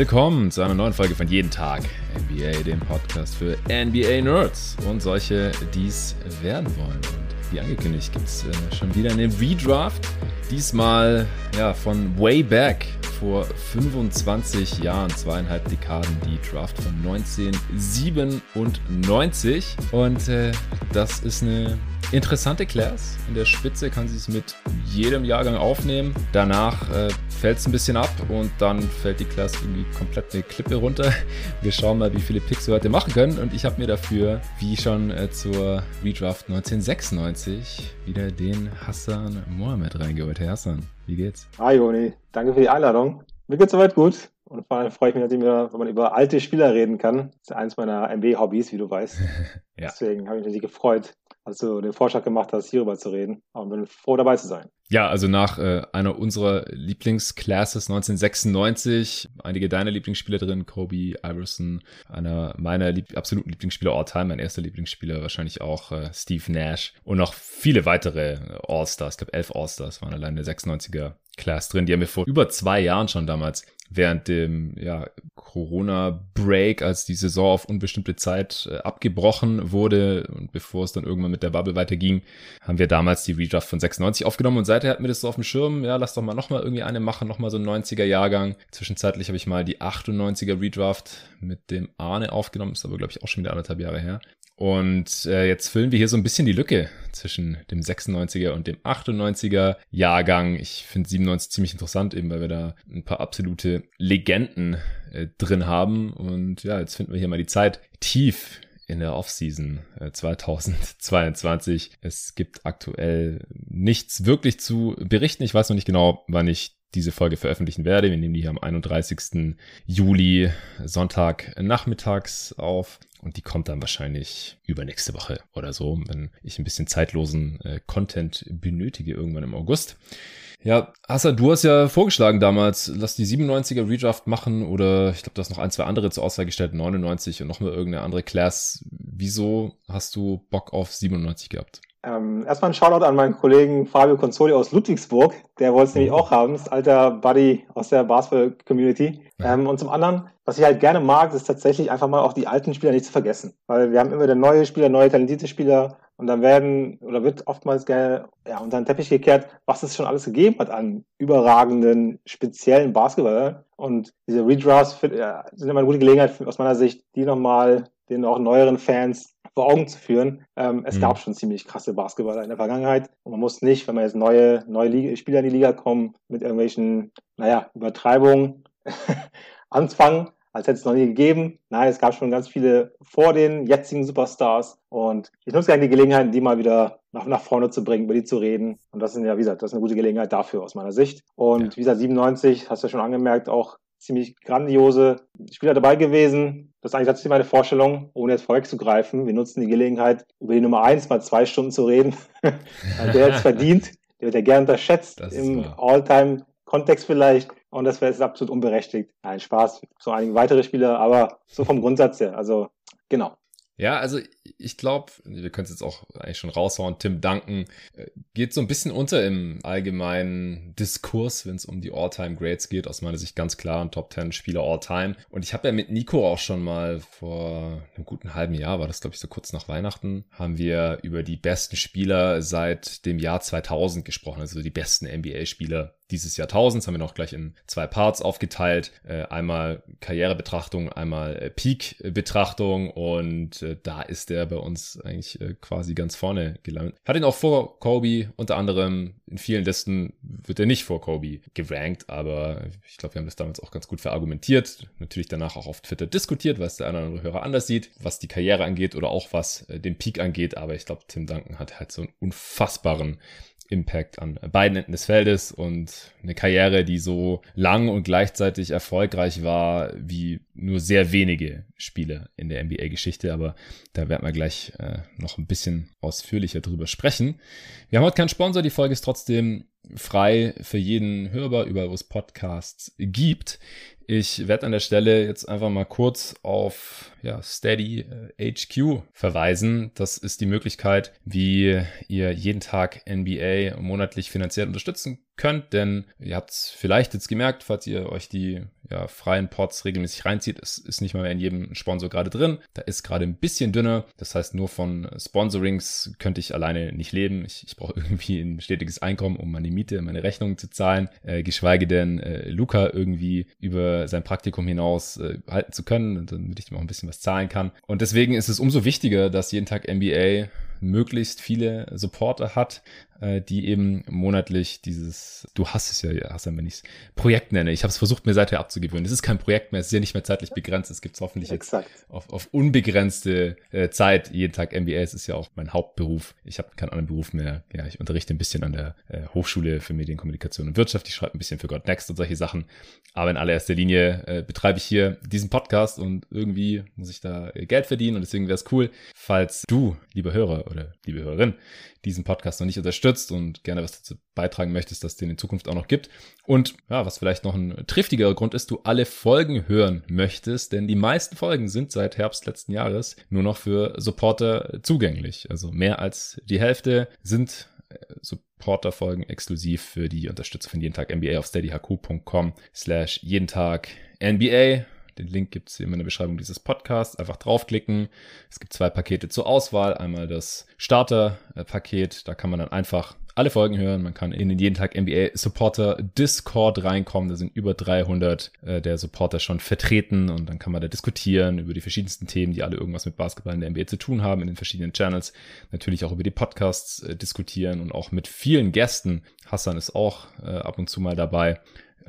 Willkommen zu einer neuen Folge von Jeden Tag NBA, dem Podcast für NBA Nerds und solche, die es werden wollen. Und wie angekündigt gibt es äh, schon wieder eine Redraft. Diesmal ja, von way back vor 25 Jahren, zweieinhalb Dekaden, die Draft von 1997. Und äh, das ist eine interessante Class. In der Spitze kann sie es mit jedem Jahrgang aufnehmen. Danach äh, fällt es ein bisschen ab und dann fällt die Class irgendwie komplett eine Klippe runter. Wir schauen mal, wie viele Picks wir heute machen können. Und ich habe mir dafür, wie schon äh, zur Redraft 1996, wieder den Hassan Mohamed reingeholt. Herr Hassan, wie geht's? Hi Joni, danke für die Einladung. Mir geht's soweit gut. Und vor allem freue ich mich natürlich, wenn man über alte Spieler reden kann. Das ist eines meiner MB-Hobbys, wie du weißt. ja. Deswegen habe ich mich natürlich gefreut, als du den Vorschlag gemacht hast, hierüber zu reden. Aber bin froh, dabei zu sein. Ja, also nach äh, einer unserer Lieblingsclasses 1996, einige deiner Lieblingsspieler drin, Kobe, Iverson, einer meiner lieb absoluten Lieblingsspieler all-time, mein erster Lieblingsspieler wahrscheinlich auch äh, Steve Nash und noch viele weitere All-Stars, ich glaube elf All-Stars waren allein in der 96er Class drin. Die haben wir vor über zwei Jahren schon damals während dem ja, Corona-Break, als die Saison auf unbestimmte Zeit äh, abgebrochen wurde und bevor es dann irgendwann mit der Bubble weiterging, haben wir damals die Redraft von 96 aufgenommen und seither hatten wir das so auf dem Schirm, ja, lass doch mal nochmal irgendwie eine machen, nochmal so ein 90er-Jahrgang. Zwischenzeitlich habe ich mal die 98er Redraft mit dem Arne aufgenommen, ist aber glaube ich auch schon wieder anderthalb Jahre her. Und äh, jetzt füllen wir hier so ein bisschen die Lücke zwischen dem 96er und dem 98er Jahrgang. Ich finde 97 ziemlich interessant, eben weil wir da ein paar absolute Legenden äh, drin haben. Und ja, jetzt finden wir hier mal die Zeit tief in der Offseason äh, 2022. Es gibt aktuell nichts wirklich zu berichten. Ich weiß noch nicht genau, wann ich diese Folge veröffentlichen werde. Wir nehmen die hier am 31. Juli Sonntag nachmittags auf und die kommt dann wahrscheinlich übernächste Woche oder so, wenn ich ein bisschen zeitlosen äh, Content benötige irgendwann im August. Ja, Hassan, du hast ja vorgeschlagen damals, lass die 97er Redraft machen oder ich glaube, du hast noch ein, zwei andere zur Auswahl gestellt, 99 und nochmal irgendeine andere Class. Wieso hast du Bock auf 97 gehabt? Ähm, erstmal ein Shoutout an meinen Kollegen Fabio Consoli aus Ludwigsburg. Der wollte es nämlich auch haben. Ist alter Buddy aus der Basketball-Community. Ähm, und zum anderen, was ich halt gerne mag, ist tatsächlich einfach mal auch die alten Spieler nicht zu vergessen. Weil wir haben immer wieder neue Spieler, neue talentierte Spieler. Und dann werden oder wird oftmals gerne ja, unter den Teppich gekehrt, was es schon alles gegeben hat an überragenden, speziellen Basketball. Und diese Redrafts ja, sind immer eine gute Gelegenheit aus meiner Sicht, die nochmal den auch neueren Fans vor Augen zu führen. Ähm, es mhm. gab schon ziemlich krasse Basketballer in der Vergangenheit und man muss nicht, wenn man jetzt neue, neue Liga, Spieler in die Liga kommen, mit irgendwelchen, naja, Übertreibungen anfangen, als hätte es noch nie gegeben. Nein, es gab schon ganz viele vor den jetzigen Superstars und ich nutze gerne die Gelegenheit, die mal wieder nach, nach vorne zu bringen, über die zu reden. Und das ist ja, wie gesagt, das ist eine gute Gelegenheit dafür aus meiner Sicht. Und ja. wie gesagt, 97, hast du ja schon angemerkt, auch ziemlich grandiose Spieler dabei gewesen. Das ist eigentlich tatsächlich meine Vorstellung, ohne jetzt vorwegzugreifen. Wir nutzen die Gelegenheit, über die Nummer eins mal zwei Stunden zu reden. der jetzt verdient, der wird ja gern unterschätzt im All-Time-Kontext vielleicht. Und das wäre jetzt absolut unberechtigt. Nein, Spaß. So einige weitere Spieler, aber so vom Grundsatz her. Also, genau. Ja, also ich glaube, wir können es jetzt auch eigentlich schon raushauen. Tim Duncan äh, geht so ein bisschen unter im allgemeinen Diskurs, wenn es um die All-Time Grades geht. Aus meiner Sicht ganz klar ein Top 10 Spieler All-Time. Und ich habe ja mit Nico auch schon mal vor einem guten halben Jahr, war das glaube ich so kurz nach Weihnachten, haben wir über die besten Spieler seit dem Jahr 2000 gesprochen. Also die besten NBA-Spieler dieses Jahrtausends haben wir noch gleich in zwei Parts aufgeteilt. Äh, einmal Karrierebetrachtung, einmal äh, Peak-Betrachtung und äh, da ist der bei uns eigentlich quasi ganz vorne gelandet. Hat ihn auch vor Kobe, unter anderem in vielen Listen wird er nicht vor Kobe gerankt, aber ich glaube, wir haben das damals auch ganz gut verargumentiert. Natürlich danach auch auf Twitter diskutiert, was der eine oder andere Hörer anders sieht, was die Karriere angeht oder auch was den Peak angeht, aber ich glaube, Tim Duncan hat halt so einen unfassbaren Impact an beiden Enden des Feldes und eine Karriere, die so lang und gleichzeitig erfolgreich war wie nur sehr wenige Spiele in der NBA-Geschichte. Aber da werden wir gleich äh, noch ein bisschen ausführlicher drüber sprechen. Wir haben heute keinen Sponsor, die Folge ist trotzdem frei für jeden hörbar, überall wo es Podcasts gibt. Ich werde an der Stelle jetzt einfach mal kurz auf ja, Steady HQ äh, verweisen. Das ist die Möglichkeit, wie ihr jeden Tag NBA monatlich finanziell unterstützen könnt, denn ihr habt es vielleicht jetzt gemerkt, falls ihr euch die ja, freien Pots regelmäßig reinzieht, es ist nicht mal mehr in jedem Sponsor gerade drin. Da ist gerade ein bisschen dünner. Das heißt, nur von Sponsorings könnte ich alleine nicht leben. Ich, ich brauche irgendwie ein stetiges Einkommen, um meine Miete, meine Rechnungen zu zahlen. Äh, geschweige denn äh, Luca irgendwie über sein Praktikum hinaus äh, halten zu können, damit ich ihm auch ein bisschen was zahlen kann. Und deswegen ist es umso wichtiger, dass jeden Tag NBA möglichst viele Supporter hat, äh, die eben monatlich dieses, du hast es ja, Hassan, wenn ich es Projekt nenne. Ich habe es versucht, mir seither abzugewöhnen. Es ist kein Projekt mehr, es ist ja nicht mehr zeitlich begrenzt. Es gibt es hoffentlich Exakt. jetzt auf, auf unbegrenzte äh, Zeit, jeden Tag MBA. Es ist ja auch mein Hauptberuf. Ich habe keinen anderen Beruf mehr. Ja, ich unterrichte ein bisschen an der äh, Hochschule für Medienkommunikation und Wirtschaft. Ich schreibe ein bisschen für God Next und solche Sachen. Aber in allererster Linie äh, betreibe ich hier diesen Podcast und irgendwie muss ich da Geld verdienen und deswegen wäre es cool, falls du, lieber Hörer oder liebe Hörerin, diesen Podcast noch nicht unterstützt und gerne was dazu beitragen möchtest, dass es den in Zukunft auch noch gibt. Und ja, was vielleicht noch ein triftigerer Grund ist, du alle Folgen hören möchtest, denn die meisten Folgen sind seit Herbst letzten Jahres nur noch für Supporter zugänglich. Also mehr als die Hälfte sind äh, Supporter-Folgen exklusiv für die Unterstützer von jeden Tag NBA auf steadyhq.com slash jeden Tag NBA. Den Link gibt es hier in der Beschreibung dieses Podcasts. Einfach draufklicken. Es gibt zwei Pakete zur Auswahl. Einmal das Starter-Paket. Da kann man dann einfach alle Folgen hören. Man kann in den jeden Tag NBA Supporter Discord reinkommen. Da sind über 300 äh, der Supporter schon vertreten und dann kann man da diskutieren über die verschiedensten Themen, die alle irgendwas mit Basketball in der NBA zu tun haben in den verschiedenen Channels. Natürlich auch über die Podcasts äh, diskutieren und auch mit vielen Gästen. Hassan ist auch äh, ab und zu mal dabei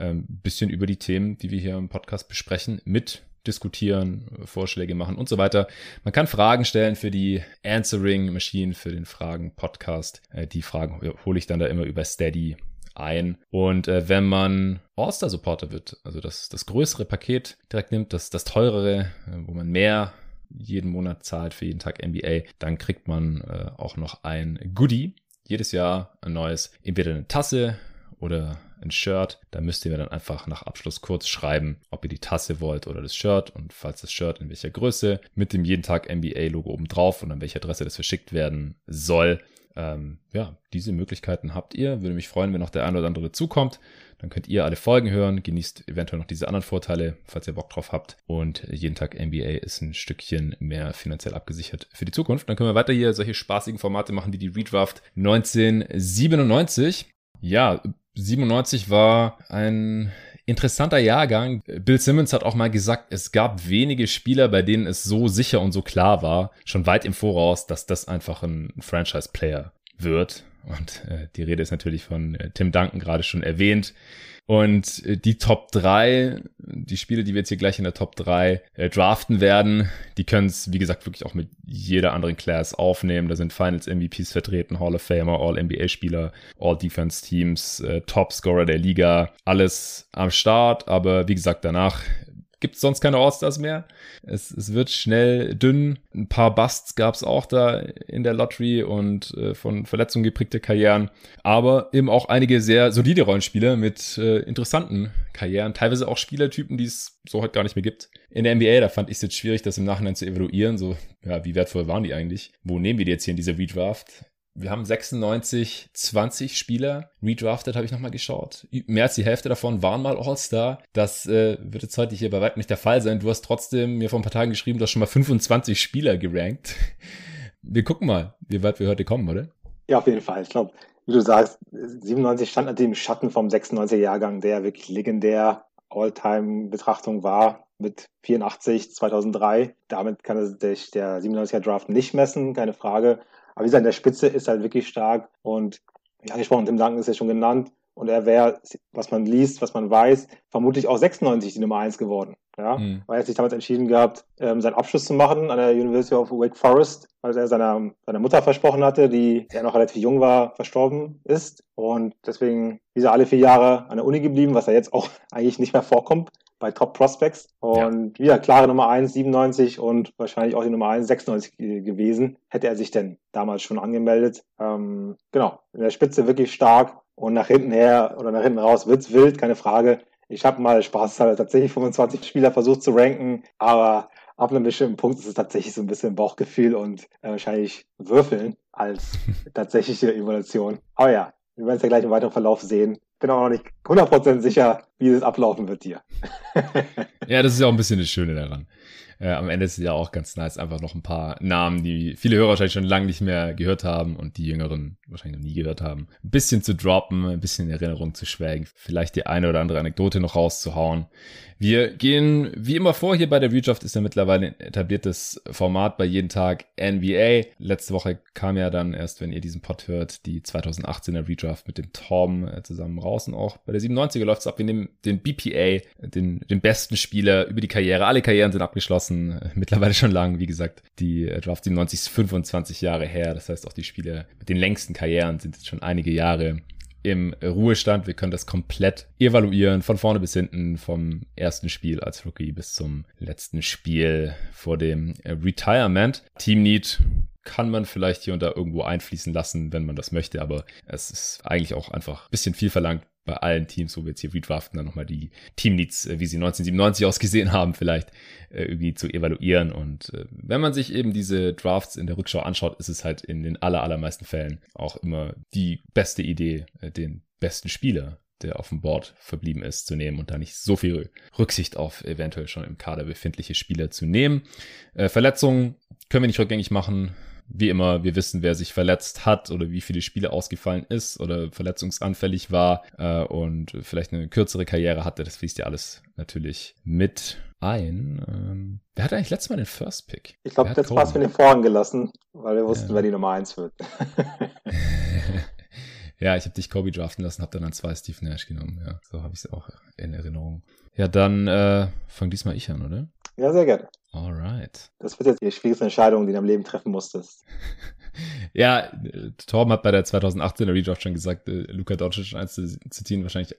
ähm, bisschen über die Themen, die wir hier im Podcast besprechen, mit diskutieren, Vorschläge machen und so weiter. Man kann Fragen stellen für die Answering Machine, für den Fragen-Podcast. Äh, die Fragen hole ich dann da immer über Steady ein. Und äh, wenn man All-Star-Supporter wird, also das, das größere Paket direkt nimmt, das, das teurere, äh, wo man mehr jeden Monat zahlt für jeden Tag NBA, dann kriegt man auch noch ein Goodie. Jedes Jahr ein neues, entweder eine Tasse oder ein Shirt. Da müsst ihr mir dann einfach nach Abschluss kurz schreiben, ob ihr die Tasse wollt oder das Shirt und falls das Shirt in welcher Größe mit dem jeden Tag NBA-Logo oben drauf und an welche Adresse das verschickt werden soll. Ähm, ja, diese Möglichkeiten habt ihr. Würde mich freuen, wenn noch der ein oder andere zukommt. Dann könnt ihr alle Folgen hören, genießt eventuell noch diese anderen Vorteile, falls ihr Bock drauf habt. Und jeden Tag NBA ist ein Stückchen mehr finanziell abgesichert für die Zukunft. Dann können wir weiter hier solche spaßigen Formate machen wie die Redraft 1997. Ja, 97 war ein interessanter Jahrgang. Bill Simmons hat auch mal gesagt, es gab wenige Spieler, bei denen es so sicher und so klar war, schon weit im Voraus, dass das einfach ein Franchise-Player wird. Und äh, die Rede ist natürlich von äh, Tim Duncan gerade schon erwähnt. Und äh, die Top 3, die Spiele, die wir jetzt hier gleich in der Top 3 äh, draften werden, die können es, wie gesagt, wirklich auch mit jeder anderen Class aufnehmen. Da sind Finals MVPs vertreten, Hall of Famer, All-NBA-Spieler, All-Defense-Teams, äh, Top-Scorer der Liga, alles am Start. Aber wie gesagt, danach gibt es sonst keine All-Stars mehr. Es, es wird schnell dünn. Ein paar Busts gab es auch da in der Lottery und äh, von Verletzungen geprägte Karrieren. Aber eben auch einige sehr solide Rollenspieler mit äh, interessanten Karrieren. Teilweise auch Spielertypen, die es so heute gar nicht mehr gibt. In der NBA, da fand ich es jetzt schwierig, das im Nachhinein zu evaluieren. So, ja, wie wertvoll waren die eigentlich? Wo nehmen wir die jetzt hier in dieser Redraft? Wir haben 96, 20 Spieler. Redrafted habe ich nochmal geschaut. Mehr als die Hälfte davon waren mal All-Star. Das äh, wird jetzt heute hier bei weitem nicht der Fall sein. Du hast trotzdem mir vor ein paar Tagen geschrieben, du hast schon mal 25 Spieler gerankt. Wir gucken mal, wie weit wir heute kommen, oder? Ja, auf jeden Fall. Ich glaube, wie du sagst, 97 stand natürlich im Schatten vom 96er-Jahrgang, der wirklich legendär All-Time-Betrachtung war mit 84, 2003. Damit kann sich der 97er-Draft nicht messen, keine Frage. Aber wie gesagt, in der Spitze ist halt wirklich stark und wie angesprochen, Tim Duncan ist ja schon genannt und er wäre, was man liest, was man weiß, vermutlich auch 96 die Nummer 1 geworden. Ja? Mhm. Weil er sich damals entschieden gehabt, ähm, seinen Abschluss zu machen an der University of Wake Forest, weil er seiner, seiner Mutter versprochen hatte, die ja noch relativ jung war, verstorben ist. Und deswegen ist er alle vier Jahre an der Uni geblieben, was ja jetzt auch eigentlich nicht mehr vorkommt bei Top Prospects. Und ja, ja klare Nummer 1, 97 und wahrscheinlich auch die Nummer 1, 96 gewesen, hätte er sich denn damals schon angemeldet. Ähm, genau, in der Spitze wirklich stark und nach hinten her oder nach hinten raus wird's wild, keine Frage. Ich habe mal spaßeshalber tatsächlich 25 Spieler versucht zu ranken, aber ab einem bestimmten Punkt ist es tatsächlich so ein bisschen Bauchgefühl und äh, wahrscheinlich Würfeln als tatsächliche Evaluation. Aber ja, wir werden es ja gleich im weiteren Verlauf sehen. Bin auch noch nicht 100% sicher, wie es ablaufen wird hier. ja, das ist ja auch ein bisschen das Schöne daran. Äh, am Ende ist es ja auch ganz nice, einfach noch ein paar Namen, die viele Hörer wahrscheinlich schon lange nicht mehr gehört haben und die Jüngeren wahrscheinlich noch nie gehört haben. Ein bisschen zu droppen, ein bisschen in Erinnerung zu schwelgen, vielleicht die eine oder andere Anekdote noch rauszuhauen. Wir gehen wie immer vor hier bei der Wirtschaft ist ja mittlerweile ein etabliertes Format bei jeden Tag NBA. Letzte Woche kam ja dann erst, wenn ihr diesen Pod hört, die 2018er Redraft mit dem Tom äh, zusammen raus und auch bei der 97er läuft es ab. Wir nehmen den BPA, den, den besten Spieler über die Karriere. Alle Karrieren sind abgeschlossen, äh, mittlerweile schon lang, wie gesagt. Die äh, Draft 97 ist 25 Jahre her. Das heißt, auch die Spieler mit den längsten Karrieren sind jetzt schon einige Jahre im Ruhestand. Wir können das komplett evaluieren, von vorne bis hinten, vom ersten Spiel als Rookie bis zum letzten Spiel vor dem Retirement. Team Need kann man vielleicht hier und da irgendwo einfließen lassen, wenn man das möchte, aber es ist eigentlich auch einfach ein bisschen viel verlangt, bei allen Teams, wo wir jetzt hier redraften, dann nochmal die Teamneeds, äh, wie sie 1997 ausgesehen haben, vielleicht äh, irgendwie zu evaluieren. Und äh, wenn man sich eben diese Drafts in der Rückschau anschaut, ist es halt in den aller, allermeisten Fällen auch immer die beste Idee, den besten Spieler der auf dem Board verblieben ist, zu nehmen und da nicht so viel Rücksicht auf eventuell schon im Kader befindliche Spieler zu nehmen. Verletzungen können wir nicht rückgängig machen wie immer, wir wissen, wer sich verletzt hat oder wie viele Spiele ausgefallen ist oder verletzungsanfällig war äh, und vielleicht eine kürzere Karriere hatte. Das fließt ja alles natürlich mit ein. Ähm, wer hat eigentlich letztes Mal den First Pick? Ich glaube, das passt für den Vorhang gelassen, weil wir wussten, ja. wer die Nummer 1 wird. ja, ich habe dich Kobe draften lassen, habe dann an zwei Steve Nash genommen. Ja, so habe ich es auch in Erinnerung. Ja, dann äh, fang diesmal ich an, oder? Ja, sehr gerne. Alright. Das wird jetzt die schwierigste Entscheidung, die du im Leben treffen musstest. ja, Torben hat bei der 2018er Redraft schon gesagt, äh, Luka Doncic einzuziehen, wahrscheinlich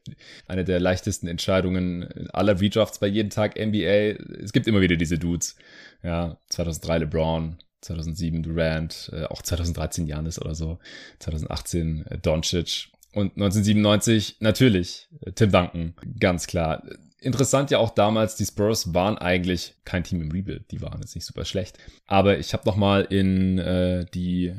eine der leichtesten Entscheidungen aller Redrafts bei jedem Tag NBA. Es gibt immer wieder diese Dudes. Ja, 2003 LeBron, 2007 Durant, äh, auch 2013 Janis oder so, 2018 äh, Doncic und 1997 natürlich äh, Tim Duncan, ganz klar Interessant ja auch damals, die Spurs waren eigentlich kein Team im Rebuild, die waren jetzt nicht super schlecht. Aber ich habe noch mal in äh, die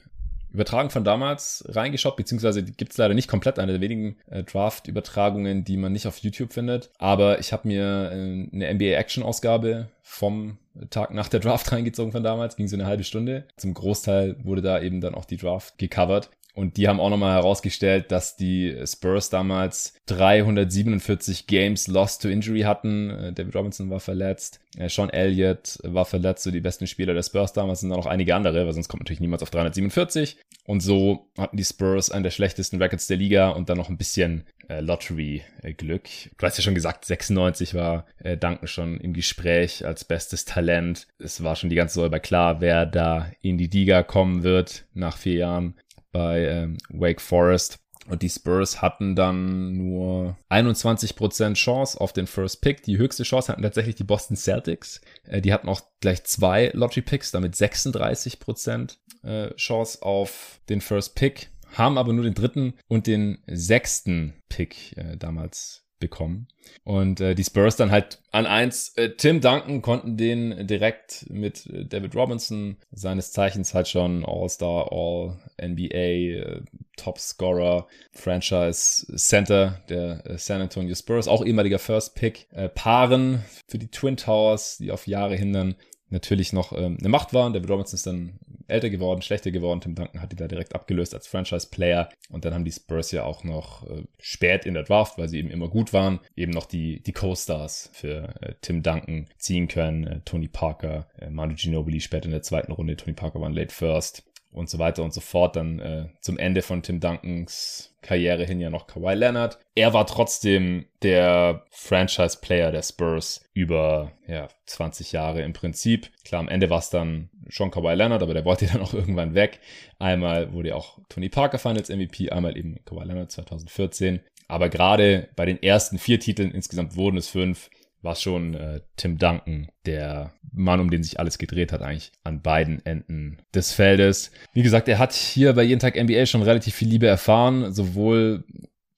Übertragung von damals reingeschaut, beziehungsweise gibt es leider nicht komplett, eine der wenigen äh, Draft-Übertragungen, die man nicht auf YouTube findet. Aber ich habe mir äh, eine NBA-Action-Ausgabe vom Tag nach der Draft reingezogen von damals, ging so eine halbe Stunde. Zum Großteil wurde da eben dann auch die Draft gecovert. Und die haben auch nochmal herausgestellt, dass die Spurs damals 347 Games lost to injury hatten. Äh, David Robinson war verletzt, äh, Sean Elliott war verletzt, so die besten Spieler der Spurs damals sind da noch einige andere, weil sonst kommt natürlich niemals auf 347. Und so hatten die Spurs einen der schlechtesten Records der Liga und dann noch ein bisschen äh, Lottery-Glück. Du hast ja schon gesagt, 96 war Duncan schon im Gespräch als bestes Talent. Es war schon die ganze Säule bei klar, wer da in die Liga kommen wird nach vier Jahren bei ähm, Wake Forest. Und die Spurs hatten dann nur 21% Chance auf den First Pick. Die höchste Chance hatten tatsächlich die Boston Celtics. Äh, die hatten auch gleich zwei Lottery Picks, damit 36% äh, Chance auf den First Pick. Haben aber nur den dritten und den sechsten Pick äh, damals bekommen. Und äh, die Spurs dann halt an eins. Äh, Tim Duncan konnten den direkt mit äh, David Robinson, seines Zeichens halt schon All-Star, All-NBA, äh, Top-Scorer, Franchise Center der äh, San Antonio Spurs, auch ehemaliger First Pick, äh, paaren für die Twin Towers, die auf Jahre hindern natürlich noch ähm, eine Macht waren. David Robinson ist dann älter geworden, schlechter geworden. Tim Duncan hat die da direkt abgelöst als Franchise-Player. Und dann haben die Spurs ja auch noch äh, spät in der Draft, weil sie eben immer gut waren, eben noch die, die Co-Stars für äh, Tim Duncan ziehen können. Äh, Tony Parker, äh, Manu Ginobili spät in der zweiten Runde. Tony Parker war ein Late First und so weiter und so fort. Dann äh, zum Ende von Tim Duncans Karriere hin ja noch Kawhi Leonard. Er war trotzdem der Franchise-Player der Spurs über ja, 20 Jahre im Prinzip. Klar, am Ende war es dann schon Kawhi Leonard, aber der wollte dann auch irgendwann weg. Einmal wurde auch Tony Parker Finals MVP, einmal eben Kawhi Leonard 2014. Aber gerade bei den ersten vier Titeln, insgesamt wurden es fünf, war schon äh, Tim Duncan, der Mann, um den sich alles gedreht hat, eigentlich an beiden Enden des Feldes. Wie gesagt, er hat hier bei jeden Tag NBA schon relativ viel Liebe erfahren, sowohl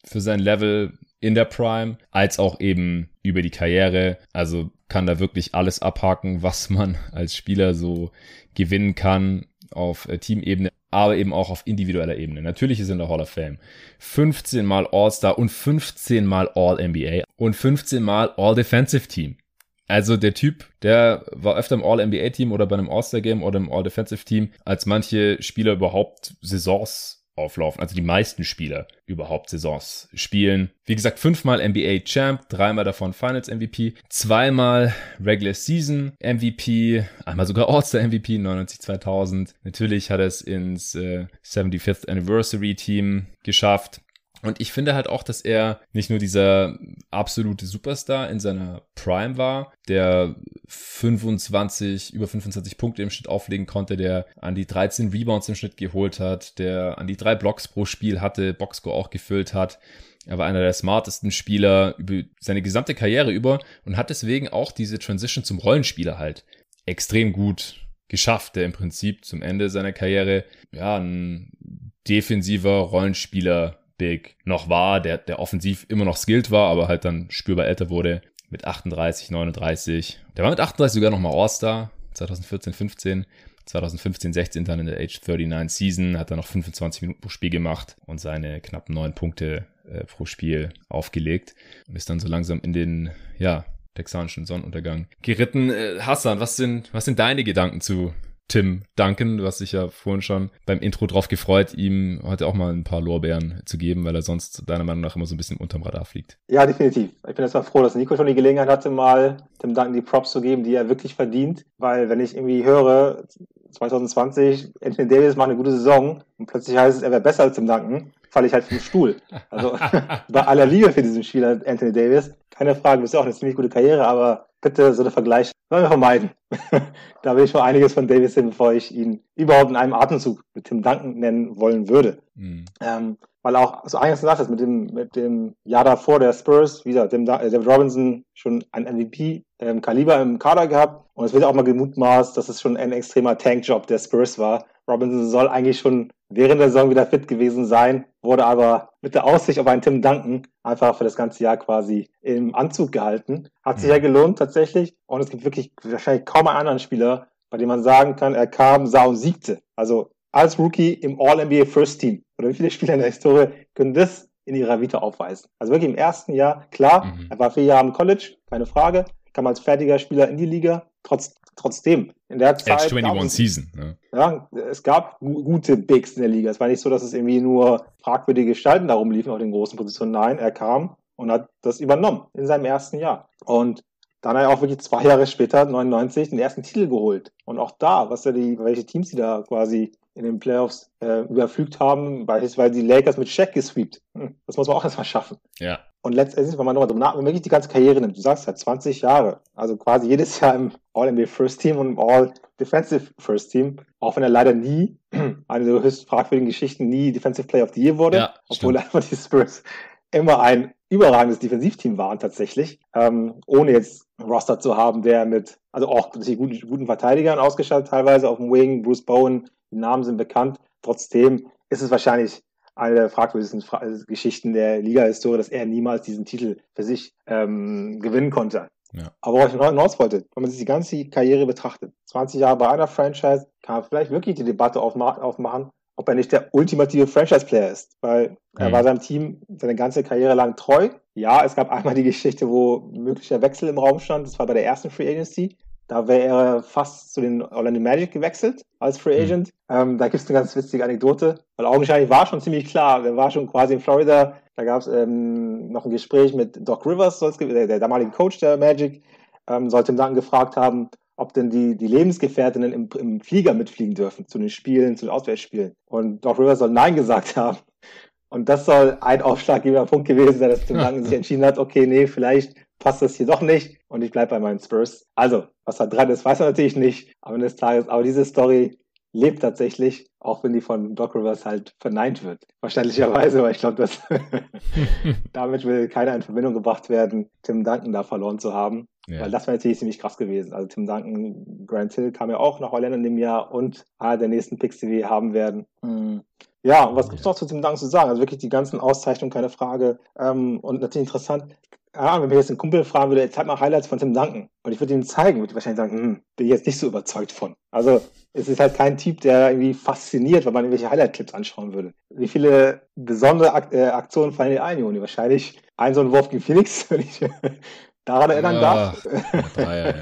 für sein Level in der Prime als auch eben über die Karriere. Also kann da wirklich alles abhaken, was man als Spieler so gewinnen kann auf äh, Teamebene, aber eben auch auf individueller Ebene. Natürlich ist er in der Hall of Fame. 15 mal All-Star und 15 mal All-NBA und 15 mal All-Defensive Team. Also der Typ, der war öfter im All-NBA-Team oder bei einem All-Star-Game oder im All-Defensive-Team, als manche Spieler überhaupt Saisons auflaufen. Also die meisten Spieler überhaupt Saisons spielen. Wie gesagt, fünfmal NBA Champ, dreimal davon Finals MVP, zweimal Regular Season MVP, einmal sogar All-Star MVP 99-2000. Natürlich hat er es ins äh, 75th Anniversary Team geschafft. Und ich finde halt auch, dass er nicht nur dieser absolute Superstar in seiner Prime war, der 25, über 25 Punkte im Schnitt auflegen konnte, der an die 13 Rebounds im Schnitt geholt hat, der an die drei Blocks pro Spiel hatte, Boxscore auch gefüllt hat. Er war einer der smartesten Spieler über seine gesamte Karriere über und hat deswegen auch diese Transition zum Rollenspieler halt extrem gut geschafft, der im Prinzip zum Ende seiner Karriere ja ein defensiver Rollenspieler Big noch war, der, der offensiv immer noch skilled war, aber halt dann spürbar älter wurde mit 38, 39. Der war mit 38 sogar nochmal All-Star, 2014, 15. 2015, 16 dann in der Age 39 Season, hat er noch 25 Minuten pro Spiel gemacht und seine knappen neun Punkte äh, pro Spiel aufgelegt und ist dann so langsam in den, ja, texanischen Sonnenuntergang geritten. Äh, Hassan, was sind, was sind deine Gedanken zu Tim Duncan. Du hast dich ja vorhin schon beim Intro drauf gefreut, ihm heute auch mal ein paar Lorbeeren zu geben, weil er sonst deiner Meinung nach immer so ein bisschen unterm Radar fliegt. Ja, definitiv. Ich bin erstmal froh, dass Nico schon die Gelegenheit hatte, mal Tim Duncan die Props zu geben, die er wirklich verdient, weil wenn ich irgendwie höre, 2020, Anthony Davis macht eine gute Saison und plötzlich heißt es, er wäre besser als Tim Duncan, falle ich halt vom Stuhl. Also bei aller Liebe für diesen Spieler Anthony Davis, keine Frage, du bist ja auch eine ziemlich gute Karriere, aber bitte so eine Vergleich wollen wir vermeiden. da will ich schon einiges von Davis sehen, bevor ich ihn überhaupt in einem Atemzug mit Tim Duncan nennen wollen würde. Mhm. Ähm, weil auch, so einiges gesagt hast, mit dem, mit dem Jahr davor der Spurs, wieder dem äh, David Robinson schon ein MVP-Kaliber ähm, im Kader gehabt. Und es wird auch mal gemutmaßt, dass es schon ein extremer Tankjob der Spurs war. Robinson soll eigentlich schon während der Saison wieder fit gewesen sein, wurde aber mit der Aussicht auf einen Tim Duncan einfach für das ganze Jahr quasi im Anzug gehalten. Hat sich ja gelohnt tatsächlich. Und es gibt wirklich wahrscheinlich kaum einen anderen Spieler, bei dem man sagen kann, er kam, sah und siegte. Also als Rookie im All-NBA First Team. Oder wie viele Spieler in der Historie können das in ihrer Vita aufweisen? Also wirklich im ersten Jahr, klar, mhm. er war vier Jahre im College, keine Frage, kam als fertiger Spieler in die Liga. Trotz, trotzdem, in der Zeit. Edge 21 Season. Ne? Ja, es gab gute Bigs in der Liga. Es war nicht so, dass es irgendwie nur fragwürdige Gestalten darum liefen auf den großen Positionen. Nein, er kam und hat das übernommen in seinem ersten Jahr. Und dann hat er auch wirklich zwei Jahre später, 99, den ersten Titel geholt. Und auch da, was er die, welche Teams die da quasi in den Playoffs äh, überflügt haben, beispielsweise die Lakers mit Shaq gesweept. Hm, das muss man auch erstmal schaffen. Ja. Und letztendlich, wenn man nochmal wenn man wirklich die ganze Karriere nimmt, du sagst halt 20 Jahre, also quasi jedes Jahr im All-NBA First Team und im All-Defensive First Team, auch wenn er leider nie, eine der höchst fragwürdigen Geschichten, nie Defensive Player of the Year wurde, ja, obwohl einfach die Spurs immer ein überragendes Defensivteam waren tatsächlich, ähm, ohne jetzt einen Roster zu haben, der mit, also auch mit guten, guten Verteidigern ausgestattet teilweise auf dem Wing, Bruce Bowen, die Namen sind bekannt. Trotzdem ist es wahrscheinlich eine der fragwürdigsten Fra Geschichten der Liga-Historie, dass er niemals diesen Titel für sich ähm, gewinnen konnte. Ja. Aber worauf ich noch hinaus wollte, wenn man sich die ganze Karriere betrachtet, 20 Jahre bei einer Franchise, kann man vielleicht wirklich die Debatte aufma aufmachen, ob er nicht der ultimative Franchise-Player ist, weil mhm. er war seinem Team seine ganze Karriere lang treu. Ja, es gab einmal die Geschichte, wo möglicher Wechsel im Raum stand, das war bei der ersten Free Agency. Da wäre er fast zu den Orlando Magic gewechselt als Free mhm. Agent. Mhm. Ähm, da gibt es eine ganz witzige Anekdote, weil augenscheinlich war schon ziemlich klar, er war schon quasi in Florida. Da gab es ähm, noch ein Gespräch mit Doc Rivers, der, der damalige Coach der Magic, ähm, sollte ihm dann gefragt haben, ob denn die, die Lebensgefährtinnen im, im Flieger mitfliegen dürfen zu den Spielen, zu den Auswärtsspielen. Und Doc Rivers soll Nein gesagt haben. Und das soll ein aufschlaggebender Punkt gewesen sein, dass Tim Duncan sich entschieden hat, okay, nee, vielleicht passt das hier doch nicht und ich bleibe bei meinen Spurs. Also, was da dran ist, weiß man natürlich nicht am Ende des Tages, aber diese Story lebt tatsächlich, auch wenn die von Doc Rivers halt verneint wird. Verständlicherweise, weil ich glaube, dass damit will keiner in Verbindung gebracht werden, Tim Duncan da verloren zu haben. Ja. Weil das wäre natürlich ziemlich krass gewesen. Also Tim Duncan, Grant Hill kam ja auch nach Orlando in dem Jahr und einer der nächsten Picks, die wir haben werden. Mhm. Ja, und was gibt's noch zu Tim Duncan zu sagen? Also wirklich die ganzen Auszeichnungen, keine Frage. Ähm, und natürlich interessant, ja, wenn mich jetzt ein Kumpel fragen würde, zeig mal Highlights von Tim Duncan und ich würde ihm zeigen, würde ich wahrscheinlich sagen, hm, bin ich jetzt nicht so überzeugt von. Also es ist halt kein Typ, der irgendwie fasziniert, wenn man irgendwelche Highlight-Clips anschauen würde. Wie viele besondere Ak äh, Aktionen fallen dir ein, Joni? Wahrscheinlich ein so ein Wurf gegen Felix, wenn ich daran erinnern darf. Ja, ja, ja,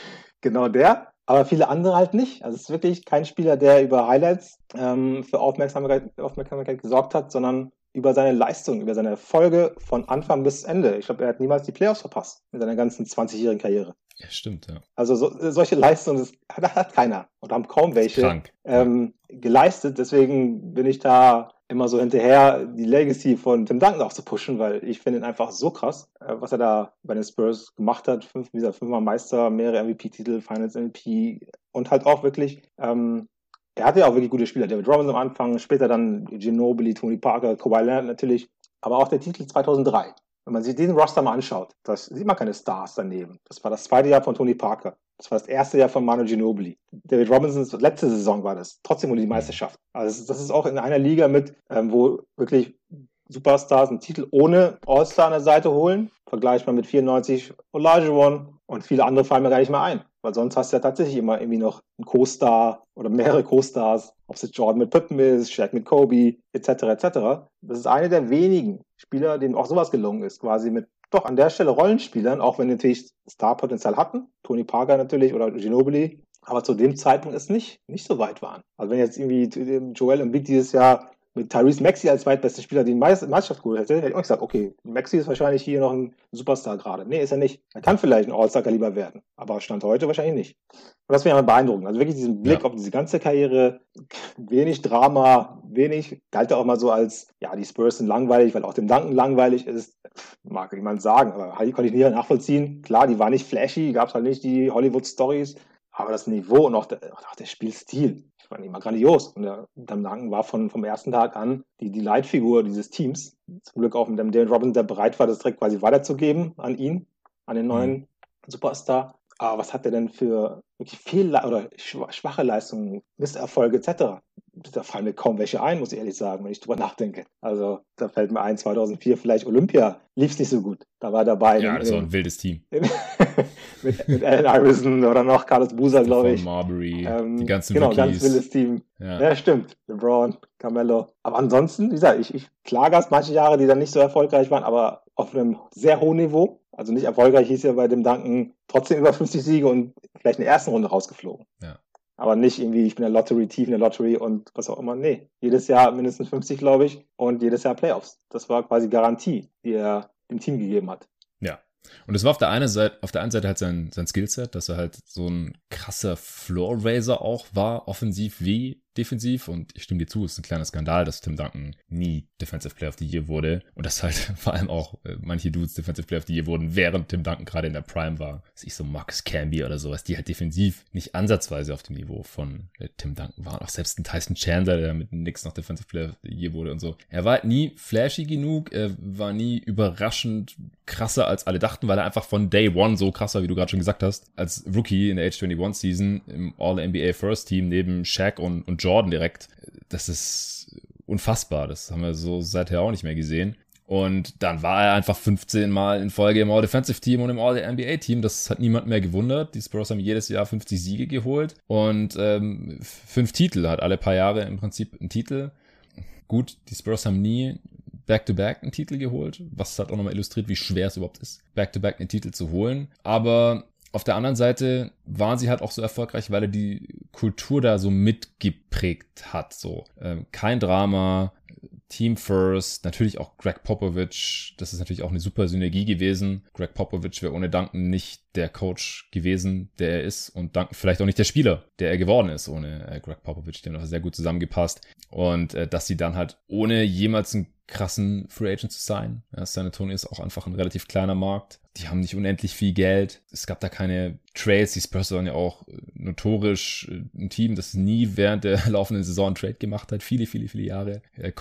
genau der. Aber viele andere halt nicht. Also es ist wirklich kein Spieler, der über Highlights ähm, für Aufmerksamkeit, Aufmerksamkeit gesorgt hat, sondern über seine Leistung, über seine Erfolge von Anfang bis Ende. Ich glaube, er hat niemals die Playoffs verpasst in seiner ganzen 20-jährigen Karriere. Ja, stimmt, ja. Also so, solche Leistungen das hat, hat, keiner oder haben kaum welche ähm, geleistet. Deswegen bin ich da immer so hinterher, die Legacy von Tim Duncan auch zu pushen, weil ich finde ihn einfach so krass, äh, was er da bei den Spurs gemacht hat. Fünf, dieser fünfmal Meister, mehrere MVP-Titel, Finals MVP und halt auch wirklich ähm, er hatte ja auch wirklich gute Spieler. David Robinson am Anfang, später dann Ginobili, Tony Parker, Kawhi Leonard natürlich. Aber auch der Titel 2003. Wenn man sich diesen Roster mal anschaut, da sieht man keine Stars daneben. Das war das zweite Jahr von Tony Parker. Das war das erste Jahr von Manu Ginobili. David Robinsons letzte Saison war das. Trotzdem wurde die Meisterschaft. Also das ist auch in einer Liga mit, ähm, wo wirklich Superstars einen Titel ohne All-Star an der Seite holen. Vergleichbar mit 94 Olajuwon und viele andere fallen mir gar nicht mehr ein. Weil sonst hast du ja tatsächlich immer irgendwie noch einen Co-Star oder mehrere Co-Stars, ob es jetzt Jordan mit Pippen ist, Shaq mit Kobe, etc., etc. Das ist eine der wenigen Spieler, denen auch sowas gelungen ist, quasi mit doch an der Stelle Rollenspielern, auch wenn die natürlich Starpotenzial hatten. Tony Parker natürlich oder Ginobili, aber zu dem Zeitpunkt ist nicht, nicht so weit waren. Also wenn jetzt irgendwie Joel Embiid dieses Jahr mit Tyrese Maxi als zweitbester Spieler die Meisterschaft geholt hätte, hätte ich auch gesagt, okay, Maxi ist wahrscheinlich hier noch ein Superstar gerade. Nee, ist er nicht. Er kann vielleicht ein All-Star-Kaliber werden, aber Stand heute wahrscheinlich nicht. Und das wäre ja beeindruckend. Also wirklich diesen Blick ja. auf diese ganze Karriere, wenig Drama, wenig, galt auch mal so als, ja, die Spurs sind langweilig, weil auch dem Danken langweilig ist. Mag jemand sagen, aber konnte ich nie nachvollziehen. Klar, die war nicht flashy, gab es halt nicht die Hollywood-Stories, aber das Niveau und auch der, auch der Spielstil, fand ich immer grandios. Und der Danken war von, vom ersten Tag an die, die Leitfigur dieses Teams. Zum Glück auch mit dem Dale Robinson, der bereit war, das direkt quasi weiterzugeben an ihn, an den neuen mhm. Superstar. Aber was hat er denn für wirklich viel oder schwache Leistungen, Misserfolge etc.? Da fallen mir kaum welche ein, muss ich ehrlich sagen, wenn ich drüber nachdenke. Also da fällt mir ein, 2004 vielleicht Olympia lief es nicht so gut. Da war er dabei. Ja, das war ein wildes Team. mit, mit Allen Iverson oder noch Carlos Buser, glaube ich. Marbury, ähm, die ganzen Genau, Rookies. ganz wildes Team. Ja. ja. stimmt. LeBron, Carmelo. Aber ansonsten, wie gesagt, ich, ich klage erst manche Jahre, die dann nicht so erfolgreich waren, aber auf einem sehr hohen Niveau. Also nicht erfolgreich hieß ja bei dem Danken trotzdem über 50 Siege und vielleicht in der ersten Runde rausgeflogen. Ja. Aber nicht irgendwie, ich bin in der Lottery, tief in der Lottery und was auch immer. Nee, jedes Jahr mindestens 50, glaube ich, und jedes Jahr Playoffs. Das war quasi Garantie, die er dem Team gegeben hat. Und es war auf der einen Seite, auf der einen Seite halt sein, sein Skillset, dass er halt so ein krasser Floor Raiser auch war, offensiv wie defensiv und ich stimme dir zu, es ist ein kleiner Skandal, dass Tim Duncan nie Defensive Player of the Year wurde und dass halt vor allem auch äh, manche Dudes Defensive Player of the Year wurden, während Tim Duncan gerade in der Prime war. Das ist so Marcus Camby oder sowas, die halt defensiv nicht ansatzweise auf dem Niveau von äh, Tim Duncan waren. Auch selbst ein Tyson Chandler, der mit nix noch Defensive Player of the Year wurde und so. Er war halt nie flashy genug, er war nie überraschend krasser als alle dachten, weil er einfach von Day One so krass wie du gerade schon gesagt hast, als Rookie in der Age 21 Season im All-NBA First Team neben Shaq und, und Jordan direkt. Das ist unfassbar. Das haben wir so seither auch nicht mehr gesehen. Und dann war er einfach 15 Mal in Folge im All-Defensive-Team und im All-NBA-Team. Das hat niemand mehr gewundert. Die Spurs haben jedes Jahr 50 Siege geholt und ähm, fünf Titel. Hat alle paar Jahre im Prinzip einen Titel. Gut, die Spurs haben nie Back-to-Back -back einen Titel geholt, was halt auch nochmal illustriert, wie schwer es überhaupt ist, Back-to-Back -back einen Titel zu holen. Aber auf der anderen Seite waren sie halt auch so erfolgreich, weil er die Kultur da so mitgeprägt hat. So ähm, kein Drama, Team First, natürlich auch Greg Popovich. Das ist natürlich auch eine super Synergie gewesen. Greg Popovich wäre ohne Duncan nicht der Coach gewesen, der er ist und Duncan vielleicht auch nicht der Spieler, der er geworden ist ohne äh, Greg Popovich. Die haben auch sehr gut zusammengepasst und äh, dass sie dann halt ohne jemals einen krassen Free Agent zu sein. Ja, San Antonio ist auch einfach ein relativ kleiner Markt. Die haben nicht unendlich viel Geld. Es gab da keine Trades. Die Spurs waren ja auch äh, notorisch äh, ein Team, das nie während der laufenden Saison einen Trade gemacht hat. Viele, viele, viele Jahre. Äh,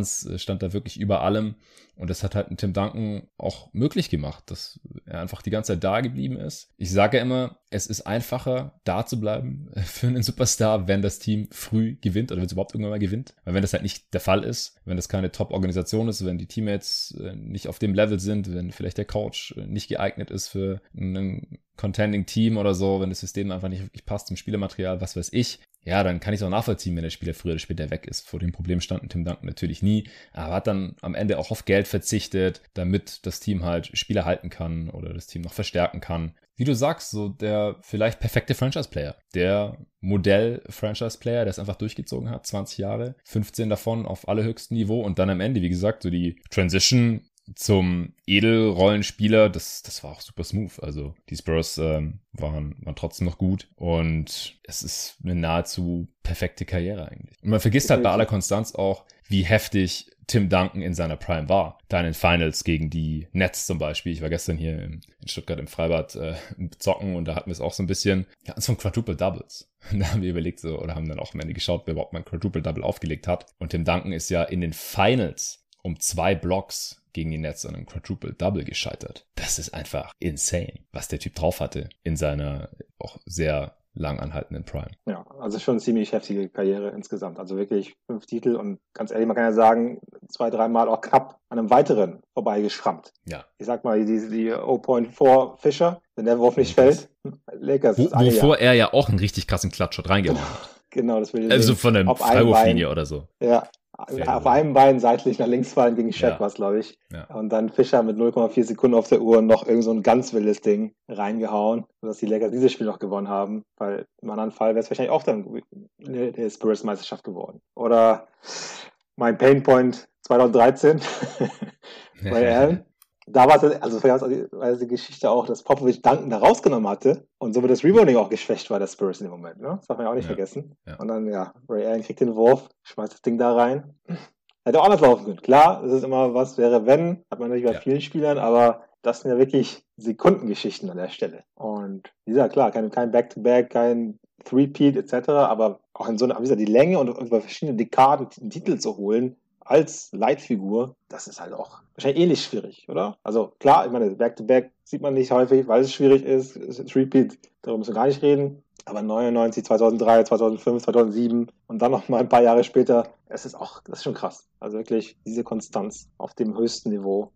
Konstanz stand da wirklich über allem. Und das hat halt Tim Duncan auch möglich gemacht, dass er einfach die ganze Zeit da geblieben ist. Ich sage ja immer, es ist einfacher, da zu bleiben für einen Superstar, wenn das Team früh gewinnt oder wenn es überhaupt irgendwann mal gewinnt. Weil wenn das halt nicht der Fall ist, wenn das keine Top-Organisation ist, wenn die Teammates äh, nicht auf dem Level sind, wenn vielleicht der Coach äh, nicht geeignet ist für einen Contending Team oder so, wenn das System einfach nicht wirklich passt zum Spielematerial, was weiß ich, ja, dann kann ich es auch nachvollziehen, wenn der Spieler früher oder später weg ist. Vor dem Problem standen Tim Duncan natürlich nie, aber hat dann am Ende auch auf Geld verzichtet, damit das Team halt Spieler halten kann oder das Team noch verstärken kann. Wie du sagst, so der vielleicht perfekte Franchise-Player, der Modell-Franchise-Player, der es einfach durchgezogen hat, 20 Jahre, 15 davon auf allerhöchstem Niveau und dann am Ende, wie gesagt, so die Transition zum Edelrollenspieler, das, das war auch super smooth. Also die Spurs ähm, waren, waren trotzdem noch gut und es ist eine nahezu perfekte Karriere eigentlich. Und man vergisst halt bei aller Konstanz auch, wie heftig Tim Duncan in seiner Prime war. Da in den Finals gegen die Nets zum Beispiel. Ich war gestern hier in, Stuttgart im Freibad äh, zocken und da hatten wir es auch so ein bisschen, ja, so ein Quadruple Doubles. Da haben wir überlegt so, oder haben dann auch am Ende geschaut, wer überhaupt mal ein Quadruple Double aufgelegt hat. Und Tim Duncan ist ja in den Finals um zwei Blocks gegen die Nets an einem Quadruple Double gescheitert. Das ist einfach insane, was der Typ drauf hatte in seiner auch sehr lang anhaltenden Prime. Ja, also schon eine ziemlich heftige Karriere insgesamt. Also wirklich fünf Titel und ganz ehrlich, man kann ja sagen, zwei, dreimal auch knapp an einem weiteren vorbeigeschrammt. Ja. Ich sag mal, die, die 0.4 Fischer, wenn der Wurf nicht fällt, Lakers. Wo, wovor er ja auch einen richtig krassen reingehauen hat. Genau, das will ich Also von der Freiwurflinie oder so. Ja, auf einem Bein seitlich nach links fallen gegen Shaq ja. war es, glaube ich. Ja. Und dann Fischer mit 0,4 Sekunden auf der Uhr noch irgend so ein ganz wildes Ding reingehauen, sodass die Lakers dieses Spiel noch gewonnen haben, weil im anderen Fall wäre es wahrscheinlich auch dann eine Spurs-Meisterschaft geworden. Oder mein Painpoint 2013 bei Allen da war es, also die Geschichte auch, dass Popovic Duncan da rausgenommen hatte und somit das Rebounding auch geschwächt war, der Spurs in dem Moment. Ne? Das darf man ja auch nicht ja. vergessen. Ja. Und dann, ja, Ray Allen kriegt den Wurf, schmeißt das Ding da rein. Hätte auch anders laufen können. Klar, das ist immer was wäre, wenn, hat man natürlich bei ja. vielen Spielern, aber das sind ja wirklich Sekundengeschichten an der Stelle. Und wie gesagt, klar, kein, Back-to-Back, kein Three-Peat etc., aber auch in so einer, wie gesagt, die Länge und über verschiedene Dekaden einen Titel zu holen, als Leitfigur, das ist halt auch wahrscheinlich ähnlich schwierig, oder? Also klar, ich meine, Back-to-Back -back sieht man nicht häufig, weil es schwierig ist. Es Repeat, darüber müssen wir gar nicht reden. Aber 99, 2003, 2005, 2007 und dann noch mal ein paar Jahre später, es ist auch, das ist schon krass. Also wirklich diese Konstanz auf dem höchsten Niveau.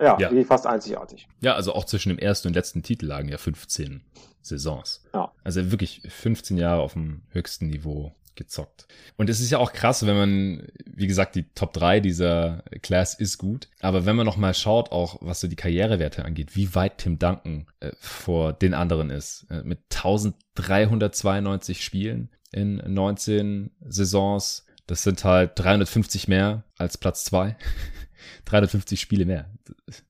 Ja, ja. fast einzigartig. Ja, also auch zwischen dem ersten und letzten Titel lagen ja 15 Saisons. Ja. Also wirklich 15 Jahre auf dem höchsten Niveau gezockt. Und es ist ja auch krass, wenn man, wie gesagt, die Top 3 dieser Class ist gut. Aber wenn man noch mal schaut, auch was so die Karrierewerte angeht, wie weit Tim Duncan äh, vor den anderen ist. Äh, mit 1392 Spielen in 19 Saisons. Das sind halt 350 mehr als Platz 2. 350 Spiele mehr.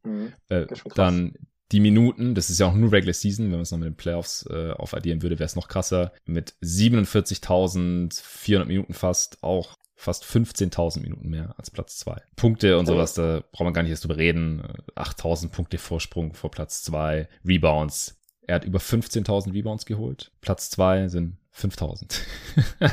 Mhm, äh, dann die Minuten, das ist ja auch nur Regular Season, wenn man es noch mit den Playoffs äh, aufaddieren würde, wäre es noch krasser. Mit 47.400 Minuten fast auch fast 15.000 Minuten mehr als Platz zwei. Punkte und sowas, da braucht man gar nicht erst drüber reden. 8.000 Punkte Vorsprung vor Platz zwei. Rebounds. Er hat über 15.000 Rebounds geholt. Platz zwei sind 5000.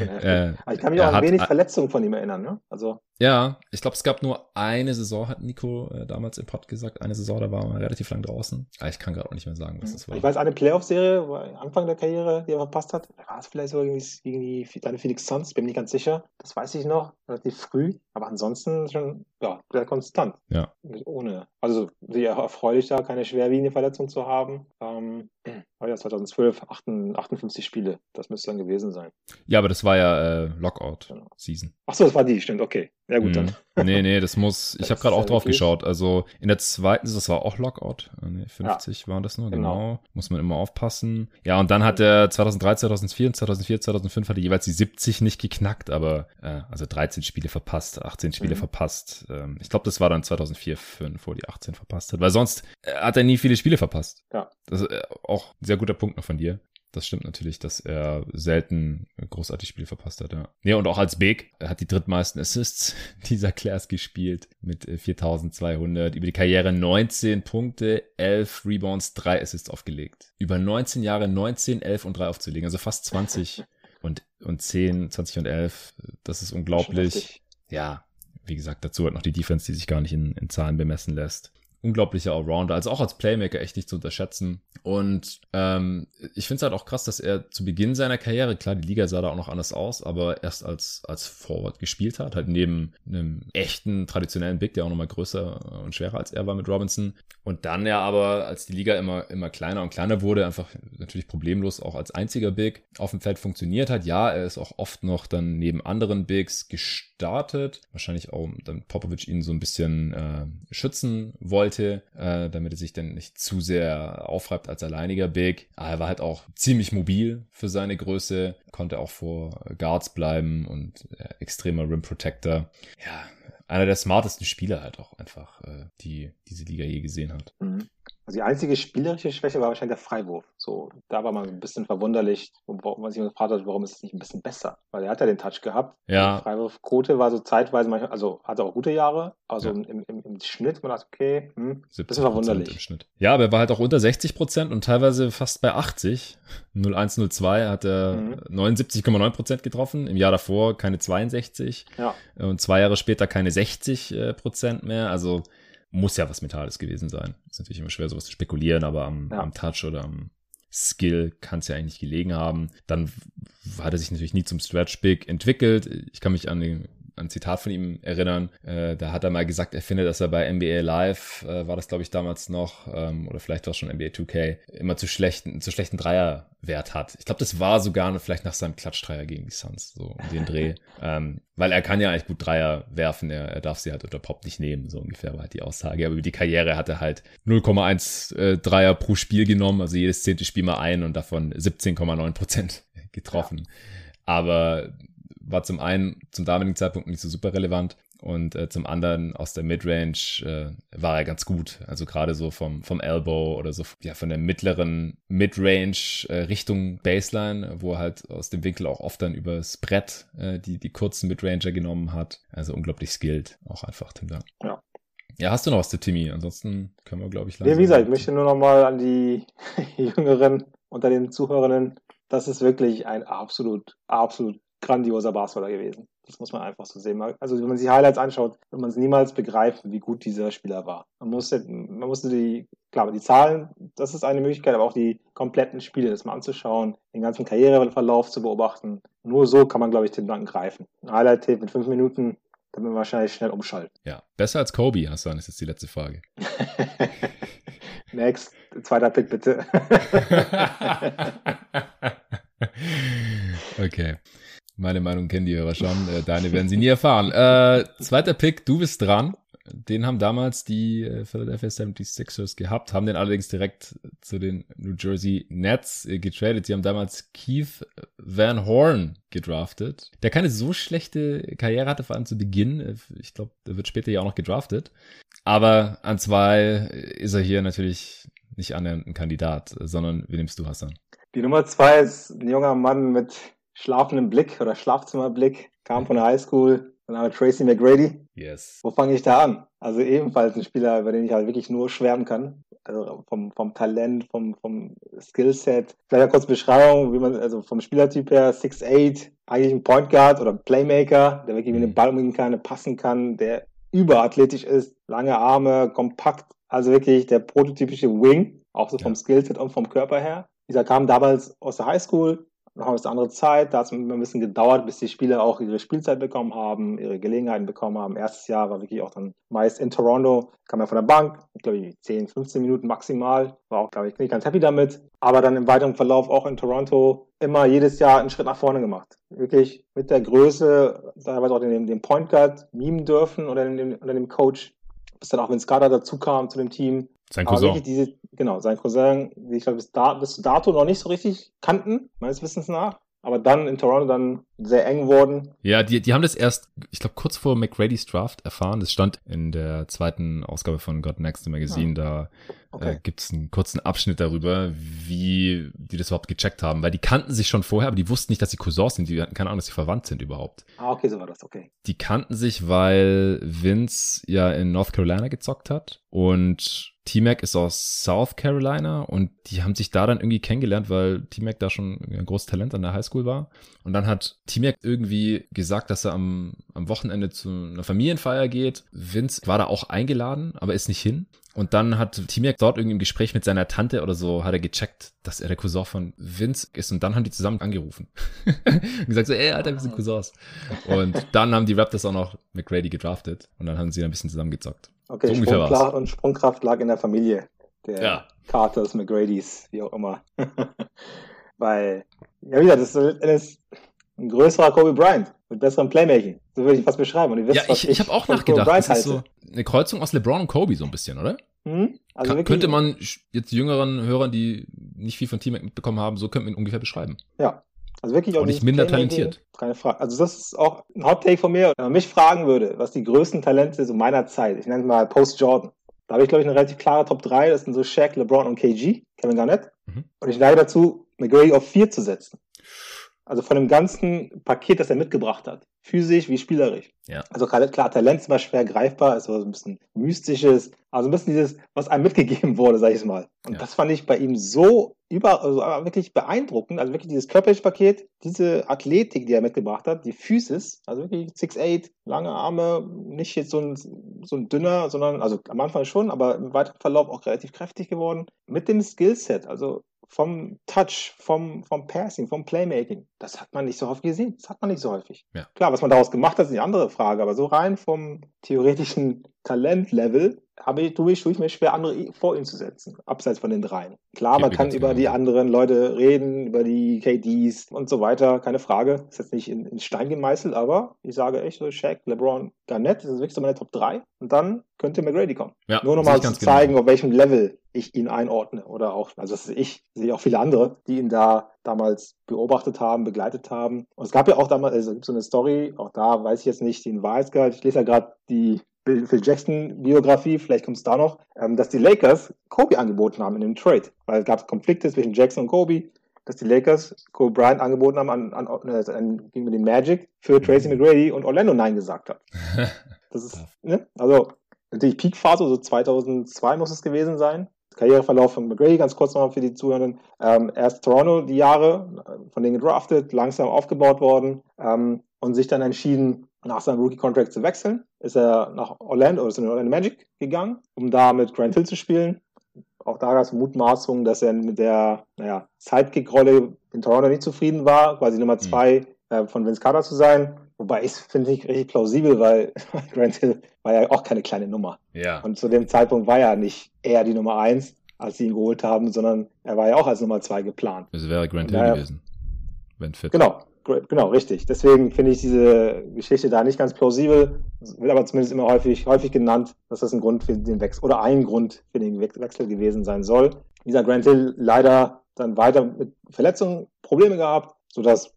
äh, ich kann mich auch an wenig Verletzungen von ihm erinnern, ne? Also. Ja, ich glaube, es gab nur eine Saison, hat Nico äh, damals im Pod gesagt. Eine Saison, da war er relativ lang draußen. Aber ich kann gerade auch nicht mehr sagen, was das war. Ich weiß, eine Playoff-Serie, Anfang der Karriere, die er verpasst hat, war es vielleicht sogar gegen die deine Phoenix Suns, bin mir nicht ganz sicher. Das weiß ich noch, relativ früh. Aber ansonsten schon, ja, sehr konstant. Ja. Ohne, also sehr erfreulich da, keine schwerwiegende Verletzung zu haben. Ähm, war ja 2012, 58 Spiele. Das müsste dann gewesen sein. Ja, aber das war ja äh, Lockout-Season. Genau. Achso, das war die, stimmt, okay. Ja gut, mhm. dann. nee, nee, das muss, ich habe gerade auch drauf geschaut. Also in der zweiten, das war auch Lockout. Äh, nee, 50 ja. waren das nur, genau. genau. Muss man immer aufpassen. Ja, und dann hat er 2003, 2004, 2004, 2005 hatte jeweils die 70 nicht geknackt, aber äh, also 13 Spiele verpasst, 18 Spiele mhm. verpasst. Ähm, ich glaube, das war dann 2004, 5, wo die 18 verpasst hat, weil sonst äh, hat er nie viele Spiele verpasst. Ja. Das ist äh, auch ein sehr guter Punkt noch von dir. Das stimmt natürlich, dass er selten großartig Spiele verpasst hat, ja. Ja, und auch als Big. Er hat die drittmeisten Assists dieser Class gespielt mit 4200. Äh, Über die Karriere 19 Punkte, 11 Rebounds, 3 Assists aufgelegt. Über 19 Jahre 19, 11 und 3 aufzulegen. Also fast 20 und, und 10, 20 und 11. Das ist unglaublich. Ja, wie gesagt, dazu hat noch die Defense, die sich gar nicht in, in Zahlen bemessen lässt. Unglaublicher Allrounder, also auch als Playmaker echt nicht zu unterschätzen. Und ähm, ich finde es halt auch krass, dass er zu Beginn seiner Karriere, klar, die Liga sah da auch noch anders aus, aber erst als, als Forward gespielt hat, halt neben einem echten, traditionellen Big, der auch nochmal größer und schwerer als er war mit Robinson. Und dann ja aber, als die Liga immer, immer kleiner und kleiner wurde, einfach natürlich problemlos auch als einziger Big auf dem Feld funktioniert hat. Ja, er ist auch oft noch dann neben anderen Bigs gestartet. Wahrscheinlich auch, damit Popovic ihn so ein bisschen äh, schützen wollte, äh, damit er sich dann nicht zu sehr aufreibt als alleiniger Big. Aber er war halt auch ziemlich mobil für seine Größe, konnte auch vor Guards bleiben und äh, extremer Rim Protector. Ja, einer der smartesten Spieler halt auch einfach, äh, die diese Liga je gesehen hat. Mhm. Also die einzige spielerische Schwäche war wahrscheinlich der Freiwurf. So, da war man ein bisschen verwunderlich, wo man sich gefragt hat, warum ist es nicht ein bisschen besser? Weil er hat ja den Touch gehabt. Ja. Die Freiwurfquote war so zeitweise manchmal, also hatte auch gute Jahre, also Ja. im, im, im Schnitt, man dachte, okay, hm, 70 bisschen verwunderlich. im Schnitt. Ja, aber er war halt auch unter 60 Prozent und teilweise fast bei 80. 0102 hat er Mhm. 79,9 Prozent getroffen. Im Jahr davor keine 62 Ja. und zwei Jahre später keine 60 äh, Prozent mehr. Also muss ja was Mentales gewesen sein. Ist natürlich immer schwer, sowas zu spekulieren, aber am, Ja. am Touch oder am Skill kann es ja eigentlich gelegen haben. Dann hat er sich natürlich nie zum Stretch Big entwickelt. Ich kann mich an den ein Zitat von ihm erinnern. Äh, da hat er mal gesagt, er findet, dass er bei NBA Live, äh, war das glaube ich damals noch, ähm, oder vielleicht war es schon NBA 2K, immer zu schlechten, zu schlechten Dreierwert hat. Ich glaube, das war sogar vielleicht nach seinem Klatschdreier gegen die Suns, so um den Dreh. ähm, weil er kann ja eigentlich gut Dreier werfen, er, er darf sie halt unter Pop nicht nehmen, so ungefähr war halt die Aussage. Aber über die Karriere hat er halt 0,1 äh, Dreier pro Spiel genommen, also jedes zehnte Spiel mal ein und davon 17,9 Prozent getroffen. Aber war zum einen zum damaligen Zeitpunkt nicht so super relevant und äh, zum anderen aus der Midrange äh, war er ganz gut. Also gerade so vom, vom Elbow oder so ja von der mittleren Midrange äh, Richtung Baseline, wo er halt aus dem Winkel auch oft dann übers Brett äh, die, die kurzen Midranger genommen hat. Also unglaublich skilled, auch einfach Tim Dunn. Ja. Ja, hast du noch was zu Timmy? Ansonsten können wir, glaube ich, Ja, wie gesagt, ich möchte nur noch mal an die Jüngeren unter den Zuhörerinnen, das ist wirklich ein absolut, absolut grandioser Basketballer gewesen. Das muss man einfach so sehen. Also wenn man sich Highlights anschaut, wird man es niemals begreifen, wie gut dieser Spieler war. Man musste, man musste die, klar, die Zahlen, das ist eine Möglichkeit, aber auch die kompletten Spiele, das mal anzuschauen, den ganzen Karriereverlauf zu beobachten. Nur so kann man, glaube ich, den Danken greifen. Ein Highlight-Tape mit fünf Minuten, wird man wahrscheinlich schnell umschalten. Ja, besser als Kobe, Hassan, ist jetzt die letzte Frage. Next, zweiter Pick bitte. okay. Meine Meinung kennen die Hörer schon. Äh, Deine werden sie nie erfahren. Äh, zweiter Pick, du bist dran. Den haben damals die äh, Philadelphia 76ers gehabt, haben den allerdings direkt zu den New Jersey Nets äh, getradet. Sie haben damals Keith Van Horn gedraftet, der keine so schlechte Karriere hatte, vor allem zu Beginn. Ich glaube, der wird später ja auch noch gedraftet. Aber an zwei ist er hier natürlich nicht annähernd ein Kandidat, sondern wie nimmst du, Hassan? Die Nummer zwei ist ein junger Mann mit schlafendem Blick oder Schlafzimmerblick, kam von der Highschool, dann haben wir Tracy McGrady. Yes. Wo fange ich da an? Also ebenfalls ein Spieler, über den ich halt wirklich nur schwärmen kann. Also vom, vom Talent, vom, vom Skillset. Vielleicht eine kurze Beschreibung, wie man, also vom Spielertyp her, 6'8, eigentlich ein Point Guard oder Playmaker, der wirklich mit dem Ball umgehen kann, passen kann, der überathletisch ist, lange Arme, kompakt, also wirklich der prototypische Wing, auch so vom Ja. Skillset und vom Körper her. Dieser kam damals aus der Highschool, noch eine andere Zeit, da hat es ein bisschen gedauert, bis die Spieler auch ihre Spielzeit bekommen haben, ihre Gelegenheiten bekommen haben. Erstes Jahr war wirklich auch dann meist in Toronto, kam er von der Bank, ich glaube 10, 15 Minuten maximal, war auch, glaube ich, nicht ganz happy damit. Aber dann im weiteren Verlauf auch in Toronto immer jedes Jahr einen Schritt nach vorne gemacht. Wirklich mit der Größe, teilweise auch den, den Point Guard mimen dürfen oder dem, dem Coach, bis dann auch Vince Carter dazu kam zu dem Team. Sein Aber Cousin. wirklich diese, genau, sein Cousin, die ich glaube bis, da, bis dato noch nicht so richtig kannten, meines Wissens nach. Aber dann in Toronto dann sehr eng wurden. Ja, die, die haben das erst, ich glaube, kurz vor McRady's Draft erfahren. Das stand in der zweiten Ausgabe von God Next Magazine. Da Okay. äh, gibt's einen kurzen Abschnitt darüber, wie die das überhaupt gecheckt haben. Weil die kannten sich schon vorher, aber die wussten nicht, dass sie Cousins sind. Die hatten keine Ahnung, dass sie verwandt sind überhaupt. Ah, okay, so war das, okay. Die kannten sich, weil Vince ja in North Carolina gezockt hat Und T-Mac ist aus South Carolina und die haben sich da dann irgendwie kennengelernt, weil T-Mac da schon ein großes Talent an der Highschool war. Und dann hat T-Mac irgendwie gesagt, dass er am, am Wochenende zu einer Familienfeier geht. Vince war da auch eingeladen, aber ist nicht hin. Und dann hat T-Mac dort irgendwie im Gespräch mit seiner Tante oder so, hat er gecheckt, dass er der Cousin von Vince ist. Und dann haben die zusammen angerufen. und gesagt so, ey, Alter, wir sind Cousins. Und dann haben die Raptors auch noch McGrady gedraftet. Und dann haben sie ein bisschen zusammengezockt. Okay, so Sprungkraft und Sprungkraft lag in der Familie der ja. Carters, McGrady's, wie auch immer. Weil, ja, wieder, das ist ein größerer Kobe Bryant mit besserem Playmaking. So würde ich fast beschreiben. Und ihr wisst, ja, ich, ich, ich habe auch nachgedacht, das ist so eine Kreuzung aus LeBron und Kobe so ein bisschen, oder? Hm? Also Kann, könnte man jetzt jüngeren Hörern, die nicht viel von Team mitbekommen haben, so könnte man ihn ungefähr beschreiben. Ja, also wirklich auch nicht minder talentiert. Keine Frage. Also das ist auch ein Hot Take von mir. Wenn man mich fragen würde, was die größten Talente so meiner Zeit, ich nenne es mal Post Jordan, da habe ich glaube ich eine relativ klare Top 3. Das sind so Shaq, LeBron und KG, Kevin Garnett. Mhm. Und ich neige dazu, McGrady auf 4 zu setzen. Also von dem ganzen Paket, das er mitgebracht hat. Physisch wie spielerisch. Ja. Also klar, Talent ist immer schwer greifbar, ist so ein bisschen mystisches, also ein bisschen dieses, was einem mitgegeben wurde, sag ich mal. Und ja. das fand ich bei ihm so über, also wirklich beeindruckend. Also wirklich dieses körperliche Paket, diese Athletik, die er mitgebracht hat, die Physis, also wirklich 6'8, lange Arme, nicht jetzt so ein, so ein dünner, sondern, also am Anfang schon, aber im weiteren Verlauf auch relativ kräftig geworden. Mit dem Skillset, also vom Touch, vom, vom Passing, vom Playmaking. Das hat man nicht so häufig gesehen. Das hat man nicht so häufig. Ja. Klar, was man daraus gemacht hat, ist eine andere Frage, aber so rein vom theoretischen Talentlevel habe ich, tue ich, tue ich mir schwer, andere vor ihm zu setzen, abseits von den dreien. Klar, man kann über die anderen Leute reden, über die KDs und so weiter, keine Frage. Ist jetzt nicht in, in Stein gemeißelt, aber ich sage echt so, Shaq, LeBron, Garnett, das ist wirklich so meine Top 3. Und dann könnte McGrady kommen. Ja, Nur nochmal zu zeigen, genau. auf welchem Level ich ihn einordne. Oder auch, also das ist ich, sehe ich auch viele andere, die ihn da damals beobachtet haben, begleitet haben. Und es gab ja auch damals, also gibt so eine Story, auch da weiß ich jetzt nicht den Wahrheitsgehalt. Ich lese ja gerade die Phil Jackson-Biografie, vielleicht kommt es da noch, ähm, dass die Lakers Kobe angeboten haben in dem Trade. Weil es gab Konflikte zwischen Jackson und Kobe, dass die Lakers Kobe Bryant angeboten haben an, an, an, äh, an gegen den Magic für Tracy McGrady und Orlando Nein gesagt hat. Das ist, ne? Also natürlich Peakphase, so 2002 muss es gewesen sein. Karriereverlauf von McGrady, ganz kurz nochmal für die Zuhörenden. Ähm, erst Toronto die Jahre, von denen gedraftet, langsam aufgebaut worden ähm, und sich dann entschieden, nach seinem Rookie-Contract zu wechseln, ist er nach Orlando oder den Orlando Magic gegangen, um da mit Grant Hill zu spielen. Auch da gab es Mutmaßungen, dass er mit der naja, Sidekick-Rolle in Toronto nicht zufrieden war, quasi Nummer mhm. zwei äh, von Vince Carter zu sein. Wobei ich finde ich richtig plausibel, weil Grant Hill war ja auch keine kleine Nummer. Ja. Und zu dem Zeitpunkt war ja nicht er die Nummer eins, als sie ihn geholt haben, sondern er war ja auch als Nummer zwei geplant. Es wäre Grant Hill gewesen, wenn fit. Genau, Genau, richtig. Deswegen finde ich diese Geschichte da nicht ganz plausibel. Wird aber zumindest immer häufig, häufig genannt, dass das ein Grund für den Wechsel oder ein Grund für den Wechsel gewesen sein soll. Dieser Grant Hill leider dann weiter mit Verletzungen Probleme gehabt, sodass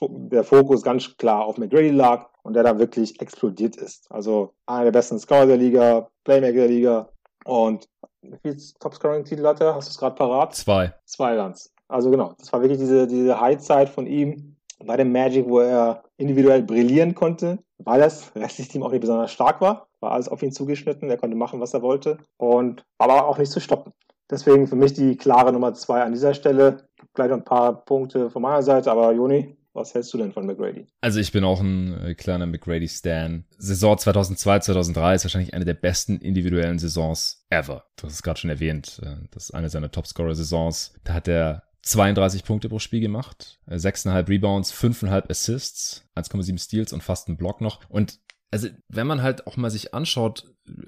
der Fokus ganz klar auf McGrady lag und der da wirklich explodiert ist. Also einer der besten Scorer der Liga, Playmaker der Liga und wie viel Top-Scoring-Titel hat er? Hast du es gerade parat? Zwei. Zwei ganz. Also genau, das war wirklich diese, diese High-Zeit von ihm bei dem Magic, wo er individuell brillieren konnte, weil das restliche Team auch nicht besonders stark war. War alles auf ihn zugeschnitten, er konnte machen, was er wollte und aber auch nicht zu stoppen. Deswegen für mich die klare Nummer zwei an dieser Stelle. Gleich noch ein paar Punkte von meiner Seite, aber Joni, was hältst du denn von McGrady? Also ich bin auch ein äh, kleiner McGrady-Stan. Saison 2002, 2003 ist wahrscheinlich eine der besten individuellen Saisons ever. Du hast es gerade schon erwähnt. Äh, das ist eine seiner Topscorer-Saisons. Da hat er 32 Punkte pro Spiel gemacht, 6,5 äh, Rebounds, 5,5 Assists, 1,7 Steals und fast einen Block noch. Und also, wenn man halt auch mal sich anschaut,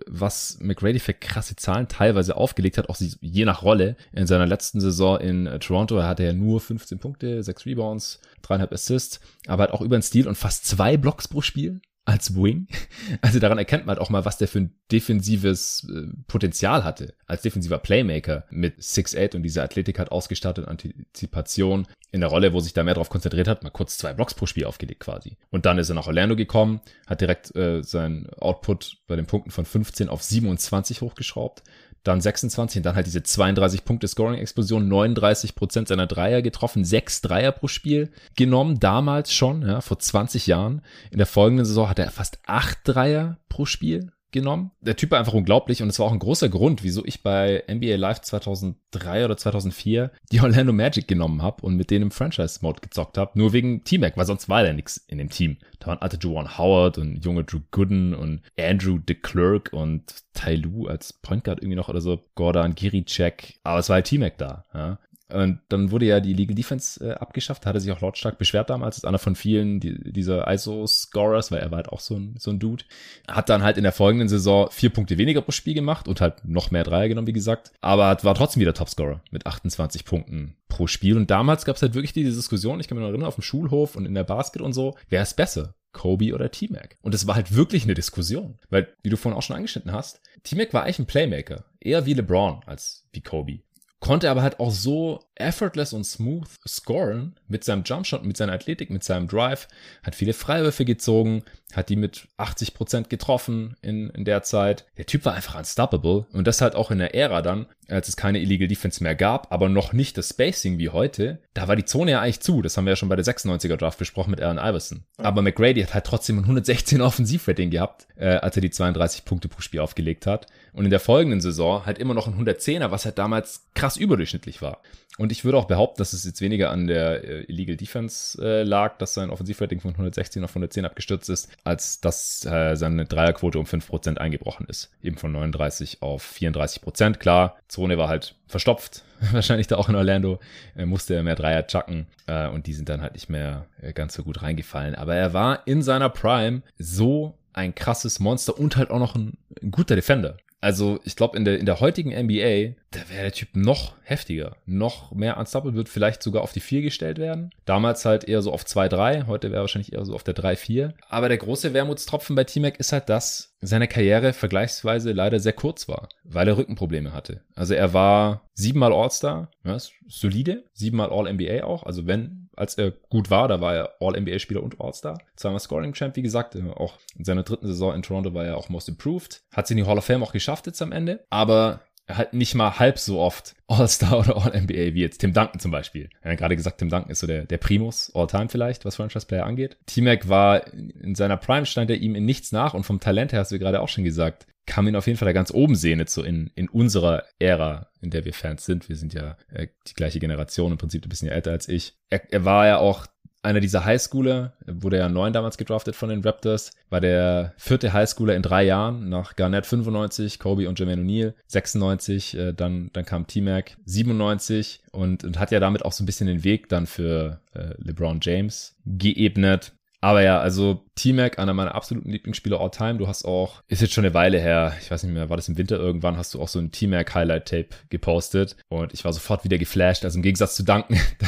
was McGrady für krasse Zahlen teilweise aufgelegt hat, auch je nach Rolle. In seiner letzten Saison in äh, Toronto hatte er nur 15 Punkte, 6 Rebounds, 3,5 Assists, aber halt auch über den Stil und fast zwei Blocks pro Spiel als Wing. Also daran erkennt man halt auch mal, was der für ein defensives äh, Potenzial hatte. Als defensiver Playmaker mit 6'8 und diese Athletik hat ausgestattet, Antizipation in der Rolle, wo sich da mehr drauf konzentriert hat, mal kurz zwei Blocks pro Spiel aufgelegt quasi. Und dann ist er nach Orlando gekommen, hat direkt äh, sein Output bei den Punkten von 15 auf 27 hochgeschraubt, dann 26 und dann halt diese 32 Punkte Scoring-Explosion, 39 Prozent seiner Dreier getroffen, sechs Dreier pro Spiel genommen, damals schon, ja, vor 20 Jahren. In der folgenden Saison hat er fast acht Dreier pro Spiel, genommen. Der Typ war einfach unglaublich und es war auch ein großer Grund, wieso ich bei NBA Live 2003 oder 2004 die Orlando Magic genommen habe und mit denen im Franchise-Mode gezockt habe. Nur wegen T-Mac, weil sonst war ja nichts in dem Team. Da waren alte Juwan Howard und junge Drew Gooden und Andrew DeClerk und Tai Lu als Point Guard irgendwie noch oder so. Gordon, Check. Aber es war halt T-Mac da. Ja. Und dann wurde ja die Legal Defense äh, abgeschafft, hatte sich auch lautstark beschwert damals, als einer von vielen die, dieser ISO-Scorers, weil er war halt auch so ein, so ein Dude. Hat dann halt in der folgenden Saison vier Punkte weniger pro Spiel gemacht und halt noch mehr Dreier genommen, wie gesagt. Aber war trotzdem wieder Topscorer mit 28 Punkten pro Spiel. Und damals gab es halt wirklich diese Diskussion, ich kann mich noch erinnern, auf dem Schulhof und in der Basket und so, wer ist besser? Kobe oder T-Mac. Und es war halt wirklich eine Diskussion. Weil, wie du vorhin auch schon angeschnitten hast, T-Mac war eigentlich ein Playmaker. Eher wie LeBron als wie Kobe konnte aber halt auch so effortless und smooth scoren mit seinem Jumpshot, mit seiner Athletik, mit seinem Drive, hat viele Freiwürfe gezogen, hat die mit 80 Prozent getroffen in, in der Zeit. Der Typ war einfach unstoppable und das halt auch in der Ära dann, als es keine Illegal Defense mehr gab, aber noch nicht das Spacing wie heute. Da war die Zone ja eigentlich zu, das haben wir ja schon bei der 96er Draft besprochen mit Allen Iverson. Aber McGrady hat halt trotzdem ein 116 Offensivrating gehabt, äh, als er die 32 Punkte pro Spiel aufgelegt hat. Und in der folgenden Saison halt immer noch ein 110er, was halt damals krass überdurchschnittlich war. Und ich würde auch behaupten, dass es jetzt weniger an der äh, Illegal Defense äh, lag, dass sein Offensivrating von 116 auf 110 abgestürzt ist, als dass äh, seine Dreierquote um 5% eingebrochen ist. Eben von 39 auf 34%. Klar, Zone war halt verstopft, wahrscheinlich da auch in Orlando, er musste er mehr Dreier chucken äh, und die sind dann halt nicht mehr äh, ganz so gut reingefallen. Aber er war in seiner Prime so ein krasses Monster und halt auch noch ein, ein guter Defender. Also ich glaube, in der, in der heutigen NBA, da wäre der Typ noch heftiger, noch mehr unstoppable, wird vielleicht sogar auf die 4 gestellt werden. Damals halt eher so auf 2-3, heute wäre wahrscheinlich eher so auf der 3-4. Aber der große Wermutstropfen bei T-Mac ist halt, dass seine Karriere vergleichsweise leider sehr kurz war, weil er Rückenprobleme hatte. Also er war siebenmal All-Star, ja, solide, siebenmal All-NBA auch. Also wenn, als er gut war, da war er All-NBA-Spieler und All-Star. Zweimal Scoring-Champ, wie gesagt, auch in seiner dritten Saison in Toronto war er auch Most Improved. Hat sie in die Hall of Fame auch geschafft jetzt am Ende. Aber halt nicht mal halb so oft All-Star oder All-NBA wie jetzt Tim Duncan zum Beispiel. Hat gerade gesagt, Tim Duncan ist so der, der Primus All-Time vielleicht, was Franchise-Player angeht. T-Mac war in seiner Prime, stand er ihm in nichts nach und vom Talent her hast du gerade auch schon gesagt, kann ihn auf jeden Fall da ganz oben sehen, jetzt so in, in unserer Ära, in der wir Fans sind. Wir sind ja äh, die gleiche Generation, im Prinzip ein bisschen älter als ich. Er, er war ja auch einer dieser Highschooler, wurde ja neun damals gedraftet von den Raptors, war der vierte Highschooler in drei Jahren, nach Garnett 95, Kobe und Jermaine O'Neal 96, äh, dann, dann kam T-Mac 97 und, und hat ja damit auch so ein bisschen den Weg dann für äh, LeBron James geebnet. Aber ja, also T-Mac, einer meiner absoluten Lieblingsspieler all time. Du hast auch, ist jetzt schon eine Weile her, ich weiß nicht mehr, war das im Winter irgendwann, hast du auch so ein T-Mac Highlight Tape gepostet und ich war sofort wieder geflasht. Also im Gegensatz zu Danken, da,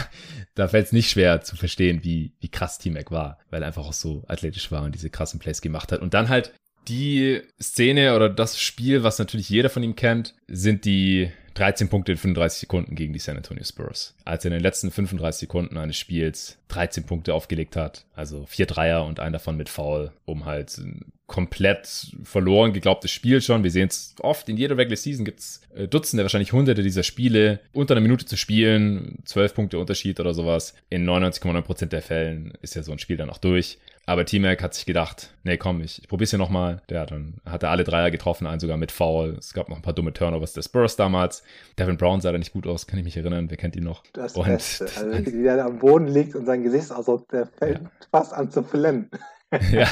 da fällt es nicht schwer zu verstehen, wie, wie krass T-Mac war, weil er einfach auch so athletisch war und diese krassen Plays gemacht hat. Und dann halt die Szene oder das Spiel, was natürlich jeder von ihm kennt, sind die 13 Punkte in 35 Sekunden gegen die San Antonio Spurs. Als er in den letzten 35 Sekunden eines Spiels 13 Punkte aufgelegt hat, also vier Dreier und ein davon mit Foul, um halt ein komplett verloren geglaubtes Spiel schon. Wir sehen es oft, in jeder Regular Season gibt's äh, Dutzende, wahrscheinlich Hunderte dieser Spiele, unter einer Minute zu spielen, 12 Punkte Unterschied oder sowas. In 99,9% der Fällen ist ja so ein Spiel dann auch durch. Aber T-Mac hat sich gedacht, nee, komm, ich, ich probier's hier nochmal. Ja, dann hat er alle Dreier getroffen, einen sogar mit Foul. Es gab noch ein paar dumme Turnovers der Spurs damals. Devin Brown sah da nicht gut aus, kann ich mich erinnern. Wer kennt ihn noch? Das und, Beste. Also, wie er am Boden liegt und sein Gesichtsausdruck, der fällt ja. fast an zu flennen. ja.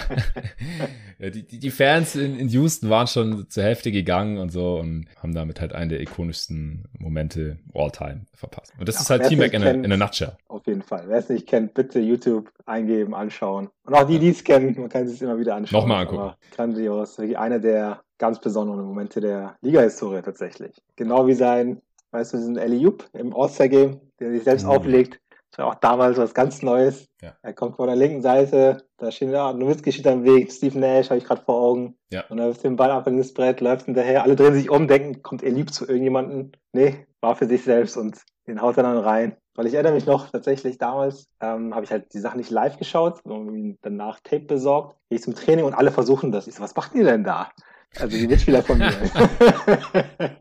ja die, die Fans in, in Houston waren schon zur Hälfte gegangen und so und haben damit halt einen der ikonischsten Momente all time verpasst. Und das ja, ist halt T-Mac in, in a nutshell. Auf jeden Fall. Wer es nicht kennt, bitte YouTube eingeben, anschauen. Und auch die, die es kennen, man kann es immer wieder anschauen. Nochmal angucken. Aber grandios. Wirklich einer der ganz besonderen Momente der Liga-Historie tatsächlich. Genau wie sein, weißt du, diesen Eliup im All-Star-Game, der sich selbst mhm. auflegt war auch damals was ganz Neues. Ja. Er kommt von der linken Seite, da steht ja, Nowitzki steht am Weg, Steve Nash habe ich gerade vor Augen. Ja. Und er wirft den Ball ab in das Brett, läuft hinterher, alle drehen sich um, denken, kommt er lieb zu irgendjemanden. Nee, war für sich selbst und den haut er dann rein. Weil ich erinnere mich noch, tatsächlich damals ähm, habe ich halt die Sachen nicht live geschaut, sondern danach Tape besorgt. Gehe ich zum Training und alle versuchen das. Ich so, was macht ihr denn da? Also die Mitspieler von mir.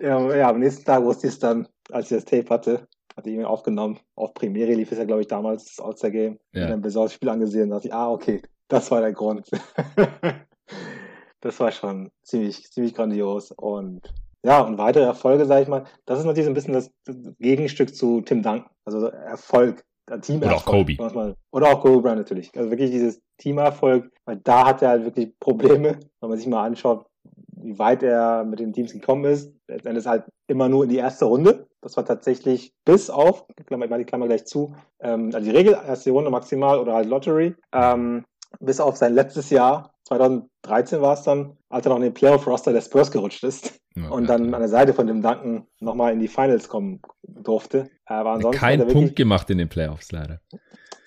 ja, ja, am nächsten Tag wusste ich es dann, als ich das Tape hatte, hatte ich mir aufgenommen. Auf Premiere lief es ja, glaube ich, damals, das All-Star-Game. Ja. Und dann besorgt Spiel angesehen und dachte ich, ah, okay, das war der Grund. das war schon ziemlich, ziemlich grandios. Und ja, und weitere Erfolge, sage ich mal, das ist natürlich ein bisschen das Gegenstück zu Tim Duncan. Also Erfolg, Teamerfolg. Oder auch Kobe. Oder auch Kobe Bryant natürlich. Also wirklich dieses Teamerfolg, weil da hat er halt wirklich Probleme, wenn man sich mal anschaut, wie weit er mit den Teams gekommen ist. Letztendlich halt immer nur in die erste Runde. Das war tatsächlich bis auf, ich mache die Klammer gleich zu, ähm, also die Regel, erste Runde maximal oder halt Lottery, ähm, bis auf sein letztes Jahr, 2013 war es dann, als er noch in den Playoff-Roster der Spurs gerutscht ist ja, und dann ja. an der Seite von dem Duncan nochmal in die Finals kommen durfte. Aber ansonsten Kein Punkt gemacht in den Playoffs leider.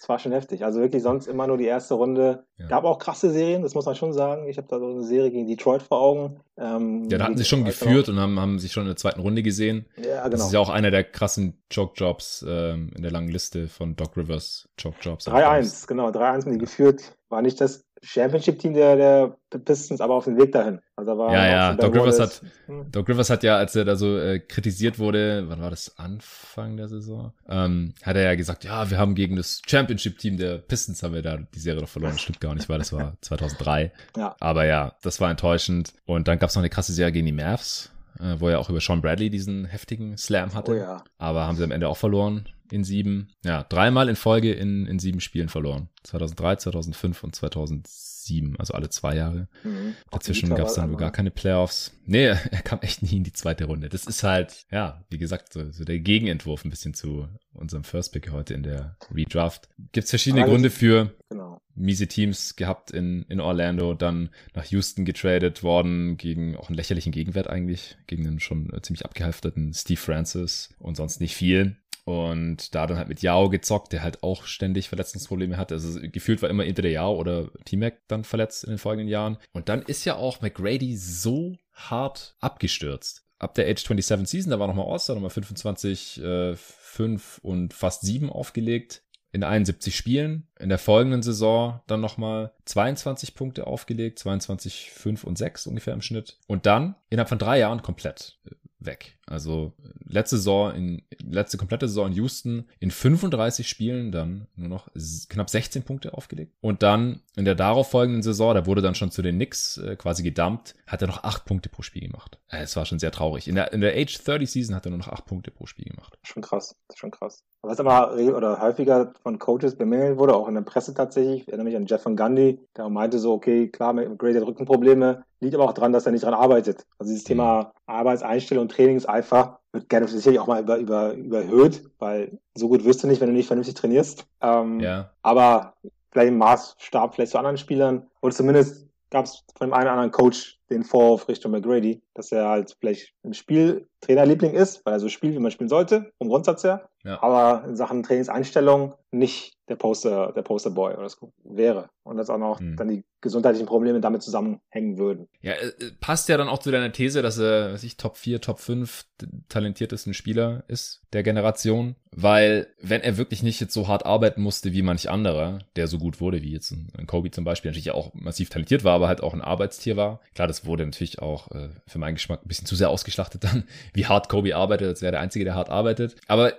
Das war schon heftig. Also wirklich sonst immer nur die erste Runde. Ja. Gab auch krasse Serien, das muss man schon sagen. Ich habe da so eine Serie gegen Detroit vor Augen. Ähm, ja, da hatten sie schon geführt und haben, haben sich schon in der zweiten Runde gesehen. Ja, genau. Das ist ja auch einer der krassen Choke-Jobs ähm, in der langen Liste von Doc Rivers Choke-Jobs. 3-1, genau. 3-1 haben die geführt. War nicht das Championship-Team der, der Pistons, aber auf dem Weg dahin. Also war ja, ja, Doc Rivers, hat, hm. Doc Rivers hat ja, als er da so äh, kritisiert wurde, wann war das, Anfang der Saison, ähm, hat er ja gesagt, ja, wir haben gegen das Championship-Team der Pistons haben wir da die Serie doch verloren. Stimmt gar nicht, weil das war 2003. Ja. Aber ja, das war enttäuschend. Und dann gab es noch eine krasse Serie gegen die Mavs, äh, wo er auch über Sean Bradley diesen heftigen Slam hatte. Oh ja. Aber haben sie am Ende auch verloren in sieben, ja, dreimal in Folge in, in sieben Spielen verloren. 2003, 2005 und 2007, also alle zwei Jahre. Mhm. Dazwischen gab es dann wohl gar keine Playoffs. Nee, er kam echt nie in die zweite Runde. Das ist halt, ja, wie gesagt, so, so der Gegenentwurf ein bisschen zu unserem First Pick heute in der Redraft. Gibt's verschiedene Alles, Gründe für. Genau. Miese Teams gehabt in, in Orlando, dann nach Houston getradet worden, gegen auch einen lächerlichen Gegenwert eigentlich, gegen einen schon ziemlich abgehalfterten Steve Francis und sonst nicht viel. Und da dann halt mit Yao gezockt, der halt auch ständig Verletzungsprobleme hatte. Also gefühlt war immer entweder Yao oder T-Mac dann verletzt in den folgenden Jahren. Und dann ist ja auch McGrady so hart abgestürzt. Ab der Age 27 Season, da war nochmal All-Star, nochmal 25, äh, 5 und fast 7 aufgelegt in 71 Spielen. In der folgenden Saison dann nochmal 22 Punkte aufgelegt, 22, 5 und 6 ungefähr im Schnitt. Und dann innerhalb von drei Jahren komplett weg. Also letzte Saison, in, letzte komplette Saison in Houston in 35 Spielen dann nur noch knapp 16 Punkte aufgelegt. Und dann in der darauffolgenden Saison, da wurde dann schon zu den Knicks äh, quasi gedumpt, hat er noch 8 Punkte pro Spiel gemacht. Äh, es war schon sehr traurig. In der, in der Age 30 Season hat er nur noch 8 Punkte pro Spiel gemacht. Schon krass, schon krass. Was aber oder häufiger von Coaches bemängelt wurde, auch in der Presse tatsächlich, ich erinnere mich an Jeff van Gundy, der meinte so, okay, klar, McGrady hat Rückenprobleme, liegt aber auch daran, dass er nicht dran arbeitet. Also dieses mhm. Thema Arbeitseinstellung und Trainingseifer wird gerne sicherlich auch mal über, über, überhöht, weil so gut wirst du nicht, wenn du nicht vernünftig trainierst. Ähm, ja. Aber vielleicht im Maßstab vielleicht zu anderen Spielern oder zumindest gab es von dem einen oder anderen Coach den Vorwurf Richtung McGrady, dass er halt vielleicht im Spiel Trainerliebling ist, weil er so spielt, wie man spielen sollte, vom Grundsatz her. Ja. Aber in Sachen Trainingseinstellung nicht der Poster, der Posterboy oder das wäre. Und dass auch noch mhm. dann die gesundheitlichen Probleme damit zusammenhängen würden. Ja, äh, äh, passt ja dann auch zu deiner These, dass er, was ich, Top 4, Top 5 talentiertesten Spieler ist der Generation. Weil, wenn er wirklich nicht jetzt so hart arbeiten musste wie manch anderer, der so gut wurde, wie jetzt ein Kobe zum Beispiel, natürlich auch massiv talentiert war, aber halt auch ein Arbeitstier war. Klar, das wurde natürlich auch äh, für meinen Geschmack ein bisschen zu sehr ausgeschlachtet dann, wie hart Kobe arbeitet, als wäre der Einzige, der hart arbeitet. Aber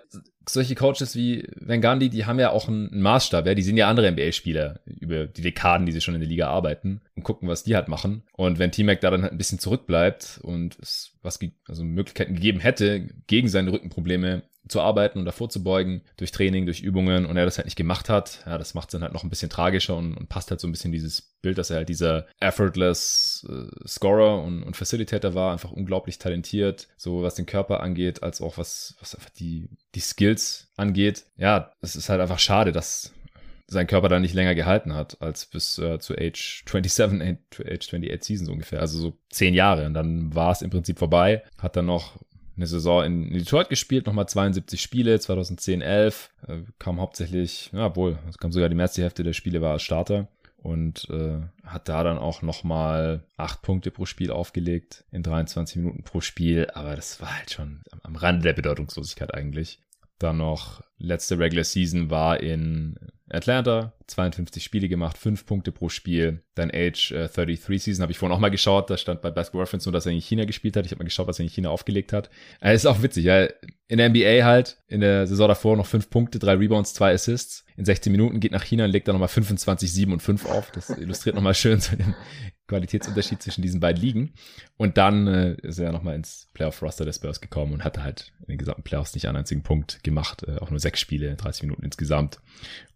solche Coaches wie Van Gandhi, die haben ja auch einen Maßstab, ja, die sind ja andere NBA-Spieler über die Dekaden, die sie schon in der Liga arbeiten und gucken, was die halt machen. Und wenn T-Mac da dann halt ein bisschen zurückbleibt und es was also Möglichkeiten gegeben hätte, gegen seine Rückenprobleme zu arbeiten und davor zu beugen, durch Training, durch Übungen und er das halt nicht gemacht hat, ja, das macht es dann halt noch ein bisschen tragischer und, und, passt halt so ein bisschen dieses Bild, dass er halt dieser effortless äh, Scorer und, und Facilitator war, einfach unglaublich talentiert, so was den Körper angeht, als auch was, was einfach die, die Skills angeht. Ja, es ist halt einfach schade, dass sein Körper dann nicht länger gehalten hat, als bis äh, zu Age 27, äh, to Age 28 Seasons ungefähr, also so zehn Jahre. Und dann war es im Prinzip vorbei, hat dann noch eine Saison in Detroit gespielt, nochmal 72 Spiele, 2010, 11, äh, kam hauptsächlich, ja, wohl, es kam sogar die meiste Hälfte der Spiele war als Starter und äh, hat da dann auch nochmal acht Punkte pro Spiel aufgelegt in 23 Minuten pro Spiel, aber das war halt schon am, am Rande der Bedeutungslosigkeit eigentlich. Dann noch letzte Regular Season war in Atlanta, 52 Spiele gemacht, 5 Punkte pro Spiel. Dann Age äh, 33 Season habe ich vorhin auch mal geschaut, da stand bei Basketball Reference nur, dass er in China gespielt hat. Ich habe mal geschaut, was er in China aufgelegt hat. Äh, ist auch witzig, ja. In der NBA halt, in der Saison davor noch 5 Punkte, 3 Rebounds, 2 Assists. In 16 Minuten geht nach China und legt dann nochmal 25, 7 und 5 auf. Das illustriert nochmal schön so den Qualitätsunterschied zwischen diesen beiden Ligen. Und dann äh, ist er nochmal ins Playoff-Roster des Spurs gekommen und hatte halt in den gesamten Playoffs nicht einen einzigen Punkt gemacht, äh, auch nur sechs Spiele, 30 Minuten insgesamt.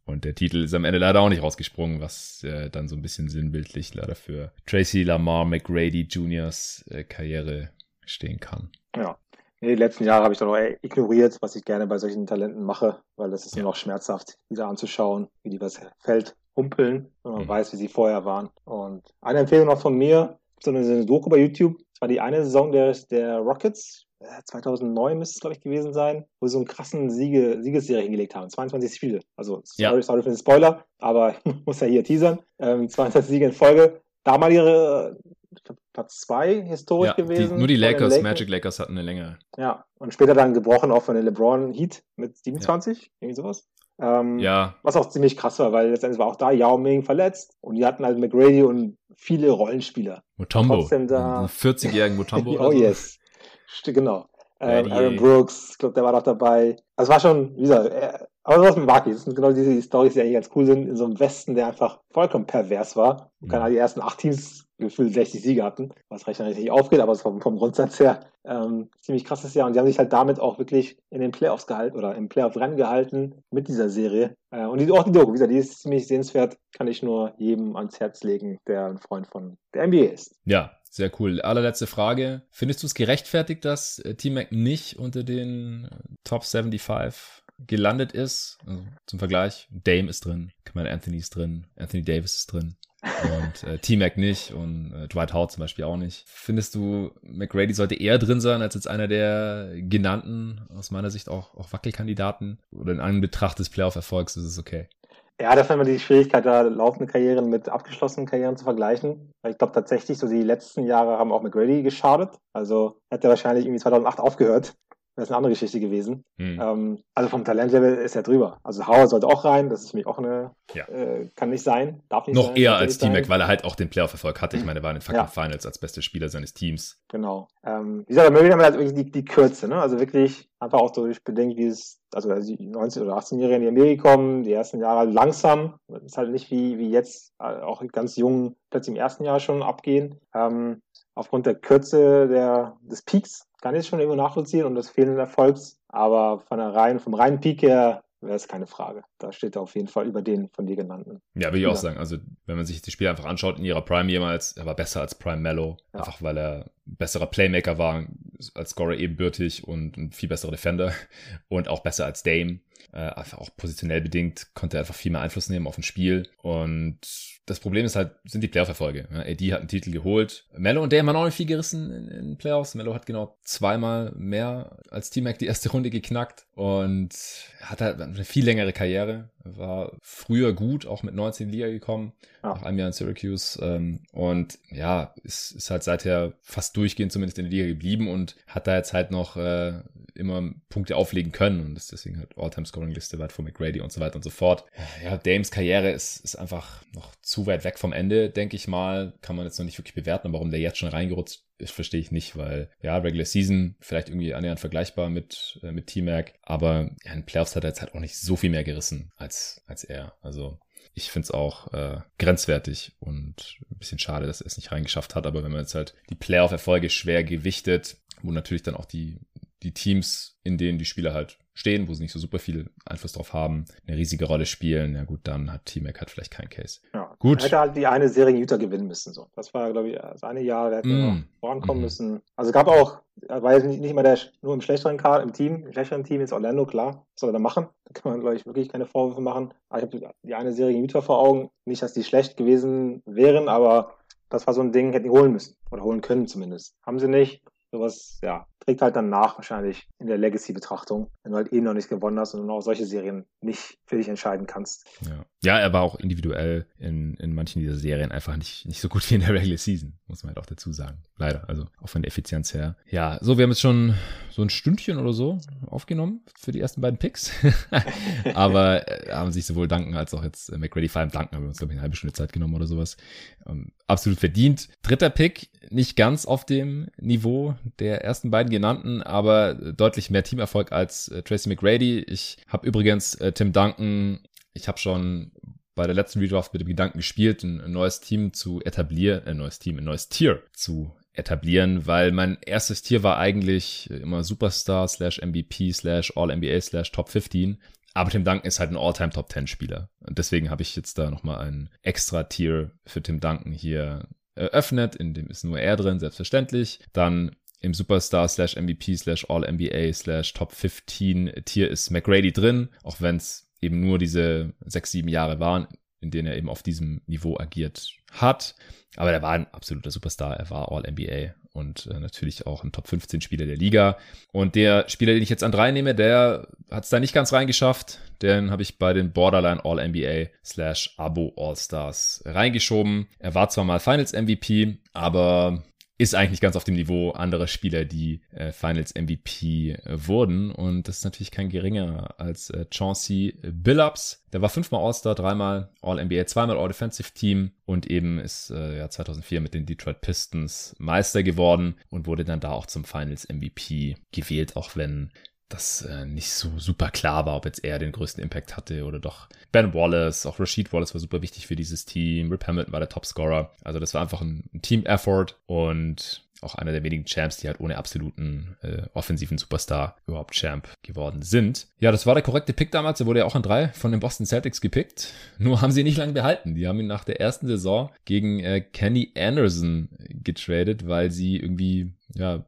Und der Titel ist am Ende leider auch nicht rausgesprungen, was äh, dann so ein bisschen sinnbildlich leider für Tracy Lamar McGrady Juniors äh, Karriere stehen kann. Ja, die letzten Jahre habe ich dann auch ignoriert, was ich gerne bei solchen Talenten mache, weil das ist ja. nur noch schmerzhaft, wieder anzuschauen, wie die das Feld humpeln, wenn man mhm. weiß, wie sie vorher waren. Und eine Empfehlung noch von mir, so eine, eine Doku bei YouTube, das war die eine Saison der, der Rockets, 2009 äh, müsste es, glaube ich, gewesen sein, wo sie so einen krassen Siege, Siegesserie hingelegt haben. 22 Spiele. Also, sorry, ja. sorry für den Spoiler, aber ich muss ja hier teasern. Ähm, 22 Siege in Folge. Damalige Platz 2 historisch ja, gewesen. Die, nur die Lakers, Lakers, Magic Lakers hatten eine Länge. Ja, und später dann gebrochen auch von den LeBron Heat mit 27, ja. irgendwie sowas. Ähm, ja. Was auch ziemlich krass war, weil letztendlich war auch da Yao Ming verletzt und die hatten halt McGrady und viele Rollenspieler. Mutombo. Trotzdem da. 40-jährigen Mutombo. oh yes. Genau. Ähm, Aaron Brooks, ich glaube, der war doch dabei. Also war schon, wie gesagt, äh, aber was mit Maki, das sind genau diese Storys, die eigentlich ganz cool sind, in so einem Westen, der einfach vollkommen pervers war. Mhm. die ersten acht Teams gefühlt 60 Siege hatten, was rechnerisch nicht aufgeht, aber vom, vom Grundsatz her ähm, ziemlich krasses Jahr. Und die haben sich halt damit auch wirklich in den Playoffs gehalten oder im Playoff-Rennen gehalten mit dieser Serie. Äh, und die, auch die Doku, wie gesagt, die ist ziemlich sehenswert, kann ich nur jedem ans Herz legen, der ein Freund von der NBA ist. Ja, sehr cool. Allerletzte Frage. Findest du es gerechtfertigt, dass äh, T-Mac nicht unter den Top 75 gelandet ist? Also zum Vergleich, Dame ist drin, Kamal Anthony ist drin, Anthony Davis ist drin und äh, T-Mac nicht und äh, Dwight Howard zum Beispiel auch nicht. Findest du, McGrady sollte eher drin sein als jetzt einer der genannten, aus meiner Sicht auch, auch Wackelkandidaten? Oder in Anbetracht des Playoff-Erfolgs ist es okay? Ja, das ist immer die Schwierigkeit, da laufende Karrieren mit abgeschlossenen Karrieren zu vergleichen. Ich glaube tatsächlich, so die letzten Jahre haben auch McGrady geschadet. Also hat er wahrscheinlich irgendwie 2008 aufgehört wäre es eine andere Geschichte gewesen. Hm. Ähm, also vom Talentlevel ist er drüber. Also Howard sollte auch rein, das ist für mich auch eine, ja. äh, kann nicht sein, darf nicht Noch sein. Noch eher als T-Mac, weil er halt auch den Playoff-Erfolg hatte. Ich meine, er war in den fucking ja. Finals als bester Spieler seines Teams. Genau. Ähm, wie gesagt, Murray haben halt wirklich die, die Kürze, ne? Also wirklich einfach auch durch bedenkt, wie es, also die 19- oder 18-Jährigen in die Armee gekommen, die ersten Jahre langsam, das ist halt nicht wie, wie jetzt äh, auch ganz jungen plötzlich im ersten Jahr schon abgehen. Ähm, aufgrund der Kürze der, des Peaks kann ich schon irgendwo nachvollziehen und des fehlenden Erfolgs. Aber von der rein, vom reinen Peak her wäre es keine Frage. Da steht er auf jeden Fall über den von dir genannten. Ja, würde ich auch sagen. Also, wenn man sich die Spiele einfach anschaut in ihrer Prime jemals, er war besser als Prime Mellow. Ja. Einfach weil er besserer Playmaker war, als Scorer ebenbürtig und ein viel besserer Defender und auch besser als Dame. Äh, auch positionell bedingt konnte er einfach viel mehr Einfluss nehmen auf ein Spiel. Und das Problem ist halt, sind die Playoff-Erfolge. Ja, AD hat einen Titel geholt. Mello und Dame haben auch nicht viel gerissen in, in Playoffs. Mello hat genau zweimal mehr als T-Mac die erste Runde geknackt und hat halt eine viel längere Karriere. War früher gut, auch mit 19 in die Liga gekommen, ja. nach einem Jahr in Syracuse. Ähm, und ja, ist, ist halt seither fast durchgehend zumindest in der Liga geblieben und hat da jetzt halt noch äh, immer Punkte auflegen können und ist deswegen halt All-Time-Scoring-Liste weit vor McGrady und so weiter und so fort. Ja, Dames Karriere ist, ist einfach noch zu weit weg vom Ende, denke ich mal. Kann man jetzt noch nicht wirklich bewerten, warum der jetzt schon reingerutscht ist, verstehe ich nicht, weil ja, Regular Season vielleicht irgendwie annähernd vergleichbar mit, äh, mit T-Mac, aber ja, in Playoffs hat er jetzt halt auch nicht so viel mehr gerissen als, als er. Also ich finde es auch äh, grenzwertig und ein bisschen schade, dass er es nicht reingeschafft hat. Aber wenn man jetzt halt die Playoff-Erfolge schwer gewichtet, wo natürlich dann auch die die Teams, in denen die Spieler halt stehen, wo sie nicht so super viel Einfluss drauf haben, eine riesige Rolle spielen, ja gut, dann hat Team Mac halt vielleicht keinen Case. Ja, gut. Hätte halt die eine Serie Utah gewinnen müssen, so. Das war, glaube ich, das eine Jahr, da hätte mm. vorankommen mm. müssen. Also gab auch, war jetzt nicht, nicht immer der, nur im schlechteren Card, im Team, im schlechteren Team ist Orlando, klar, was soll er da machen? Da kann man, glaube ich, wirklich keine Vorwürfe machen. Aber ich habe die eine Serie in Utah vor Augen. Nicht, dass die schlecht gewesen wären, aber das war so ein Ding, hätten die holen müssen. Oder holen können zumindest. Haben sie nicht. Sowas, ja, trägt halt dann nach wahrscheinlich in der Legacy-Betrachtung, wenn du halt eh noch nicht gewonnen hast und auch solche Serien nicht für dich entscheiden kannst. Ja, ja er war auch individuell in, in manchen dieser Serien einfach nicht, nicht so gut wie in der Regular Season, muss man halt auch dazu sagen. Leider, also auch von der Effizienz her. Ja, so, wir haben jetzt schon so ein Stündchen oder so aufgenommen für die ersten beiden Picks. Aber äh, haben sich sowohl Danken als auch jetzt äh, McReady vor allem Danken, haben wir uns, glaube ich, eine halbe Stunde Zeit genommen oder sowas. Ähm, absolut verdient. Dritter Pick, nicht ganz auf dem Niveau der ersten beiden genannten, aber deutlich mehr Teamerfolg als äh, Tracy McGrady. Ich habe übrigens äh, Tim Duncan, ich habe schon bei der letzten Redraft mit dem Gedanken gespielt, ein neues Team zu etablieren, ein neues Team, ein neues Tier zu etablieren, weil mein erstes Tier war eigentlich immer Superstar slash MVP slash All-NBA slash Top 15. Aber Tim Duncan ist halt ein All-Time Top 10 Spieler. Und deswegen habe ich jetzt da nochmal ein extra Tier für Tim Duncan hier eröffnet. In dem ist nur er drin, selbstverständlich. Dann im Superstar slash MVP slash All-NBA slash Top 15 Tier ist McGrady drin, auch wenn es eben nur diese sechs, sieben Jahre waren, in denen er eben auf diesem Niveau agiert hat. Aber er war ein absoluter Superstar. Er war All-NBA und äh, natürlich auch ein Top 15 Spieler der Liga. Und der Spieler, den ich jetzt an drei nehme, der hat es da nicht ganz reingeschafft. Den habe ich bei den Borderline All-NBA slash Abo All-Stars reingeschoben. Er war zwar mal Finals MVP, aber ist eigentlich nicht ganz auf dem Niveau anderer Spieler, die äh, Finals MVP äh, wurden. Und das ist natürlich kein geringer als äh, Chauncey Billups. Der war fünfmal All-Star, dreimal All-NBA, zweimal All-Defensive Team und eben ist äh, ja 2004 mit den Detroit Pistons Meister geworden und wurde dann da auch zum Finals MVP gewählt, auch wenn das äh, nicht so super klar war, ob jetzt er den größten Impact hatte oder doch Ben Wallace, auch Rashid Wallace war super wichtig für dieses Team, Rip Hamilton war der Topscorer. Also das war einfach ein, ein Team-Effort und auch einer der wenigen Champs, die halt ohne absoluten äh, offensiven Superstar überhaupt Champ geworden sind. Ja, das war der korrekte Pick damals. Er wurde ja auch an drei von den Boston Celtics gepickt. Nur haben sie ihn nicht lange behalten. Die haben ihn nach der ersten Saison gegen äh, Kenny Anderson getradet, weil sie irgendwie ja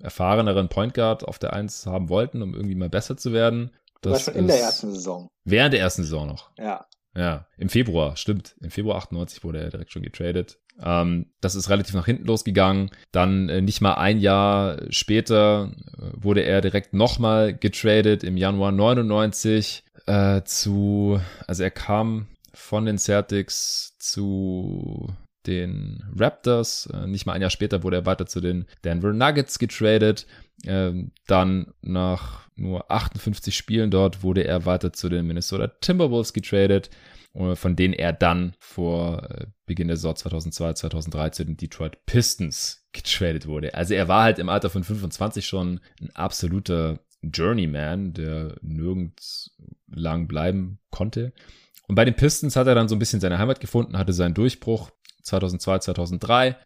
erfahreneren Point Guard auf der Eins haben wollten, um irgendwie mal besser zu werden. Das war schon in der ersten Saison. Während der ersten Saison noch. Ja. Ja, im Februar, stimmt. Im Februar 98 wurde er direkt schon getradet. Ähm, das ist relativ nach hinten losgegangen. Dann äh, nicht mal ein Jahr später äh, wurde er direkt nochmal getradet im Januar 99 äh, zu, also er kam von den Celtics zu den Raptors. Äh, nicht mal ein Jahr später wurde er weiter zu den Denver Nuggets getradet. Ähm, dann nach nur 58 Spielen dort wurde er weiter zu den Minnesota Timberwolves getradet, äh, von denen er dann vor äh, Beginn der Saison 2002, 2003 zu den Detroit Pistons getradet wurde. Also er war halt im Alter von 25 schon ein absoluter Journeyman, der nirgends lang bleiben konnte. Und bei den Pistons hat er dann so ein bisschen seine Heimat gefunden, hatte seinen Durchbruch 2002, 2003.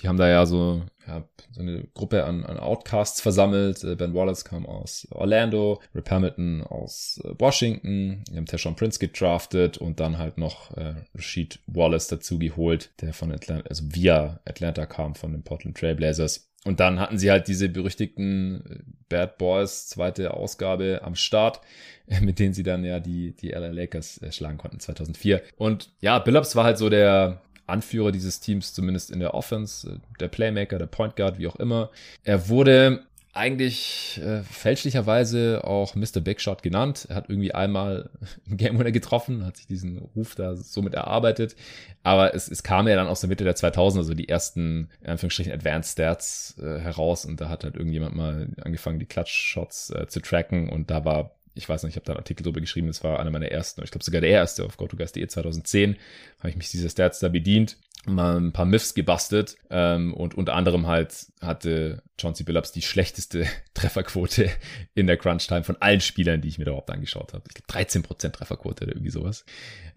Die haben da ja so, ja, so eine Gruppe an, an Outcasts versammelt. Äh, ben Wallace kam aus Orlando, Rip Hamilton aus äh, Washington, die haben Tashon Prince gedraftet und dann halt noch äh, Rashid Wallace dazu geholt, der von Atlanta, also via Atlanta kam von den Portland Trailblazers. Und dann hatten sie halt diese berüchtigten äh, Bad Boys zweite Ausgabe am Start, mit denen sie dann ja die, die LA Lakers schlagen konnten 2004. Und ja, Billups war halt so der, Anführer dieses Teams, zumindest in der Offense, äh, der Playmaker, der Point Guard, wie auch immer. Er wurde eigentlich äh, fälschlicherweise auch Mr. Big Shot genannt. Er hat irgendwie einmal einen Game Winner getroffen, hat sich diesen Ruf da somit erarbeitet. Aber es, es kam ja dann aus der Mitte der 2000er, also die ersten, in Anführungsstrichen, Advanced Stats äh, heraus. Und da hat halt irgendjemand mal angefangen, die Clutch Shots äh, zu tracken. Und da war ich weiß nicht, ich habe da einen Artikel drüber geschrieben, das war einer meiner ersten, ich glaube sogar der erste auf GoToGuys.de 2010, habe ich mich dieser Stats da bedient, mal ein paar Myths gebastelt ähm, und unter anderem halt hatte Chauncey Billups die schlechteste Trefferquote in der Crunch-Time von allen Spielern, die ich mir da überhaupt angeschaut habe. Ich glaube 13% Trefferquote oder irgendwie sowas.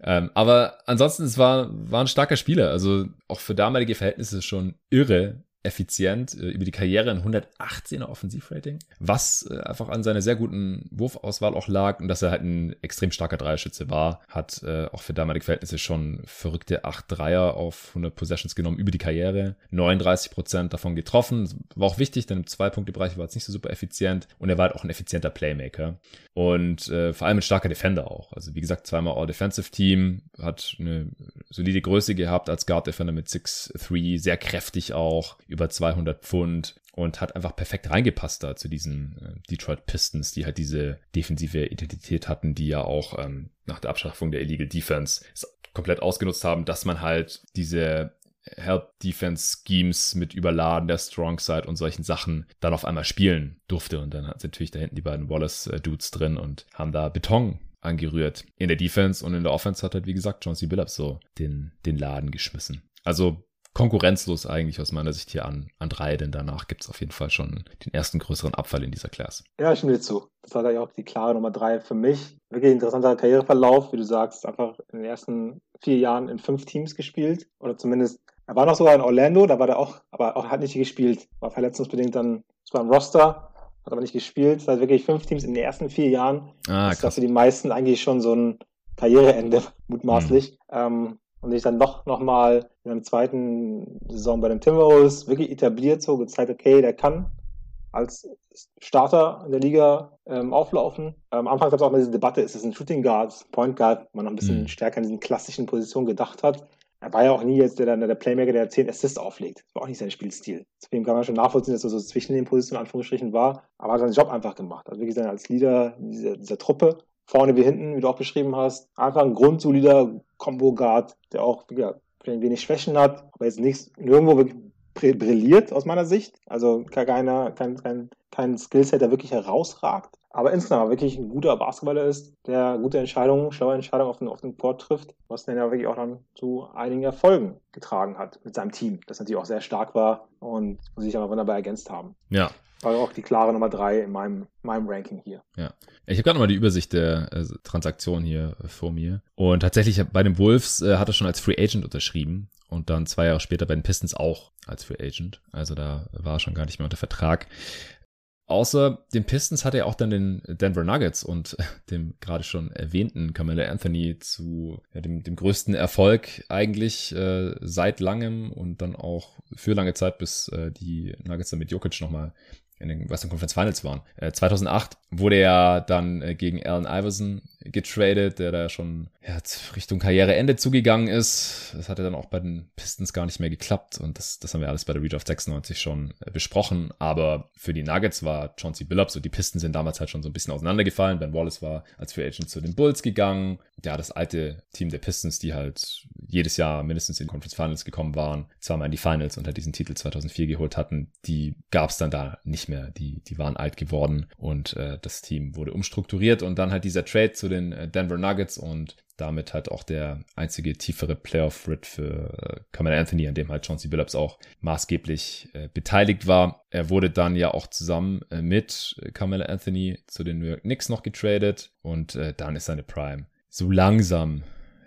Ähm, aber ansonsten, es war, war ein starker Spieler, also auch für damalige Verhältnisse schon irre, effizient, äh, über die Karriere ein 118er Offensivrating, was äh, einfach an seiner sehr guten Wurfauswahl auch lag und dass er halt ein extrem starker Dreierschütze war, hat äh, auch für damalige Verhältnisse schon verrückte 8 Dreier auf 100 Possessions genommen über die Karriere, 39 Prozent davon getroffen, war auch wichtig, denn im Zwei-Punkte-Bereich war es nicht so super effizient und er war halt auch ein effizienter Playmaker und vor allem ein starker Defender auch. Also wie gesagt, zweimal All-Defensive-Team, hat eine solide Größe gehabt als Guard-Defender mit 6'3, sehr kräftig auch, über 200 Pfund und hat einfach perfekt reingepasst da zu diesen äh, Detroit Pistons, die halt diese defensive Identität hatten, die ja auch ähm, nach der Abschaffung der Illegal Defense komplett ausgenutzt haben, dass man halt diese Help Defense Schemes mit Überladen der Strong Side und solchen Sachen dann auf einmal spielen durfte. Und dann hat natürlich da hinten die beiden Wallace äh, Dudes drin und haben da Beton angerührt. In der Defense und in der Offense hat halt, wie gesagt, John C. Billups so den, den Laden geschmissen. Also konkurrenzlos eigentlich aus meiner Sicht hier an, an drei, denn danach gibt es auf jeden Fall schon den ersten größeren Abfall in dieser Klasse. Ja, ich stimme dir zu. Das war ja auch die klare Nummer drei für mich. Wirklich interessanter Karriereverlauf, wie du sagst, einfach in den ersten vier Jahren in fünf Teams gespielt oder zumindest er war noch sogar in Orlando, da war er auch, aber auch hat nicht gespielt, war verletzungsbedingt dann zwar im Roster, hat aber nicht gespielt. Das heißt wirklich fünf Teams in den ersten vier Jahren. Ah, das ist für die meisten eigentlich schon so ein Karriereende, mutmaßlich. Mhm. Ähm, und sich dann doch nochmal in der zweiten Saison bei den Timberwolves wirklich etabliert, so gezeigt, okay, der kann als Starter in der Liga ähm, auflaufen. Am Anfang gab es auch mal diese Debatte, ist es ein Shooting Guard, Point Guard, man noch ein bisschen mhm. stärker in diesen klassischen Positionen gedacht hat. Er war ja auch nie jetzt der, der Playmaker, der 10 Assists auflegt. Das war auch nicht sein Spielstil. Deswegen kann man schon nachvollziehen, dass er so zwischen den Positionen Anführungsstrichen war, aber hat seinen Job einfach gemacht. Also gesagt, als Leader dieser, dieser Truppe, vorne wie hinten, wie du auch beschrieben hast, einfach ein grundsolider Combo-Guard, der auch ja, wenig Schwächen hat, aber jetzt nichts, nirgendwo brilliert aus meiner Sicht. Also keiner, kein, kein, kein Skillset, der wirklich herausragt. Aber insgesamt wirklich ein guter Basketballer ist, der gute Entscheidungen, schlaue Entscheidungen auf den, auf den Court trifft, was dann ja wirklich auch dann zu einigen Erfolgen getragen hat mit seinem Team, das natürlich auch sehr stark war und sich aber wunderbar ergänzt haben. Ja, war auch die klare Nummer drei in meinem, meinem Ranking hier. Ja. Ich habe gerade nochmal die Übersicht der äh, Transaktion hier äh, vor mir. Und tatsächlich bei den Wolves äh, hat er schon als Free Agent unterschrieben und dann zwei Jahre später bei den Pistons auch als Free Agent. Also da war er schon gar nicht mehr unter Vertrag. Außer den Pistons hat er auch dann den Denver Nuggets und dem gerade schon erwähnten Camilla Anthony zu ja, dem, dem größten Erfolg eigentlich äh, seit langem und dann auch für lange Zeit, bis äh, die Nuggets dann mit Jokic nochmal in den Western Conference Finals waren. Äh, 2008 wurde er dann äh, gegen Allen Iverson getradet, der da schon ja, Richtung Karriereende zugegangen ist. Das hatte dann auch bei den Pistons gar nicht mehr geklappt und das, das haben wir alles bei der Redraft 96 schon äh, besprochen. Aber für die Nuggets war Chauncey Billups und die Pistons sind damals halt schon so ein bisschen auseinandergefallen. Ben Wallace war als Free Agent zu den Bulls gegangen. Ja, das alte Team der Pistons, die halt jedes Jahr mindestens in Conference Finals gekommen waren, zweimal in die Finals und halt diesen Titel 2004 geholt hatten, die gab es dann da nicht mehr. Die, die waren alt geworden und äh, das Team wurde umstrukturiert und dann halt dieser Trade zu den äh, Denver Nuggets und damit halt auch der einzige tiefere Playoff-Rit für äh, Carmelo Anthony, an dem halt Chauncey Billups auch maßgeblich äh, beteiligt war. Er wurde dann ja auch zusammen äh, mit Carmelo Anthony zu den New York Knicks noch getradet und äh, dann ist seine Prime so langsam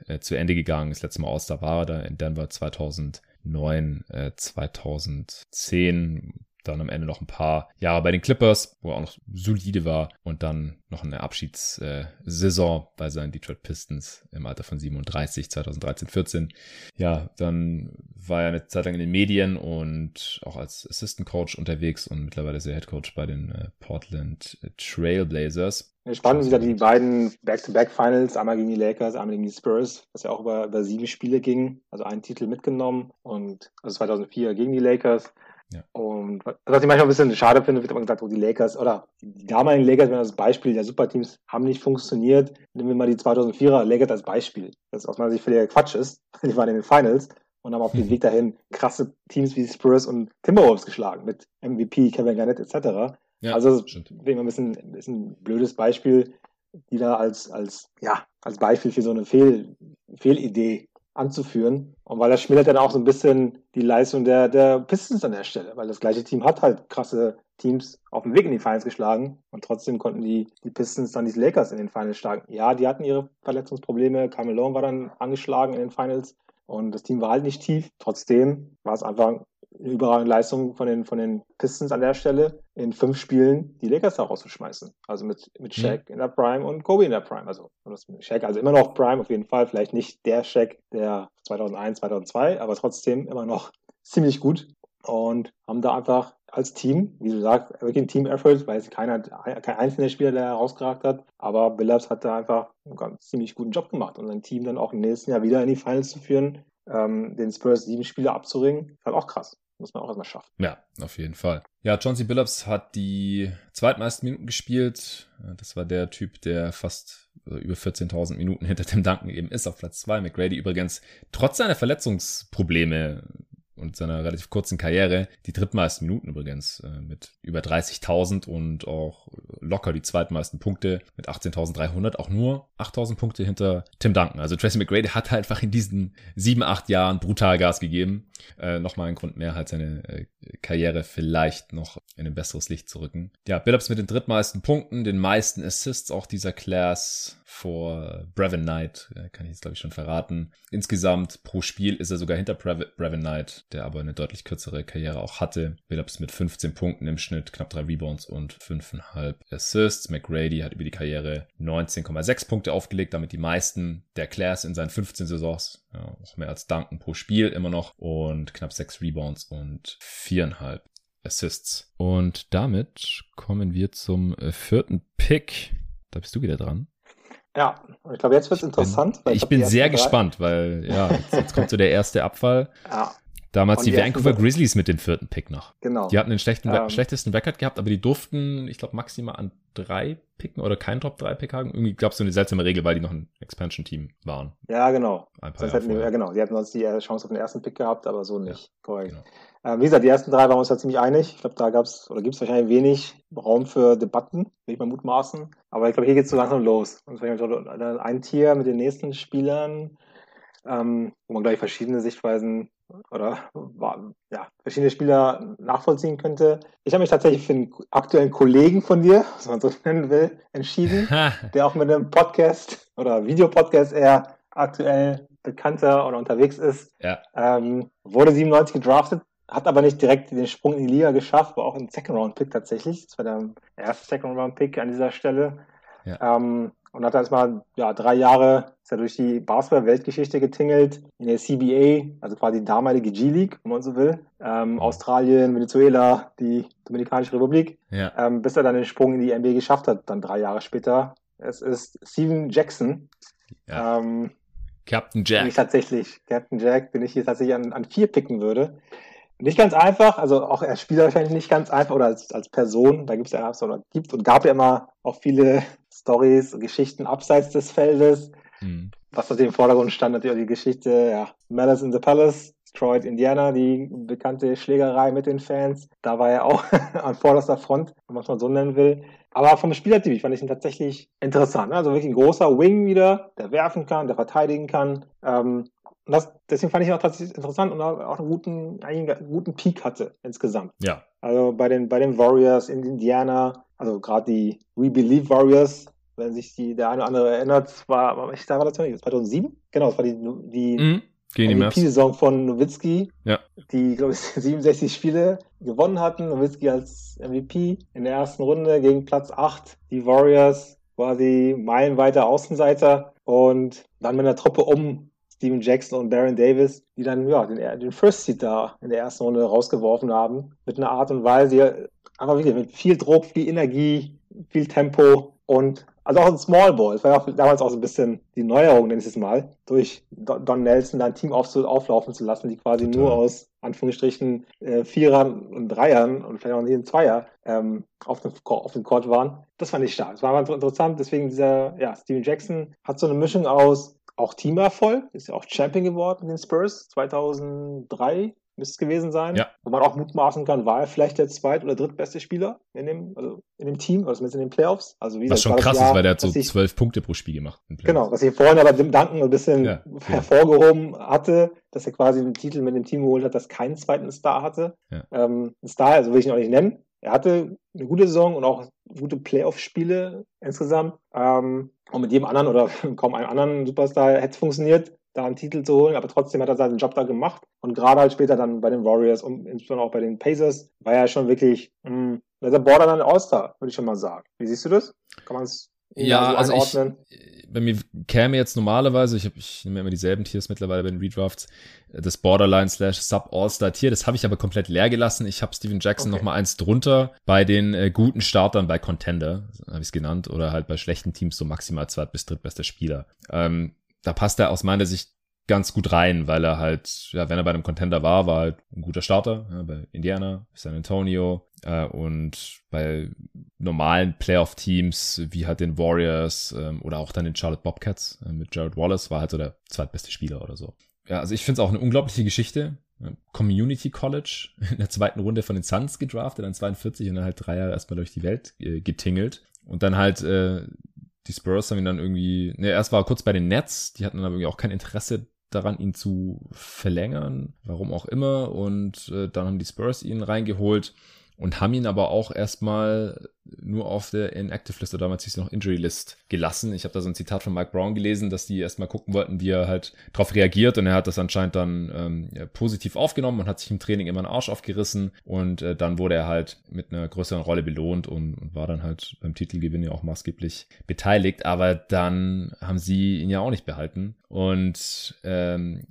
äh, zu Ende gegangen. Das letzte Mal All-Star war er da in Denver 2009, äh, 2010 dann am Ende noch ein paar Jahre bei den Clippers, wo er auch noch solide war und dann noch eine Abschiedssaison bei seinen Detroit Pistons im Alter von 37, 2013, 14. Ja, dann war er eine Zeit lang in den Medien und auch als Assistant Coach unterwegs und mittlerweile ist er Head Coach bei den äh, Portland Trailblazers. Spannend sind ja die beiden Back-to-Back-Finals, einmal gegen die Lakers, einmal gegen die Spurs, was ja auch über, über sieben Spiele ging, also einen Titel mitgenommen und also 2004 gegen die Lakers ja. Und was ich manchmal ein bisschen schade finde, wird immer gesagt, oh, die Lakers oder die damaligen Lakers, wenn das Beispiel der Superteams, haben nicht funktioniert. Nehmen wir mal die 2004er Lakers als Beispiel. Das aus meiner Sicht völliger Quatsch ist. Die waren in den Finals und haben auf dem mhm. Weg dahin krasse Teams wie Spurs und Timberwolves geschlagen mit MVP, Kevin Garnett etc. Ja, also wegen ein bisschen, ein bisschen blödes Beispiel, die da als, als, ja, als Beispiel für so eine Fehl, Fehlidee anzuführen. Und weil das schmälert dann auch so ein bisschen die Leistung der, der Pistons an der Stelle, weil das gleiche Team hat halt krasse Teams auf dem Weg in die Finals geschlagen und trotzdem konnten die, die Pistons dann die Lakers in den Finals schlagen. Ja, die hatten ihre Verletzungsprobleme, Carmelo war dann angeschlagen in den Finals und das Team war halt nicht tief. Trotzdem war es einfach eine überragende Leistung von den, von den Pistons an der Stelle, in fünf Spielen die Lakers da rauszuschmeißen. Also mit, mit mhm. Shaq mhm. in der Prime und Kobe in der Prime. Also Shaq, also immer noch Prime auf jeden Fall. Vielleicht nicht der Shaq der 2001, 2002, aber trotzdem immer noch ziemlich gut. Und haben da einfach als Team, wie du sagst, wirklich ein Team-Effort, weil es keiner, kein einzelner Spieler, der herausgeragt hat. Aber Billups hat da einfach einen ganz ziemlich guten Job gemacht und sein Team dann auch im nächsten Jahr wieder in die Finals zu führen, ähm, den Spurs sieben Spiele abzuringen, ist halt auch krass. Muss man auch erstmal schaffen. Ja, auf jeden Fall. Ja, Chauncey Billups hat die zweitmeisten Minuten gespielt. Das war der Typ, der fast äh, über 14.000 Minuten hinter dem Duncan eben ist auf Platz zwei. McGrady übrigens trotz seiner Verletzungsprobleme und seiner relativ kurzen Karriere die drittmeisten Minuten übrigens äh, mit über 30.000 und auch locker die zweitmeisten Punkte mit 18.300, auch nur 8.000 Punkte hinter Tim Duncan. Also Tracy McGrady hat einfach in diesen sieben, acht Jahren brutal Gas gegeben. Äh, Nochmal ein Grund mehr, halt seine äh, Karriere vielleicht noch in ein besseres Licht zu rücken. Ja, Billups mit den drittmeisten Punkten, den meisten Assists auch dieser Class vor Brevin Knight, äh, kann ich jetzt glaube ich schon verraten. Insgesamt pro Spiel ist er sogar hinter Brevin Knight, der aber eine deutlich kürzere Karriere auch hatte. Billups mit 15 Punkten im Schnitt, knapp drei Rebounds und 5,5 Assists. McGrady hat über die Karriere 19,6 Punkte aufgelegt, damit die meisten der Class in seinen 15 Saisons, ja, auch mehr als Duncan pro Spiel immer noch und knapp 6 Rebounds und 4,5 Assists. Und damit kommen wir zum äh, vierten Pick. Da bist du wieder dran. Ja, ich glaube, jetzt wird es interessant. ich, ich bin sehr gespannt, weil ja, jetzt, jetzt, kommt so der erste Abfall. Ja. Damals die, die Vancouver Grizzlies mit dem vierten Pick noch. Genau. Die hatten den schlechten, ähm, schlechtesten Record gehabt, aber die durften, ich glaube, maximal an drei picken oder kein Top 3 Pick haben. Irgendwie gab es so eine seltsame Regel, weil die noch ein Expansion-Team waren. Ja, genau. Ein paar hätten wir, ja, genau. Die hatten sonst die Chance auf den ersten Pick gehabt, aber so nicht. Ja, Korrekt. Genau. Ähm, wie gesagt, die ersten drei waren uns ja ziemlich einig. Ich glaube, da gab es oder gibt es wahrscheinlich wenig Raum für Debatten, will ich mal mutmaßen. Aber ich glaube, hier geht es so langsam los. Und ein Tier mit den nächsten Spielern, ähm, wo man gleich verschiedene Sichtweisen oder ja, verschiedene Spieler nachvollziehen könnte. Ich habe mich tatsächlich für einen aktuellen Kollegen von dir, was man so nennen will, entschieden, der auch mit einem Podcast oder Videopodcast eher aktuell bekannter oder unterwegs ist. Ja. Ähm, wurde 97 gedraftet, hat aber nicht direkt den Sprung in die Liga geschafft, war auch ein Second-Round-Pick tatsächlich. Das war der erste Second-Round-Pick an dieser Stelle. Ja. Ähm, und hat erstmal ja, drei Jahre ist er durch die Basketball-Weltgeschichte getingelt, in der CBA, also quasi die damalige G-League, wenn man so will. Ähm, Australien, Venezuela, die Dominikanische Republik, ja. ähm, bis er dann den Sprung in die NBA geschafft hat, dann drei Jahre später. Es ist Steven Jackson. Ja. Ähm, Captain Jack. Bin ich tatsächlich, Captain Jack, den ich hier tatsächlich an, an vier picken würde. Nicht ganz einfach, also auch als Spieler wahrscheinlich nicht ganz einfach oder als, als Person. Da gibt es ja oder gibt und gab ja immer auch viele Stories, Geschichten abseits des Feldes. Mhm. Was natürlich im Vordergrund stand, natürlich auch die Geschichte, ja, Malice in the Palace, Detroit, Indiana, die bekannte Schlägerei mit den Fans. Da war er auch an vorderster Front, wenn man es mal so nennen will. Aber vom Spielertyp fand ich ihn tatsächlich interessant. Also wirklich ein großer Wing wieder, der werfen kann, der verteidigen kann. Ähm, und das, deswegen fand ich ihn auch tatsächlich interessant und auch einen guten, einen guten Peak hatte insgesamt. Ja. Also bei den, bei den Warriors in Indiana, also gerade die We Believe Warriors, wenn sich die, der eine oder andere erinnert, war, ich sage das 2007? Genau, das war die, die mhm. MVP-Saison von Nowitzki, ja. die, glaube ich, 67 Spiele gewonnen hatten. Nowitzki als MVP in der ersten Runde gegen Platz 8. Die Warriors quasi meilenweiter Außenseiter und dann mit einer Truppe um Steven Jackson und Baron Davis, die dann ja den, den First Seed da in der ersten Runde rausgeworfen haben. Mit einer Art und Weise, einfach wieder mit viel Druck, viel Energie, viel Tempo und also auch ein Small Ball. Das war ja damals auch so ein bisschen die Neuerung, nenne ich es mal, durch Don Nelson da ein Team auf, auflaufen zu lassen, die quasi Total. nur aus Anführungsstrichen äh, Vierern und Dreiern und vielleicht auch jeden Zweier ähm, auf, dem, auf dem Court waren. Das fand ich stark. Das war einfach interessant. Deswegen dieser, ja, Steven Jackson hat so eine Mischung aus auch Teamerfolg, ist ja auch Champion geworden in den Spurs 2003 müsste es gewesen sein, ja. wo man auch mutmaßen kann, war er vielleicht der zweit- oder drittbeste Spieler in dem, also in dem Team, also in den Playoffs. Also wie was schon krass Jahr, ist, weil der hat so zwölf Punkte pro Spiel gemacht. Genau, was ich vorhin aber dem Danken ein bisschen ja, hervorgehoben hatte, dass er quasi den Titel mit dem Team geholt hat, das keinen zweiten Star hatte. Ja. Ähm, Star, also will ich ihn auch nicht nennen. Er hatte eine gute Saison und auch gute Playoff-Spiele insgesamt. Ähm, und mit jedem anderen oder kaum einem anderen Superstar hätte es funktioniert da einen Titel zu holen, aber trotzdem hat er seinen Job da gemacht. Und gerade halt später dann bei den Warriors und insbesondere auch bei den Pacers war er schon wirklich mh, der Borderline All-Star, würde ich schon mal sagen. Wie siehst du das? Kann man es ja, so also ich, bei mir käme jetzt normalerweise, ich, hab, ich nehme immer dieselben Tiers mittlerweile bei den Redrafts, das Borderline slash Sub All-Star Tier, das habe ich aber komplett leer gelassen. Ich habe Steven Jackson okay. noch mal eins drunter bei den äh, guten Startern bei Contender, habe ich es genannt, oder halt bei schlechten Teams so maximal zweit- bis drittbester Spieler. Ähm, da passt er aus meiner Sicht ganz gut rein, weil er halt, ja, wenn er bei einem Contender war, war halt ein guter Starter, ja, bei Indiana, San Antonio äh, und bei normalen Playoff-Teams wie halt den Warriors ähm, oder auch dann den Charlotte Bobcats äh, mit Jared Wallace war halt so der zweitbeste Spieler oder so. Ja, also ich finde es auch eine unglaubliche Geschichte, Community College in der zweiten Runde von den Suns gedraftet, dann 42 und dann halt drei Jahre erstmal durch die Welt äh, getingelt. Und dann halt äh, die Spurs haben ihn dann irgendwie, ne, erst war er kurz bei den Nets, die hatten dann aber irgendwie auch kein Interesse daran, ihn zu verlängern, warum auch immer. Und äh, dann haben die Spurs ihn reingeholt und haben ihn aber auch erstmal nur auf der Inactive List oder damals hieß es noch Injury List gelassen. Ich habe da so ein Zitat von Mike Brown gelesen, dass die erstmal gucken wollten, wie er halt darauf reagiert. Und er hat das anscheinend dann ähm, positiv aufgenommen und hat sich im Training immer einen Arsch aufgerissen. Und äh, dann wurde er halt mit einer größeren Rolle belohnt und, und war dann halt beim Titelgewinn ja auch maßgeblich beteiligt, aber dann haben sie ihn ja auch nicht behalten. Und ähm,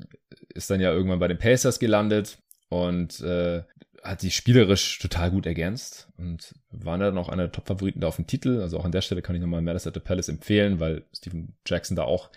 ist dann ja irgendwann bei den Pacers gelandet. Und äh, hat sich spielerisch total gut ergänzt und waren dann auch einer der Top-Favoriten da auf den Titel. Also auch an der Stelle kann ich nochmal Malice at the Palace empfehlen, weil Steven Jackson da auch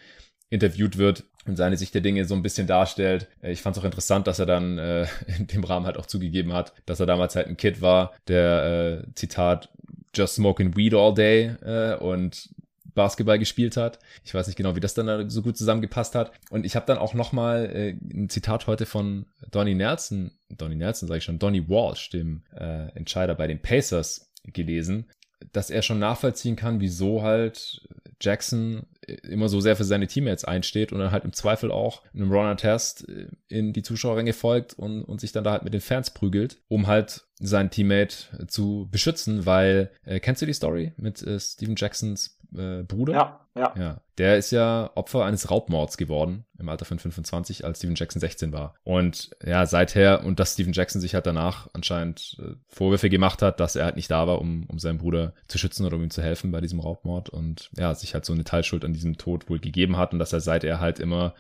interviewt wird und seine Sicht der Dinge so ein bisschen darstellt. Äh, ich fand es auch interessant, dass er dann äh, in dem Rahmen halt auch zugegeben hat, dass er damals halt ein Kid war, der äh, Zitat just smoking weed all day äh, und Basketball gespielt hat. Ich weiß nicht genau, wie das dann so gut zusammengepasst hat. Und ich habe dann auch nochmal äh, ein Zitat heute von Donny Nelson, Donny Nelson sage ich schon, Donny Walsh, dem äh, Entscheider bei den Pacers, gelesen, dass er schon nachvollziehen kann, wieso halt Jackson immer so sehr für seine Teammates einsteht und dann halt im Zweifel auch einem Ron Test äh, in die Zuschauerränge folgt und, und sich dann da halt mit den Fans prügelt, um halt seinen Teammate zu beschützen, weil, äh, kennst du die Story mit äh, Steven Jacksons äh, Bruder. Ja, ja. Ja, der ist ja Opfer eines Raubmords geworden im Alter von 25, als Steven Jackson 16 war. Und ja, seither, und dass Steven Jackson sich halt danach anscheinend äh, Vorwürfe gemacht hat, dass er halt nicht da war, um, um seinen Bruder zu schützen oder um ihm zu helfen bei diesem Raubmord. Und ja, sich halt so eine Teilschuld an diesem Tod wohl gegeben hat und dass er seither halt immer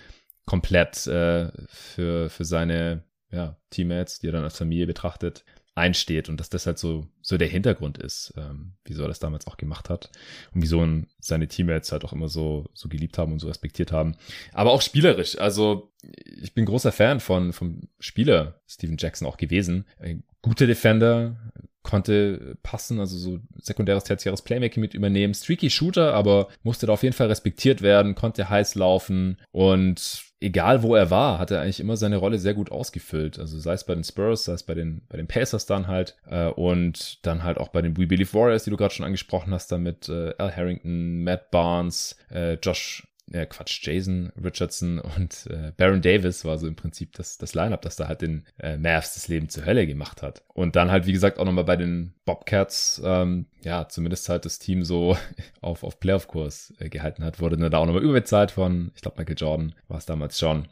komplett äh, für, für seine ja, Teammates, die er dann als Familie betrachtet, einsteht und dass das halt so, so der Hintergrund ist, ähm, wieso er das damals auch gemacht hat und wieso seine Teammates halt auch immer so, so geliebt haben und so respektiert haben. Aber auch spielerisch. Also ich bin großer Fan von, vom Spieler Steven Jackson auch gewesen. Ein guter Defender, konnte passen, also so sekundäres, tertiäres Playmaking mit übernehmen. Streaky Shooter, aber musste da auf jeden Fall respektiert werden, konnte heiß laufen und egal wo er war, hat er eigentlich immer seine Rolle sehr gut ausgefüllt. Also sei es bei den Spurs, sei es bei den, bei den Pacers dann halt äh, und dann halt auch bei den We Believe Warriors, die du gerade schon angesprochen hast, dann mit äh, Al Harrington, Matt Barnes, äh, Josh äh, Quatsch, Jason Richardson und äh, Baron Davis war so im Prinzip das, das Line-Up, das da halt den äh, Mavs das Leben zur Hölle gemacht hat. Und dann halt, wie gesagt, auch nochmal bei den Bobcats, ähm, ja, zumindest halt das Team so auf, auf Playoff-Kurs äh, gehalten hat, wurde dann da auch nochmal überbezahlt von, ich glaube, Michael Jordan war es damals schon.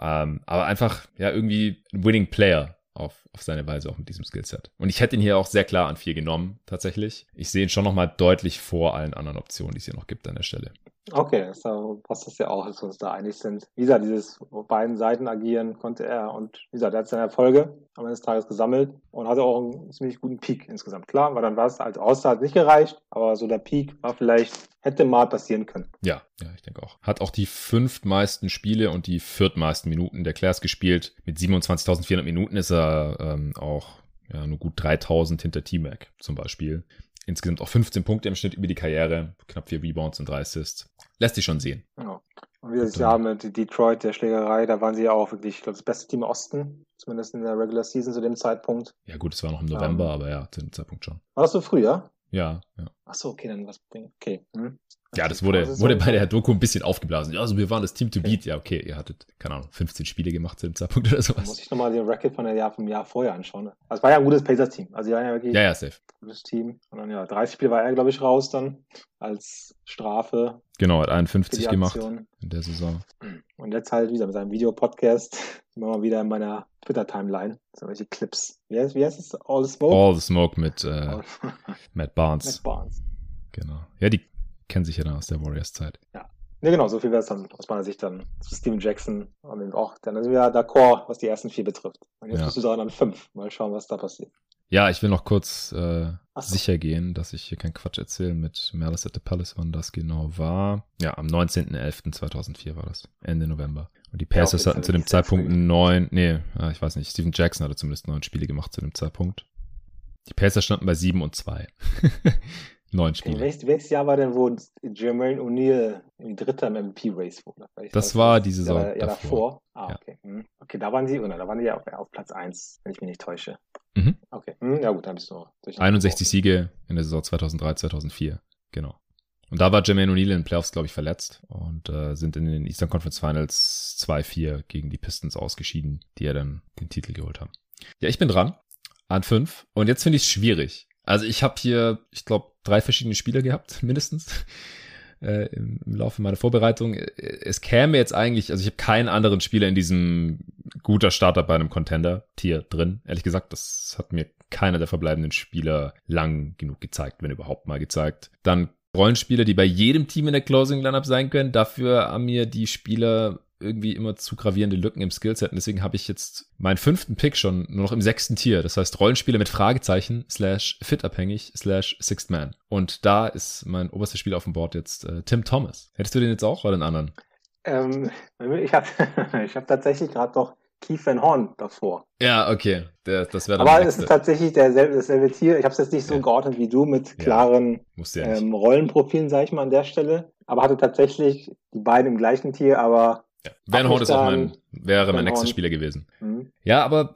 Ähm, aber einfach, ja, irgendwie ein Winning Player auf, auf seine Weise auch mit diesem Skillset. Und ich hätte ihn hier auch sehr klar an vier genommen, tatsächlich. Ich sehe ihn schon nochmal deutlich vor allen anderen Optionen, die es hier noch gibt an der Stelle. Okay, so passt das ja auch, dass wir uns da einig sind. Wie gesagt, dieses beiden Seiten agieren konnte er und wie gesagt, er hat seine Erfolge am Ende des Tages gesammelt und hatte auch einen ziemlich guten Peak insgesamt. Klar, weil dann war es als Außer nicht gereicht, aber so der Peak war vielleicht, hätte mal passieren können. Ja, ja, ich denke auch. Hat auch die fünftmeisten Spiele und die viertmeisten Minuten der Class gespielt. Mit 27.400 Minuten ist er ähm, auch ja, nur gut 3000 hinter T-Mac zum Beispiel. Insgesamt auch 15 Punkte im Schnitt über die Karriere, knapp vier Rebounds und drei Assists. Lässt sich schon sehen. Ja. Und wie das Jahr mit Detroit, der Schlägerei, da waren sie ja auch wirklich, ich glaube, das beste Team im Osten, zumindest in der Regular Season zu dem Zeitpunkt. Ja, gut, es war noch im November, um, aber ja, zu dem Zeitpunkt schon. War das so früh, ja? Ja, ja. Ach so, okay, dann was bringt. Okay. Hm. Ja, das wurde, wurde bei der Doku ein bisschen aufgeblasen. Ja, also wir waren das Team to beat. Ja, okay, ihr hattet, keine Ahnung, 15 Spiele gemacht zu dem Zeitpunkt oder sowas. Muss ich nochmal den Racket von der Jahr vom Jahr vorher anschauen. Ne? Also es war ja ein gutes Pacers-Team. Also die waren ja wirklich ja, ja, safe. ein gutes Team. Und dann ja, 30 Spiele war er, glaube ich, raus dann als Strafe. Genau, hat 51 gemacht in der Saison. Und jetzt halt wieder mit seinem Videopodcast immer mal wieder in meiner Twitter-Timeline. So welche Clips. Wie heißt, wie heißt es? All the Smoke? All the Smoke mit äh, Matt Barnes. Matt Barnes. Genau. Ja, die kennen sich ja dann aus der Warriors-Zeit. Ja. Ne, genau, so viel wäre es dann aus meiner Sicht dann zu Steven Jackson. Und auch, dann sind wir ja d'accord, was die ersten vier betrifft. Und jetzt ja. bist du dran an fünf. Mal schauen, was da passiert. Ja, ich will noch kurz äh, so. sicher gehen, dass ich hier keinen Quatsch erzähle mit Malice at the Palace, wann das genau war. Ja, am 19.11.2004 war das. Ende November. Und die Pacers ja, hatten zu dem Zeitpunkt neun, nee, ich weiß nicht, Steven Jackson hatte zumindest neun Spiele gemacht zu dem Zeitpunkt. Die Pacers standen bei sieben und zwei. Neun Spiele. Welches, welches Jahr war denn, wo Jermaine O'Neal im Dritter im MVP-Race wurde? Das war die Saison ja, davor. davor. Ah, ja. okay. Hm. okay. Da waren sie, oder da waren die ja auf, auf Platz 1, wenn ich mich nicht täusche. Mhm. Okay, hm, ja gut, dann bist du durch. 61 Siege in der Saison 2003, 2004, genau. Und da war Jermaine O'Neal in den Playoffs, glaube ich, verletzt und äh, sind in den Eastern Conference Finals 2-4 gegen die Pistons ausgeschieden, die ja dann den Titel geholt haben. Ja, ich bin dran an 5 und jetzt finde ich es schwierig. Also ich habe hier, ich glaube, drei verschiedene Spieler gehabt, mindestens äh, im, Laufe meiner Vorbereitung. Es käme jetzt eigentlich, also ich habe keinen anderen Spieler in diesem guter Starter bei einem Contender-Tier drin. Ehrlich gesagt, das hat mir keiner der verbleibenden Spieler lang genug gezeigt, wenn überhaupt mal gezeigt. Dann Rollenspieler, die bei jedem Team in der Closing Lineup sein können. Dafür haben mir die Spieler irgendwie immer zu gravierende Lücken im Skillset. Und deswegen habe ich jetzt meinen fünften Pick schon nur noch im sechsten Tier. Das heißt Rollenspieler mit Fragezeichen slash fitabhängig slash Sixth Man. Und da ist mein oberster Spieler auf dem Board jetzt äh, Tim Thomas. Hättest du den jetzt auch oder den anderen? Ähm, ich habe ich hab tatsächlich gerade doch Keith Van Horn davor. Ja, okay. Der, das wäre Aber es ist tatsächlich derselbe, dasselbe Tier. Ich habe es jetzt nicht so ja. geordnet wie du mit klaren ja, ähm, Rollenprofilen, sage ich mal, an der Stelle. Aber hatte tatsächlich die beiden im gleichen Tier, aber ja. Van Horn ist auch mein, wäre mein nächster Spieler gewesen. Mhm. Ja, aber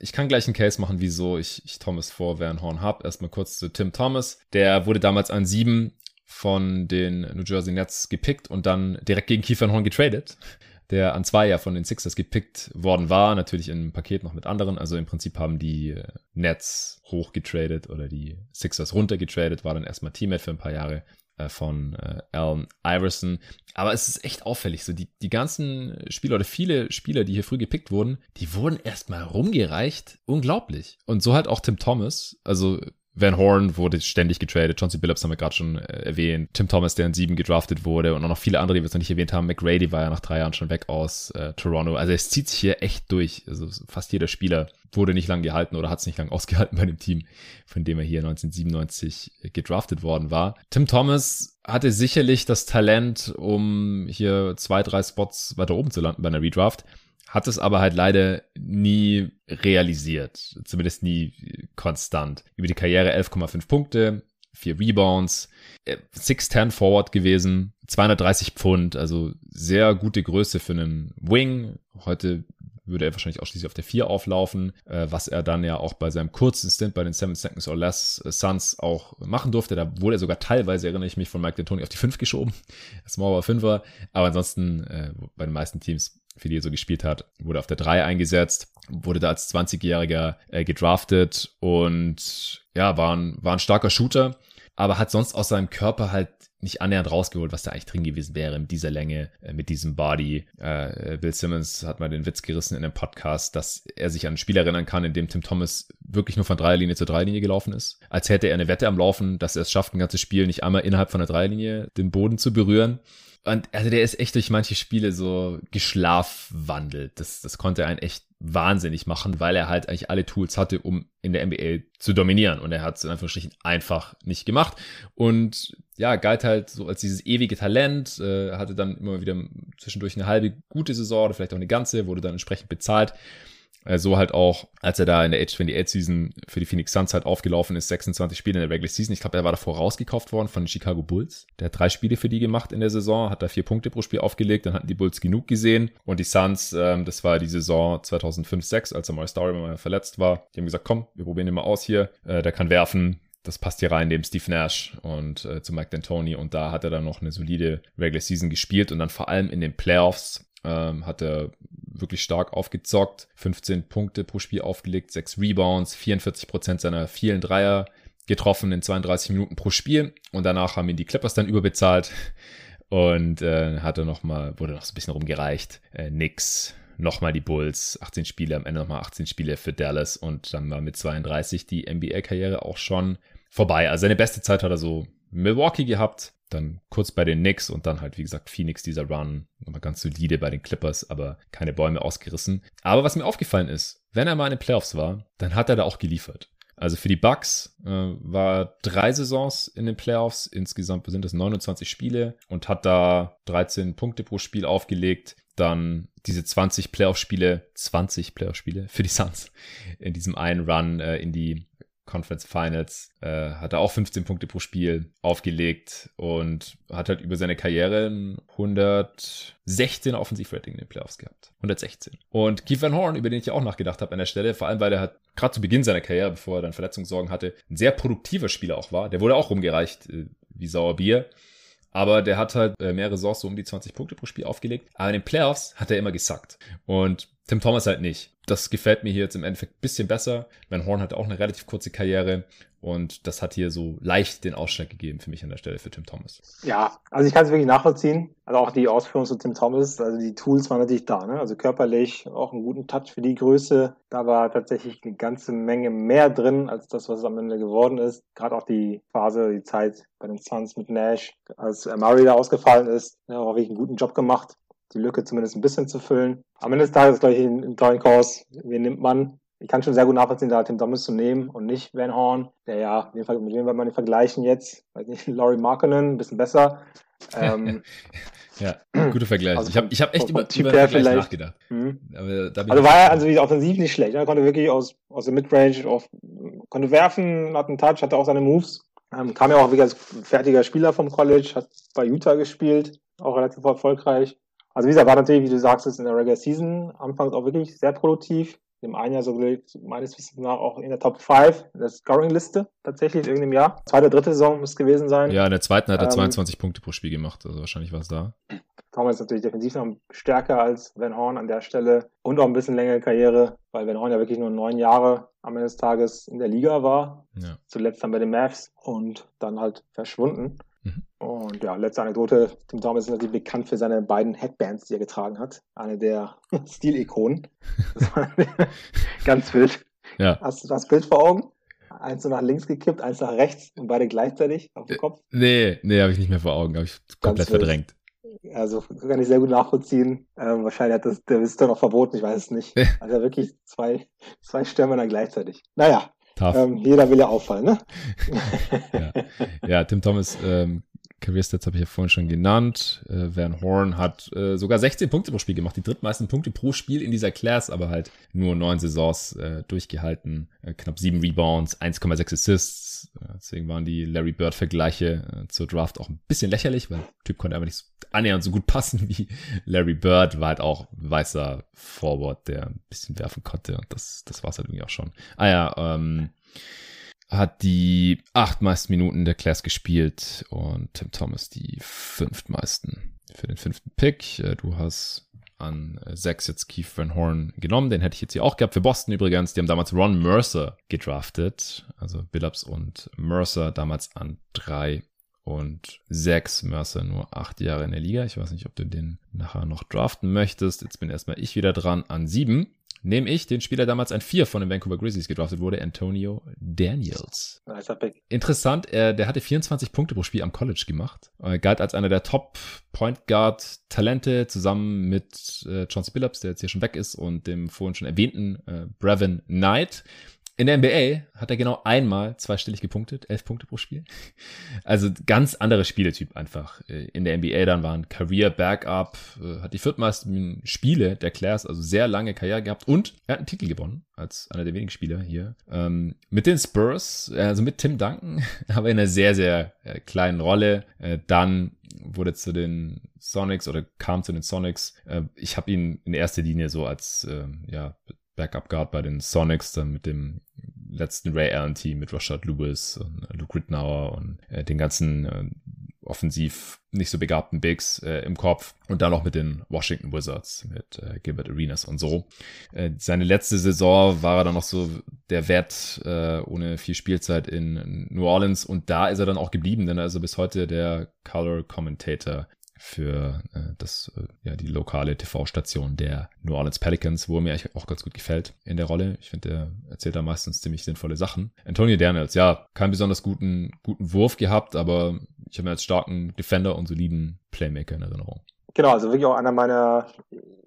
ich kann gleich einen Case machen, wieso ich, ich Thomas vor Van Horn habe. Erstmal kurz zu Tim Thomas. Der wurde damals an sieben von den New Jersey Nets gepickt und dann direkt gegen Van Horn getradet der an zwei ja von den Sixers gepickt worden war, natürlich im Paket noch mit anderen. Also im Prinzip haben die äh, Nets hochgetradet oder die Sixers runtergetradet, war dann erstmal Teammate für ein paar Jahre von äh, Allen Iverson. Aber es ist echt auffällig. So die, die ganzen Spieler oder viele Spieler, die hier früh gepickt wurden, die wurden erstmal rumgereicht. Unglaublich. Und so halt auch Tim Thomas. Also Van Horn wurde ständig getradet. Chauncey Billups haben wir gerade schon äh, erwähnt. Tim Thomas, der in sieben gedraftet wurde. Und auch noch viele andere, die wir jetzt noch nicht erwähnt haben. McGrady war ja nach drei Jahren schon weg aus äh, Toronto. Also es zieht sich hier echt durch. Also fast jeder Spieler wurde nicht lang gehalten oder hat es nicht lang ausgehalten bei dem Team, von dem er hier 1997 gedraftet worden war. Tim Thomas hatte sicherlich das Talent, um hier zwei, drei Spots weiter oben zu landen bei einer Redraft hat es aber halt leider nie realisiert, zumindest nie konstant. Über die Karriere 11,5 Punkte, 4 Rebounds, 6'10 Forward gewesen, 230 Pfund, also sehr gute Größe für einen Wing. Heute würde er wahrscheinlich ausschließlich auf der 4 auflaufen, äh, was er dann ja auch bei seinem kurzen Stint bei den 7 Seconds or Less äh, Suns auch machen durfte. Da wurde er sogar teilweise, erinnere ich mich, von Mike D'Antoni auf die 5 geschoben. Small war 5er, aber ansonsten äh, bei den meisten Teams für die er so gespielt hat, wurde auf der 3 eingesetzt, wurde da als 20-Jähriger äh, gedraftet und ja, war ein, war ein starker Shooter, aber hat sonst aus seinem Körper halt nicht annähernd rausgeholt, was da eigentlich drin gewesen wäre mit dieser Länge, äh, mit diesem Body. Äh, Bill Simmons hat mal den Witz gerissen in einem Podcast, dass er sich an ein Spiel erinnern kann, in dem Tim Thomas wirklich nur von Dreierlinie zur Dreierlinie gelaufen ist. Als hätte er eine Wette am Laufen, dass er es schafft, ein ganzes Spiel nicht einmal innerhalb von der Dreierlinie den Boden zu berühren. Und also der ist echt durch manche Spiele so geschlafwandelt. Das, das konnte einen echt wahnsinnig machen, weil er halt eigentlich alle Tools hatte, um in der NBA zu dominieren. Und er hat es in Anführungsstrichen einfach nicht gemacht. Und ja, galt halt so als dieses ewige Talent, äh, hatte dann immer wieder zwischendurch eine halbe gute Saison oder vielleicht auch eine ganze, wurde dann entsprechend bezahlt. So halt auch, als er da in der Age 28 Season für die Phoenix Suns halt aufgelaufen ist, 26 Spiele in der Regular Season. Ich glaube, er war davor rausgekauft worden von den Chicago Bulls. Der hat drei Spiele für die gemacht in der Saison, hat da vier Punkte pro Spiel aufgelegt, dann hatten die Bulls genug gesehen. Und die Suns, ähm, das war die Saison 2005-6, als er mal Story mal verletzt war. Die haben gesagt, komm, wir probieren ihn mal aus hier. Äh, der kann werfen, das passt hier rein, dem Steve Nash und äh, zu Mike D'Antoni. Und da hat er dann noch eine solide Regular Season gespielt und dann vor allem in den Playoffs ähm, hat er wirklich stark aufgezockt. 15 Punkte pro Spiel aufgelegt, 6 Rebounds, 44 Prozent seiner vielen Dreier getroffen in 32 Minuten pro Spiel. Und danach haben ihn die Clippers dann überbezahlt und äh, hatte noch mal, wurde noch so ein bisschen rumgereicht. Äh, nix. Nochmal die Bulls, 18 Spiele, am Ende nochmal 18 Spiele für Dallas und dann war mit 32 die NBA-Karriere auch schon vorbei. Also seine beste Zeit hat er so Milwaukee gehabt, dann kurz bei den Knicks und dann halt, wie gesagt, Phoenix dieser Run. Nochmal ganz solide bei den Clippers, aber keine Bäume ausgerissen. Aber was mir aufgefallen ist, wenn er mal in den Playoffs war, dann hat er da auch geliefert. Also für die Bucks äh, war drei Saisons in den Playoffs. Insgesamt sind es 29 Spiele und hat da 13 Punkte pro Spiel aufgelegt. Dann diese 20 Playoff-Spiele, 20 Playoff-Spiele für die Suns in diesem einen Run äh, in die Conference Finals, äh, hat er auch 15 Punkte pro Spiel aufgelegt und hat halt über seine Karriere ein 116 Offensivrating in den Playoffs gehabt. 116. Und Keith Van Horn, über den ich ja auch nachgedacht habe an der Stelle, vor allem weil er hat gerade zu Beginn seiner Karriere, bevor er dann Verletzungssorgen hatte, ein sehr produktiver Spieler auch war. Der wurde auch rumgereicht äh, wie Sauerbier. Aber der hat halt äh, mehrere Saisons so um die 20 Punkte pro Spiel aufgelegt. Aber in den Playoffs hat er immer gesackt. Und Tim Thomas halt nicht. Das gefällt mir hier jetzt im Endeffekt ein bisschen besser. Van Horn hat auch eine relativ kurze Karriere und das hat hier so leicht den Ausschlag gegeben für mich an der Stelle für Tim Thomas. Ja, also ich kann es wirklich nachvollziehen. Also auch die Ausführung zu Tim Thomas, also die Tools waren natürlich da, ne? Also körperlich auch einen guten Touch für die Größe. Da war tatsächlich eine ganze Menge mehr drin, als das, was es am Ende geworden ist. Gerade auch die Phase, die Zeit bei den Suns mit Nash, als Murray da ausgefallen ist, ja, auch wirklich einen guten Job gemacht die Lücke zumindest ein bisschen zu füllen. Am Ende des Tages, glaube ich, ein Tollen Kurs. Wen nimmt man? Ich kann schon sehr gut nachvollziehen, da Tim Thomas zu nehmen und nicht Van Horn, der ja, mit wem will man ihn vergleichen jetzt? Weiß nicht, Laurie Markkinen, ein bisschen besser. Ähm, ja, guter Vergleich. Also ich habe ich hab echt über, typ über Vergleich vielleicht. nachgedacht. Mhm. also war er also wie offensiv nicht schlecht. Er konnte wirklich aus, aus der Midrange, auf, konnte werfen, hat einen Touch, hatte auch seine Moves. Ähm, kam ja auch wirklich als fertiger Spieler vom College, hat bei Utah gespielt, auch relativ erfolgreich. Also wie gesagt, war natürlich, wie du sagst, ist in der Regular Season anfangs auch wirklich sehr produktiv. Im einen Jahr so meines Wissens nach auch in der Top 5 in der Scoring-Liste tatsächlich in irgendeinem Jahr. Zweite, dritte Saison muss es gewesen sein. Ja, in der zweiten hat er ähm, 22 Punkte pro Spiel gemacht, also wahrscheinlich war es da. Thomas ist natürlich defensiv noch stärker als Van Horn an der Stelle und auch ein bisschen längere Karriere, weil Van Horn ja wirklich nur neun Jahre am Ende des Tages in der Liga war. Ja. Zuletzt dann bei den Mavs und dann halt verschwunden. Mhm. Und ja, letzte Anekdote. Tim Thomas ist natürlich bekannt für seine beiden Headbands, die er getragen hat. Eine der Stilikonen. Ganz wild. Ja. Hast du das Bild vor Augen? Eins so nach links gekippt, eins nach rechts und beide gleichzeitig auf dem Kopf? Nee, nee, habe ich nicht mehr vor Augen. Habe ich komplett verdrängt. Also kann ich sehr gut nachvollziehen. Ähm, wahrscheinlich hat das der Visitor noch verboten, ich weiß es nicht. Also wirklich zwei, zwei Stürmer dann gleichzeitig. Naja, ähm, jeder will ja auffallen, ne? ja. ja, Tim Thomas, ähm, Career Stats habe ich ja vorhin schon genannt. Äh, Van Horn hat äh, sogar 16 Punkte pro Spiel gemacht, die drittmeisten Punkte pro Spiel in dieser Class, aber halt nur neun Saisons äh, durchgehalten. Äh, knapp sieben Rebounds, 1,6 Assists. Äh, deswegen waren die Larry Bird-Vergleiche äh, zur Draft auch ein bisschen lächerlich, weil der Typ konnte einfach nicht so annähernd so gut passen wie Larry Bird. War halt auch weißer Forward, der ein bisschen werfen konnte. Und das, das war es halt irgendwie auch schon. Ah ja, ähm, hat die acht meisten Minuten der Class gespielt und Tim Thomas die fünftmeisten für den fünften Pick. Äh, du hast an sechs jetzt Keith Van Horn genommen. Den hätte ich jetzt hier auch gehabt für Boston übrigens. Die haben damals Ron Mercer gedraftet. Also Billups und Mercer damals an drei und sechs. Mercer nur acht Jahre in der Liga. Ich weiß nicht, ob du den nachher noch draften möchtest. Jetzt bin erstmal ich wieder dran an sieben nehme ich den Spieler damals an vier von den Vancouver Grizzlies gedraftet wurde, Antonio Daniels. Interessant, er, der hatte 24 Punkte pro Spiel am College gemacht. Er galt als einer der Top Point Guard Talente zusammen mit äh, Chauncey Billups, der jetzt hier schon weg ist, und dem vorhin schon erwähnten äh, Brevin Knight. In der NBA hat er genau einmal zweistellig gepunktet, elf Punkte pro Spiel. Also ganz anderer Spieletyp einfach. In der NBA dann waren Career Backup, äh, hat die viertmeisten Spiele der Class, also sehr lange Karriere gehabt und er hat einen Titel gewonnen als einer der wenigen Spieler hier. Ähm, mit den Spurs, also mit Tim Duncan, aber in einer sehr, sehr äh, kleinen Rolle. Äh, dann wurde zu den Sonics oder kam zu den Sonics. ich habe ihn in erster Linie so als ähm, ja Backup Guard bei den Sonics, dann mit dem letzten Ray Allen Team mit Rashad Lewis und äh, Luke Rittenauer und äh, den ganzen äh, offensiv nicht so begabten Bigs äh, im Kopf und dann auch mit den Washington Wizards mit äh, Gilbert Arenas und so. Äh, seine letzte Saison war er dann noch so der Wert äh, ohne viel Spielzeit in New Orleans und da ist er dann auch geblieben, denn er ist er bis heute der Color Commentator für äh, das, äh, ja, die lokale TV-Station der New Orleans Pelicans, wo er mir eigentlich auch ganz gut gefällt in der Rolle. Ich finde, er erzählt da meistens ziemlich sinnvolle Sachen. Antonio Daniels, ja, keinen besonders guten, guten Wurf gehabt, aber ich habe ihn als starken Defender und soliden Playmaker in Erinnerung. Genau, also wirklich auch einer meiner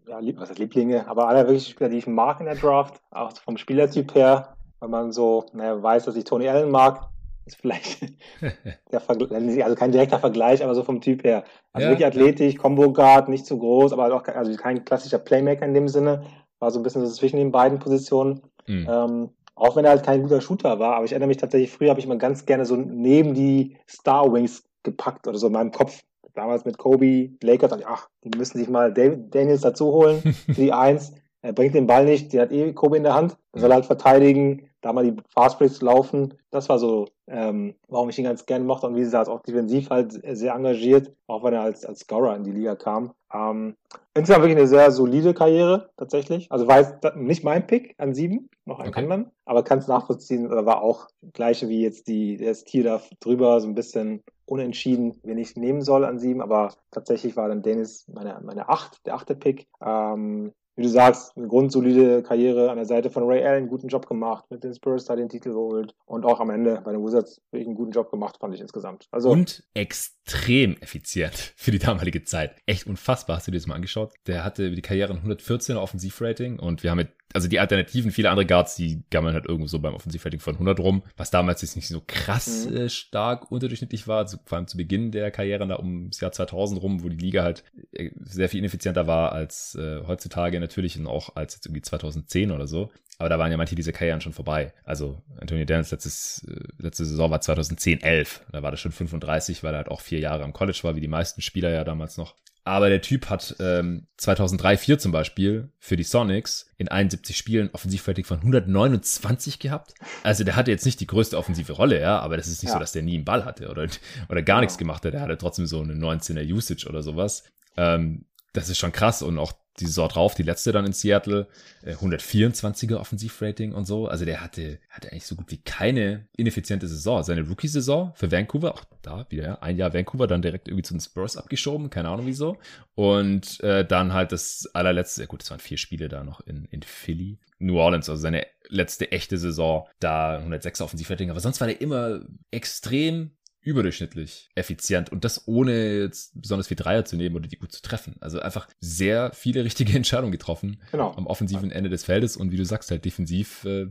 ja, Lieb was heißt Lieblinge, aber einer wirklich Spieler, die ich mag in der Draft, auch vom Spielertyp her, weil man so naja, weiß, dass ich Tony Allen mag, ist vielleicht der Vergleich, also kein direkter Vergleich, aber so vom Typ her. Also ja, wirklich athletisch, ja. Combo Guard, nicht zu groß, aber auch also kein klassischer Playmaker in dem Sinne. War so ein bisschen so zwischen den beiden Positionen. Mhm. Ähm, Auch wenn er halt kein guter Shooter war, aber ich erinnere mich tatsächlich, früher habe ich mal ganz gerne so neben die Star Wings gepackt oder so in meinem Kopf. Damals mit Kobe, Lakers, ach, die müssen sich mal Daniels dazu holen für die Eins. Er bringt den Ball nicht, der hat eh Kobe in der Hand, er soll halt verteidigen, da mal die Fastbreaks laufen. Das war so, ähm, warum ich ihn ganz gerne mochte. Und wie gesagt, auch defensiv halt sehr engagiert, auch wenn er als, als Scorer in die Liga kam. Ähm, insgesamt wirklich eine sehr solide Karriere, tatsächlich. Also war jetzt nicht mein Pick an sieben, noch einen okay. anderen, aber kann es nachvollziehen, oder war auch gleiche wie jetzt die, der Stil da drüber, so ein bisschen unentschieden, wen ich nehmen soll an sieben, aber tatsächlich war dann Dennis meine, meine acht, der achte Pick. Ähm, wie du sagst, eine grundsolide Karriere an der Seite von Ray Allen, guten Job gemacht, mit den Spurs da den Titel geholt und auch am Ende bei den Wizards wirklich einen guten Job gemacht, fand ich insgesamt. Also, und extrem effizient für die damalige Zeit. Echt unfassbar, hast du dir das mal angeschaut? Der hatte die Karriere ein 114er Offensivrating und wir haben mit also die Alternativen, viele andere Guards, die gammeln halt irgendwo so beim Offensivrating von 100 rum, was damals jetzt nicht so krass mhm. äh, stark unterdurchschnittlich war, also vor allem zu Beginn der Karriere, da ums Jahr 2000 rum, wo die Liga halt äh, sehr viel ineffizienter war als äh, heutzutage natürlich und auch als jetzt irgendwie 2010 oder so. Aber da waren ja manche dieser Karrieren schon vorbei. Also Antonio Daniels letztes, äh, letzte Saison war 2010, 11. Da war das schon 35, weil er halt auch vier Jahre am College war, wie die meisten Spieler ja damals noch. Aber der Typ hat ähm, 2003, 4 zum Beispiel für die Sonics in 71 Spielen Offensivrating von 129 gehabt. Also der hatte jetzt nicht die größte offensive Rolle, ja, aber das ist nicht ja. so, dass der nie einen Ball hatte oder, oder gar ja. nichts gemacht hat. Der hatte trotzdem so eine 19er Usage oder sowas. Ähm, das ist schon krass und auch die Saison drauf, die letzte dann in Seattle, 124er äh, Offensivrating und so. Also der hatte, hatte eigentlich so gut wie keine ineffiziente Saison. Seine Rookie-Saison für Vancouver, auch da wieder ein Jahr Vancouver, dann direkt irgendwie zu den Spurs abgeschoben, keine Ahnung wieso. Und äh, dann halt das allerletzte, gut, es waren vier Spiele da noch in, in Philly. New Orleans, also seine letzte echte Saison, da 106er Offensivrating, aber sonst war der immer extrem überdurchschnittlich effizient und das ohne jetzt besonders viel Dreier zu nehmen oder die gut zu treffen. Also einfach sehr viele richtige Entscheidungen getroffen genau. am offensiven Ende des Feldes und wie du sagst, halt defensiv äh,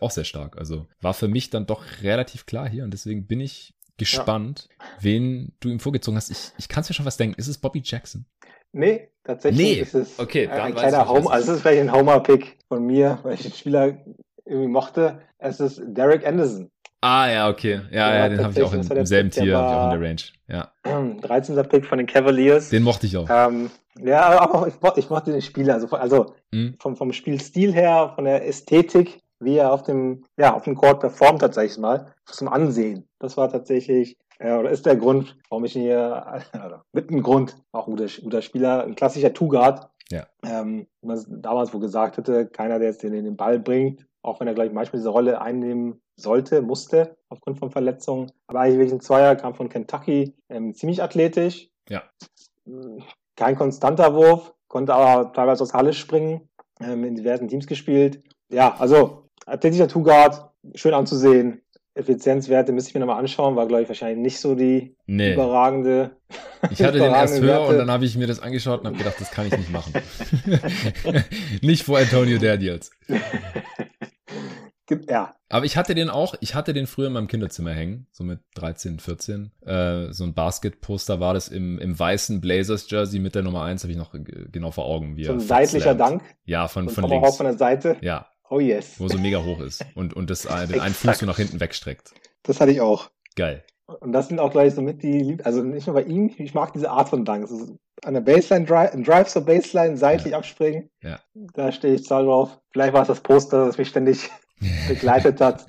auch sehr stark. Also war für mich dann doch relativ klar hier und deswegen bin ich gespannt, ja. wen du ihm vorgezogen hast. Ich, ich kann es mir schon was denken. Ist es Bobby Jackson? Nee, tatsächlich nee. ist es okay, ein kleiner Home, also es ist vielleicht ein Homer-Pick von mir, weil ich den Spieler irgendwie mochte. Es ist Derek Anderson. Ah, ja, okay. Ja, ja, den habe ich auch in, im selben Tier, ich auch in der Range. Ja. 13. Pick von den Cavaliers. Den mochte ich auch. Ähm, ja, aber ich, ich mochte den Spieler. Also, also mhm. vom, vom Spielstil her, von der Ästhetik, wie er auf dem, ja, auf dem Court performt, tatsächlich mal, zum Ansehen. Das war tatsächlich, äh, oder ist der Grund, warum ich ihn hier, also, mit einem Grund, auch ein guter, guter Spieler, ein klassischer Two-Guard. Ja. Ähm, man damals wo gesagt hätte, keiner, der jetzt den, den Ball bringt, auch wenn er gleich manchmal diese Rolle einnehmen sollte, musste, aufgrund von Verletzungen. Aber eigentlich wirklich ein Zweier, kam von Kentucky, ähm, ziemlich athletisch. Ja. Kein konstanter Wurf, konnte aber teilweise aus Halle springen, ähm, in diversen Teams gespielt. Ja, also athletischer Two-Guard, schön anzusehen. Effizienzwerte müsste ich mir nochmal anschauen, war, glaube ich, wahrscheinlich nicht so die nee. überragende. Ich hatte den erst höher Werte. und dann habe ich mir das angeschaut und habe gedacht, das kann ich nicht machen. nicht vor Antonio Daniels. ja. Aber ich hatte den auch, ich hatte den früher in meinem Kinderzimmer hängen, so mit 13, 14. Äh, so ein Basketposter war das im, im weißen Blazers-Jersey mit der Nummer 1, habe ich noch genau vor Augen. Wie so ein seitlicher Dank. Ja, von, so von links. von der Seite. Ja. Oh yes. Wo so mega hoch ist und, und das, den einen Fuß so nach hinten wegstreckt. Das hatte ich auch. Geil. Und das sind auch gleich so mit die, also nicht nur bei ihm, ich mag diese Art von Dank. an der Baseline, Drive, Drive zur Baseline, seitlich ja. abspringen. Ja. Da stehe ich zahl drauf. Vielleicht war es das Poster, das mich ständig begleitet hat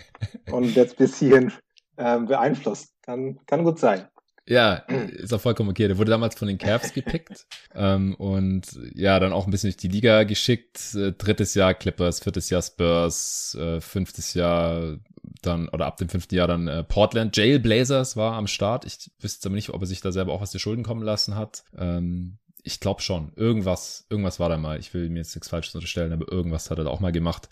und jetzt bis hierhin äh, beeinflusst. Kann, kann gut sein. Ja, ist auch vollkommen okay. Der wurde damals von den Cavs gepickt ähm, und ja, dann auch ein bisschen durch die Liga geschickt. Äh, drittes Jahr Clippers, viertes Jahr Spurs, äh, fünftes Jahr dann, oder ab dem fünften Jahr dann äh, Portland. Jail Blazers war am Start. Ich wüsste aber nicht, ob er sich da selber auch was zu Schulden kommen lassen hat. Ähm, ich glaube schon. Irgendwas, irgendwas war da mal. Ich will mir jetzt nichts Falsches unterstellen, aber irgendwas hat er da auch mal gemacht.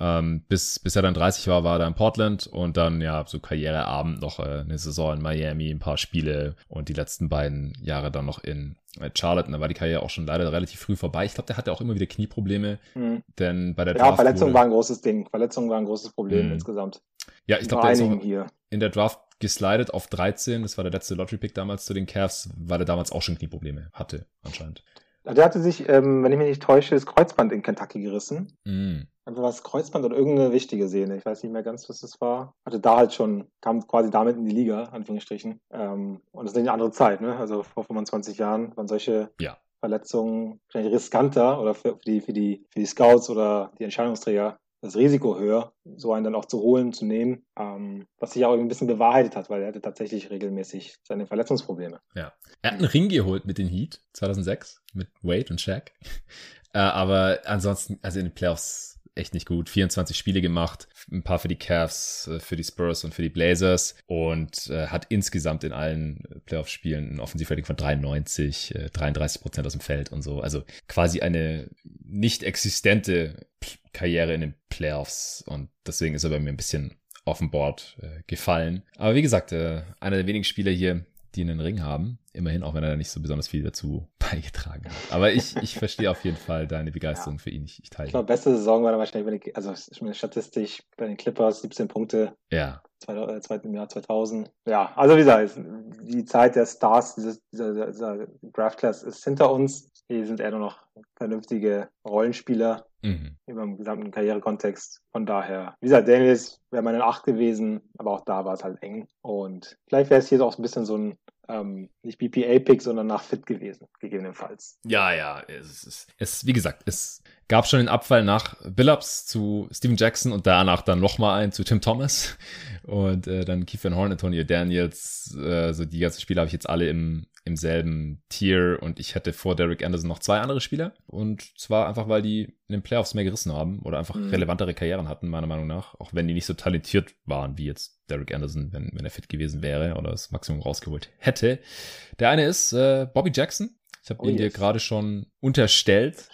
Ähm, bis, bis er dann 30 war, war er in Portland und dann ja so Karriereabend noch äh, eine Saison in Miami, ein paar Spiele und die letzten beiden Jahre dann noch in äh, Charlotte. Und da war die Karriere auch schon leider relativ früh vorbei. Ich glaube, der hatte auch immer wieder Knieprobleme, mhm. denn bei der Ja, Draft Verletzung war ein großes Ding. Verletzung war ein großes Problem mhm. insgesamt. Ja, ich glaube, der ist auch hier. in der Draft geslidet auf 13. Das war der letzte Lottery-Pick damals zu den Cavs, weil er damals auch schon Knieprobleme hatte, anscheinend. Der hatte sich, ähm, wenn ich mich nicht täusche, das Kreuzband in Kentucky gerissen. Mm. Einfach was Kreuzband oder irgendeine wichtige Sehne. Ich weiß nicht mehr ganz, was das war. Hatte da halt schon, kam quasi damit in die Liga, Anführungsstrichen. Ähm, und das ist eine andere Zeit, ne? Also vor 25 Jahren waren solche Ja. Verletzungen wahrscheinlich riskanter oder für, für, die, für, die, für die Scouts oder die Entscheidungsträger das Risiko höher, so einen dann auch zu holen, zu nehmen, ähm, was sich auch ein bisschen bewahrheitet hat, weil er hatte tatsächlich regelmäßig seine Verletzungsprobleme. Ja. Er hat einen Ring geholt mit den Heat 2006 mit Wade und Shaq. Äh, aber ansonsten, also in den Playoffs echt nicht gut. 24 Spiele gemacht, ein paar für die Cavs, äh, für die Spurs und für die Blazers und äh, hat insgesamt in allen Playoff-Spielen ein Offensivrating von 93, äh, 33 Prozent aus dem Feld und so. Also quasi eine nicht existente Karriere in den Playoffs und deswegen ist er bei mir ein bisschen auf dem Board äh, gefallen. Aber wie gesagt, äh, einer der wenigen Spieler hier, die einen Ring haben. Immerhin, auch wenn er da nicht so besonders viel dazu beigetragen hat. Aber ich, ich verstehe auf jeden Fall deine Begeisterung ja. für ihn. Ich, ich teile Ich glaube, beste Saison war dann wahrscheinlich, also statistisch bei den Clippers 17 Punkte. Ja. Im Jahr 2000. Ja, also wie gesagt, die Zeit der Stars dieses, dieser, dieser Draft Class ist hinter uns. Die sind eher nur noch vernünftige Rollenspieler mhm. im gesamten Karrierekontext. Von daher, wie gesagt, Daniels wäre meine Acht gewesen, aber auch da war es halt eng. Und vielleicht wäre es hier auch ein bisschen so ein ähm, nicht BPA-Pick, sondern nach Fit gewesen, gegebenenfalls. Ja, ja, es ist, wie gesagt, es gab schon den Abfall nach Billups zu Steven Jackson und danach dann nochmal einen zu Tim Thomas und äh, dann Keith Van Horn, Antonio Daniels, äh, so die ganzen Spiele habe ich jetzt alle im, im selben Tier und ich hätte vor Derek Anderson noch zwei andere Spieler und zwar einfach, weil die in den Playoffs mehr gerissen haben oder einfach mhm. relevantere Karrieren hatten, meiner Meinung nach, auch wenn die nicht so talentiert waren wie jetzt Derek Anderson, wenn, wenn er fit gewesen wäre oder das Maximum rausgeholt hätte. Der eine ist äh, Bobby Jackson. Ich habe oh, ihn yes. dir gerade schon unterstellt,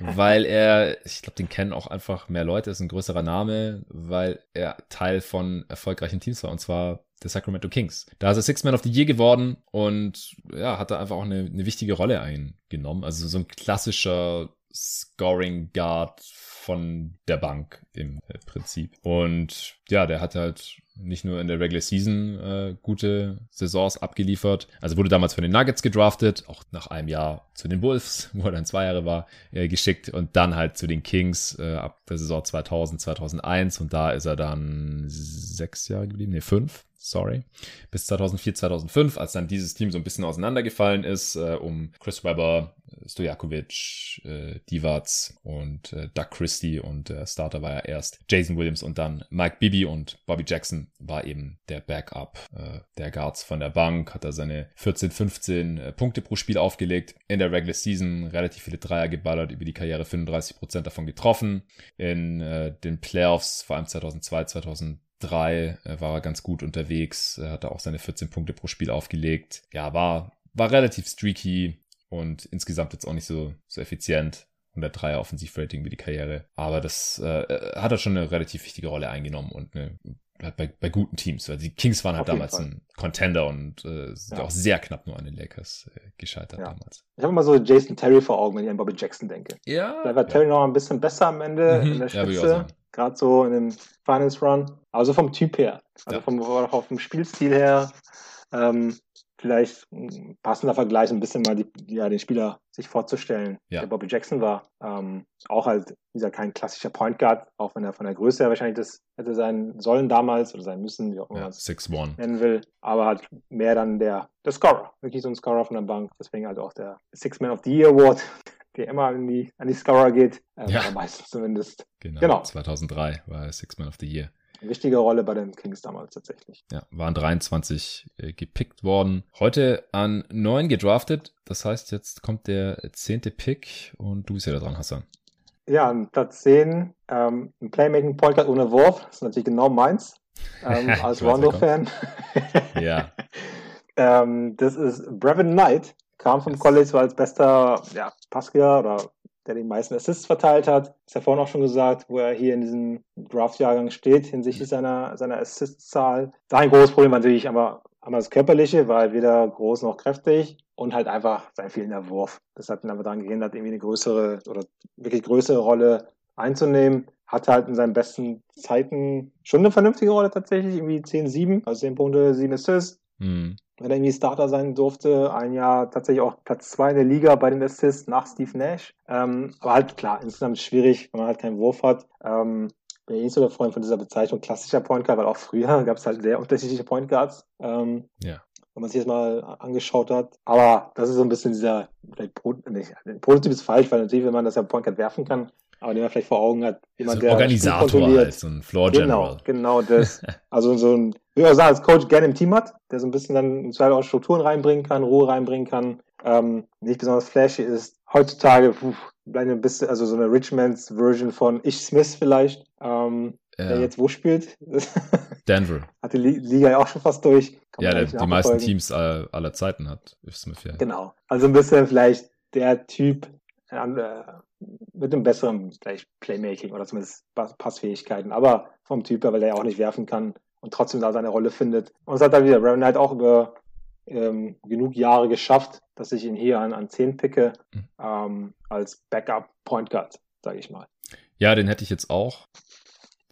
weil er, ich glaube, den kennen auch einfach mehr Leute, ist ein größerer Name, weil er Teil von erfolgreichen Teams war, und zwar der Sacramento Kings. Da ist er Six Man of the Year geworden und ja, hat da einfach auch eine, eine wichtige Rolle eingenommen. Also so ein klassischer Scoring Guard von der Bank im Prinzip. Und ja, der hat halt nicht nur in der Regular Season äh, gute Saisons abgeliefert. Also wurde damals von den Nuggets gedraftet, auch nach einem Jahr zu den Wolves, wo er dann zwei Jahre war, äh, geschickt und dann halt zu den Kings äh, ab der Saison 2000, 2001 und da ist er dann sechs Jahre geblieben, nee, fünf sorry, bis 2004, 2005, als dann dieses Team so ein bisschen auseinandergefallen ist, äh, um Chris Webber, Stojakovic, äh, Divac und äh, Doug Christie und der Starter war ja erst Jason Williams und dann Mike Bibby und Bobby Jackson war eben der Backup äh, der Guards von der Bank, hat er seine 14, 15 äh, Punkte pro Spiel aufgelegt, in der Regular Season relativ viele Dreier geballert, über die Karriere 35% davon getroffen, in äh, den Playoffs, vor allem 2002, 2003, drei äh, war er ganz gut unterwegs, er hatte auch seine 14 Punkte pro Spiel aufgelegt. Ja, war, war relativ streaky und insgesamt jetzt auch nicht so, so effizient. 103er Offensivrating über die Karriere. Aber das äh, hat er schon eine relativ wichtige Rolle eingenommen und eine, bei, bei guten Teams. Weil die Kings waren halt damals Fall. ein Contender und äh, sind ja. auch sehr knapp nur an den Lakers äh, gescheitert ja. damals. Ich habe immer so Jason Terry vor Augen, wenn ich an Bobby Jackson denke. Ja. Da war Terry noch ein bisschen besser am Ende mhm. in der Spitze. Gerade so in dem Finance Run. Also vom Typ her. Also ja. vom, auch vom Spielstil her. Ähm, vielleicht passender Vergleich, ein bisschen mal die, ja, den Spieler sich vorzustellen, ja. der Bobby Jackson war. Ähm, auch halt, wie gesagt, kein klassischer Point Guard, auch wenn er von der Größe her wahrscheinlich das hätte sein sollen damals oder sein müssen, wie auch immer ja, man nennen will. Aber halt mehr dann der, der Scorer, wirklich so ein Scorer von der Bank. Deswegen halt auch der Six Man of the Year Award, der immer an die, an die Scorer geht. Äh, ja. meistens zumindest. Genau, genau. 2003 war er Six Man of the Year. Wichtige Rolle bei den Kings damals tatsächlich. Ja, waren 23 äh, gepickt worden. Heute an 9 gedraftet. Das heißt, jetzt kommt der zehnte Pick und du bist ja da dran, Hassan. Ja, Platz 10 ähm, ein Playmaking Point Guard ohne Wurf. Das ist natürlich genau meins. Ähm, als Rondo-Fan. ja. ähm, das ist Brevin Knight. Kam vom College, war als bester ja, Passgeber oder der die meisten Assists verteilt hat. Ist ja vorhin auch schon gesagt, wo er hier in diesem Draft-Jahrgang steht hinsichtlich seiner, seiner Assist-Zahl. Sein großes Problem natürlich aber einmal das Körperliche, weil weder groß noch kräftig und halt einfach sein fehlender Wurf. Das hat ihn aber daran gehindert, irgendwie eine größere oder wirklich größere Rolle einzunehmen. Hat halt in seinen besten Zeiten schon eine vernünftige Rolle tatsächlich, irgendwie 10-7, also 10 Punkte, 7 Assists. Mhm. Wenn er irgendwie Starter sein durfte. Ein Jahr tatsächlich auch Platz zwei in der Liga bei den Assists nach Steve Nash. Ähm, aber halt klar, insgesamt schwierig, wenn man halt keinen Wurf hat. Ähm, bin ich nicht so der Freund von dieser Bezeichnung klassischer Point Guard, weil auch früher gab es halt sehr unterschiedliche Point Guards. Ähm, ja wenn man sich das mal angeschaut hat. Aber das ist so ein bisschen dieser, vielleicht nicht, positiv ist falsch, weil natürlich, wenn man das ja Point Guard werfen kann, aber den man vielleicht vor Augen hat, jemand, so ein Organisator halt, so ein Floor General. Genau, genau das. also so ein, wie man sagen, als Coach gerne im Team hat, der so ein bisschen dann im Zweifel auch Strukturen reinbringen kann, Ruhe reinbringen kann, ähm, nicht besonders flashy ist. Heutzutage, puh, ein bisschen, also so eine Richmonds Version von Ich Smith vielleicht, ähm, ja. der jetzt wo spielt. Denver. Hat die Liga ja auch schon fast durch. Kann ja, der, die meisten Teams aller, aller Zeiten hat Ich Smith ja. Genau. Also ein bisschen vielleicht der Typ, äh, mit einem besseren vielleicht Playmaking oder zumindest Passfähigkeiten, aber vom Typ her, weil er ja auch nicht werfen kann und trotzdem da seine Rolle findet. Und es hat dann wieder Reverend Knight auch über ähm, genug Jahre geschafft, dass ich ihn hier an, an 10 picke, mhm. ähm, als Backup Point Guard, sage ich mal. Ja, den hätte ich jetzt auch.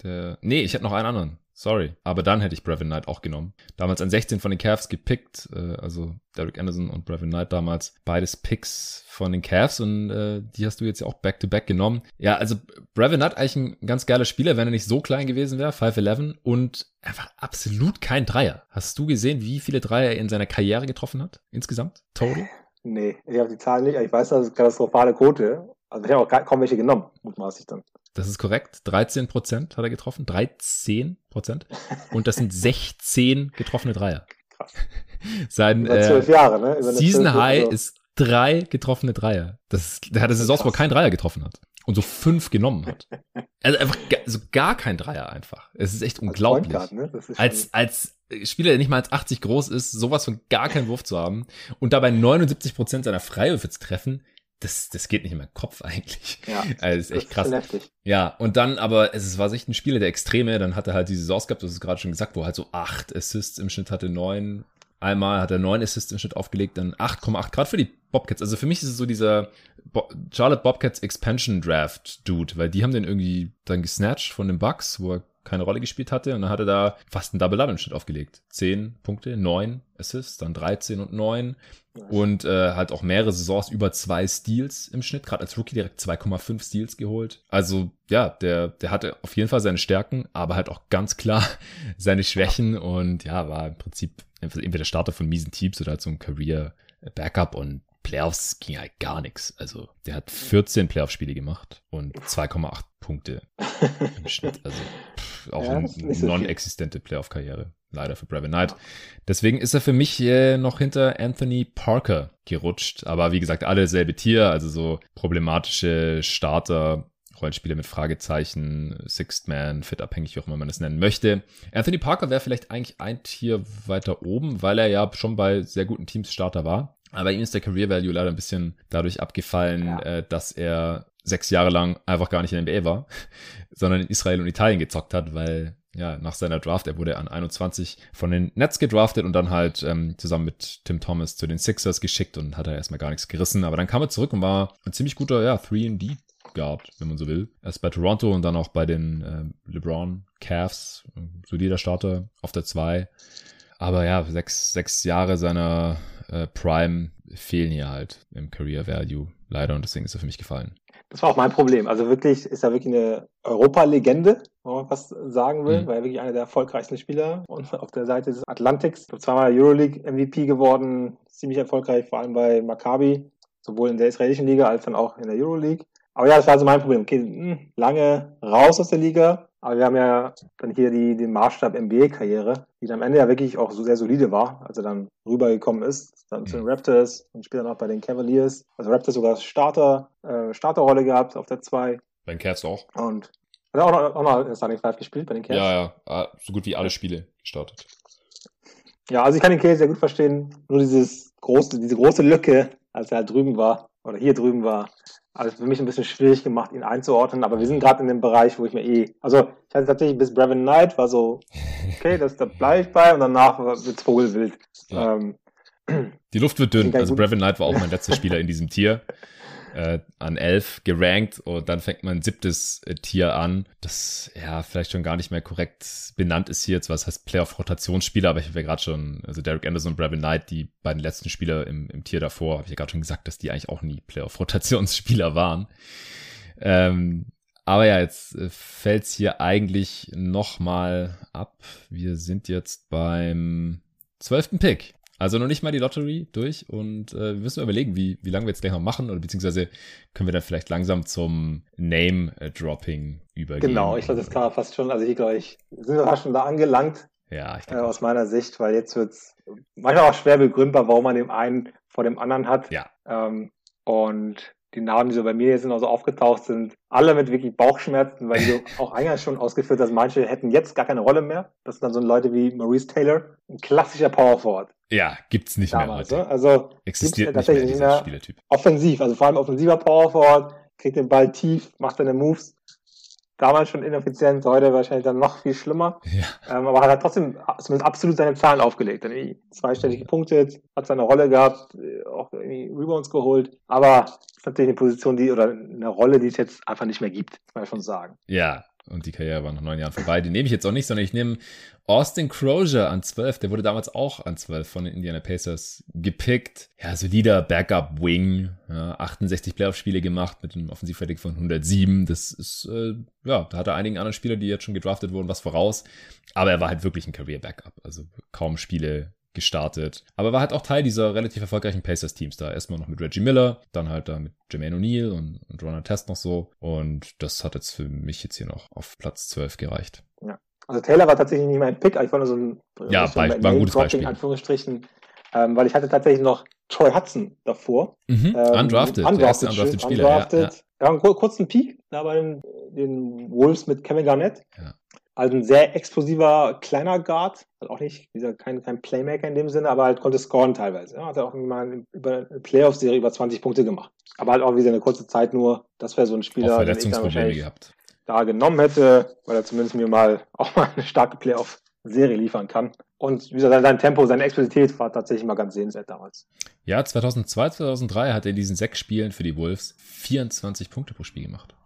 Der, nee, ich hätte noch einen anderen. Sorry. Aber dann hätte ich Brevin Knight auch genommen. Damals an 16 von den Cavs gepickt. Äh, also Derek Anderson und Brevin Knight damals. Beides Picks von den Cavs und äh, die hast du jetzt ja auch back-to-back -back genommen. Ja, also Brevin Knight eigentlich ein ganz geiler Spieler, wenn er nicht so klein gewesen wäre. 5'11 und einfach absolut kein Dreier. Hast du gesehen, wie viele Dreier er in seiner Karriere getroffen hat? Insgesamt? Total? Nee, ich habe die Zahlen nicht. Ich weiß, das ist katastrophale Quote. Also ich habe auch kaum welche genommen, mutmaßlich dann. Das ist korrekt. 13 Prozent hat er getroffen. 13 Prozent. Und das sind 16 getroffene Dreier. Krass. Sein Über zwölf äh, Jahre, ne? Über Season High so. ist drei getroffene Dreier. Das, der hat eine Saison, wo keinen Dreier getroffen hat. Und so fünf genommen hat. Also einfach also gar kein Dreier einfach. Es ist echt unglaublich. Als, ne? als, als Spieler, der nicht mal als 80 groß ist, sowas von gar keinen Wurf zu haben und dabei 79 Prozent seiner Freiwürfe zu treffen, das, das geht nicht in meinen Kopf eigentlich. Ja, also ist echt krass. Ist ja, und dann aber, es war echt ein Spieler der Extreme, dann hat er halt diese Saison gehabt, das ist gerade schon gesagt, wo er halt so acht Assists im Schnitt hatte, neun. Einmal hat er neun Assists im Schnitt aufgelegt, dann 8,8, gerade für die Bobcats. Also für mich ist es so dieser Bo Charlotte Bobcats Expansion Draft Dude, weil die haben den irgendwie dann gesnatcht von den Bucks, wo er keine Rolle gespielt hatte. Und dann hat er da fast ein Double-Double im Schnitt aufgelegt. Zehn Punkte, neun Assists, dann 13 und neun und äh, halt auch mehrere Saisons über zwei Steals im Schnitt, gerade als Rookie direkt 2,5 Steals geholt. Also ja, der, der hatte auf jeden Fall seine Stärken, aber halt auch ganz klar seine Schwächen und ja, war im Prinzip entweder Starter von miesen Teams oder halt so ein Career Backup und Playoffs ging halt gar nichts. Also der hat 14 Playoff-Spiele gemacht und 2,8 Punkte im Schnitt. Also auch ja, eine non-existente Playoff-Karriere. Leider für Brevin Knight. Deswegen ist er für mich äh, noch hinter Anthony Parker gerutscht. Aber wie gesagt, alle selbe Tier, also so problematische Starter, Rollenspieler mit Fragezeichen, Sixth Man, fit abhängig, wie auch immer man das nennen möchte. Anthony Parker wäre vielleicht eigentlich ein Tier weiter oben, weil er ja schon bei sehr guten Teams Starter war. Aber ihm ist der Career Value leider ein bisschen dadurch abgefallen, ja. äh, dass er sechs Jahre lang einfach gar nicht in der NBA war, sondern in Israel und Italien gezockt hat, weil ja, nach seiner Draft, er wurde an 21 von den Nets gedraftet und dann halt ähm, zusammen mit Tim Thomas zu den Sixers geschickt und hat er erstmal gar nichts gerissen. Aber dann kam er zurück und war ein ziemlich guter, ja, 3D gehabt, wenn man so will. Erst bei Toronto und dann auch bei den äh, LeBron Cavs, solider Starter auf der 2. Aber ja, sechs, sechs Jahre seiner äh, Prime fehlen hier halt im Career Value leider und deswegen ist er für mich gefallen. Das war auch mein Problem. Also wirklich ist er wirklich eine Europa-Legende, wenn man was sagen will, mhm. weil er wirklich einer der erfolgreichsten Spieler und auf der Seite des Atlantiks. Zweimal Euroleague MVP geworden, ziemlich erfolgreich, vor allem bei Maccabi, sowohl in der israelischen Liga als dann auch in der Euroleague. Aber ja, das war also mein Problem. Okay, hm, lange raus aus der Liga, aber wir haben ja dann hier die, den Maßstab NBA-Karriere, die dann am Ende ja wirklich auch so sehr solide war, als er dann rübergekommen ist, dann zu den. Raptors und später noch bei den Cavaliers. Also Raptors sogar Starter, äh, Starterrolle gehabt auf der 2. Bei den Cavs auch. Und hat er auch noch, auch noch in Starting Five gespielt bei den Cavs? Ja, ja, ah, so gut wie alle Spiele gestartet. Ja, also ich kann den Case sehr gut verstehen. Nur dieses große, diese große Lücke, als er halt drüben war, oder hier drüben war, also für mich ein bisschen schwierig gemacht, ihn einzuordnen, aber wir sind gerade in dem Bereich, wo ich mir eh, also ich hatte tatsächlich bis Brevin Knight war so, okay, das, da bleibe ich bei und danach wird's Vogelwild. Ja. Ähm, Die Luft wird dünn. Also Brevin Knight war auch mein letzter Spieler in diesem Tier. Äh, an elf gerankt und dann fängt man ein siebtes äh, Tier an, das ja vielleicht schon gar nicht mehr korrekt benannt ist hier jetzt, was heißt Playoff-Rotationsspieler, aber ich habe ja gerade schon, also Derek Anderson und Brevin Knight, die beiden letzten Spieler im, im Tier davor, habe ich ja gerade schon gesagt, dass die eigentlich auch nie Playoff-Rotationsspieler waren. Ähm, aber ja, jetzt äh, fällt's hier eigentlich noch mal ab. Wir sind jetzt beim zwölften Pick. Also noch nicht mal die Lottery durch und äh, wir müssen überlegen, wie, wie lange wir jetzt gleich noch machen oder beziehungsweise können wir dann vielleicht langsam zum Name-Dropping übergehen. Genau, ich glaube, das kann man fast schon, also ich glaube, ich sind wir fast schon da angelangt. Ja, ich äh, aus meiner Sicht, weil jetzt wird's manchmal auch schwer begründbar, warum man den einen vor dem anderen hat. Ja. Ähm, und die Namen, die so bei mir jetzt noch so aufgetaucht sind, alle mit wirklich Bauchschmerzen, weil du auch eingangs schon ausgeführt hast, manche hätten jetzt gar keine Rolle mehr. Das sind dann so Leute wie Maurice Taylor, ein klassischer Power Forward. Ja, gibt's nicht Damals, mehr heute. Ne? Also existiert nicht mehr dieser Spielertyp. Offensiv, also vor allem offensiver Power Forward, kriegt den Ball tief, macht seine Moves damals schon ineffizient, heute wahrscheinlich dann noch viel schlimmer. Ja. Ähm, aber hat trotzdem zumindest absolut seine Zahlen aufgelegt. Dann irgendwie zweistellig gepunktet, hat seine Rolle gehabt, äh, auch irgendwie Rebounds geholt. Aber ist natürlich eine Position, die oder eine Rolle, die es jetzt einfach nicht mehr gibt, muss man schon sagen. Ja, und die Karriere war nach neun Jahren vorbei. Die nehme ich jetzt auch nicht, sondern ich nehme Austin Crozier an 12. Der wurde damals auch an 12 von den Indiana Pacers gepickt. Ja, solider Backup-Wing. Ja, 68 Playoff-Spiele gemacht mit einem Offensivrating von 107. Das ist, äh, ja, da hat er einigen anderen Spielern, die jetzt schon gedraftet wurden, was voraus. Aber er war halt wirklich ein Career-Backup. Also kaum Spiele gestartet. Aber war halt auch Teil dieser relativ erfolgreichen Pacers-Teams da. Erstmal noch mit Reggie Miller, dann halt da mit Jermaine O'Neal und, und Ronald Test noch so. Und das hat jetzt für mich jetzt hier noch auf Platz 12 gereicht. Ja. Also Taylor war tatsächlich nicht mein Pick, ich war nur so ein, ja, so ein, war ein gutes Beispiel. in Anführungsstrichen, ähm, weil ich hatte tatsächlich noch Troy Hudson davor. Mhm. Ähm, undrafted, undrafted, undrafted Spieler. Undrafted. Ja, ja. ja, einen kurzen Peak da bei den, den Wolves mit Kevin Garnett. Ja. Also ein sehr explosiver kleiner Guard, also auch nicht, wie gesagt, kein, kein Playmaker in dem Sinne, aber halt konnte scoren teilweise. Ja, hat auch mal über eine Playoff-Serie über 20 Punkte gemacht. Aber halt auch wieder eine kurze Zeit nur. Das wäre so ein Spieler, auch Verletzungsprobleme gehabt. da genommen hätte, weil er zumindest mir mal auch mal eine starke Playoff-Serie liefern kann. Und wie gesagt, sein Tempo, seine Explosivität war tatsächlich mal ganz sehenswert damals. Ja, 2002, 2003 hat er in diesen sechs Spielen für die Wolves 24 Punkte pro Spiel gemacht.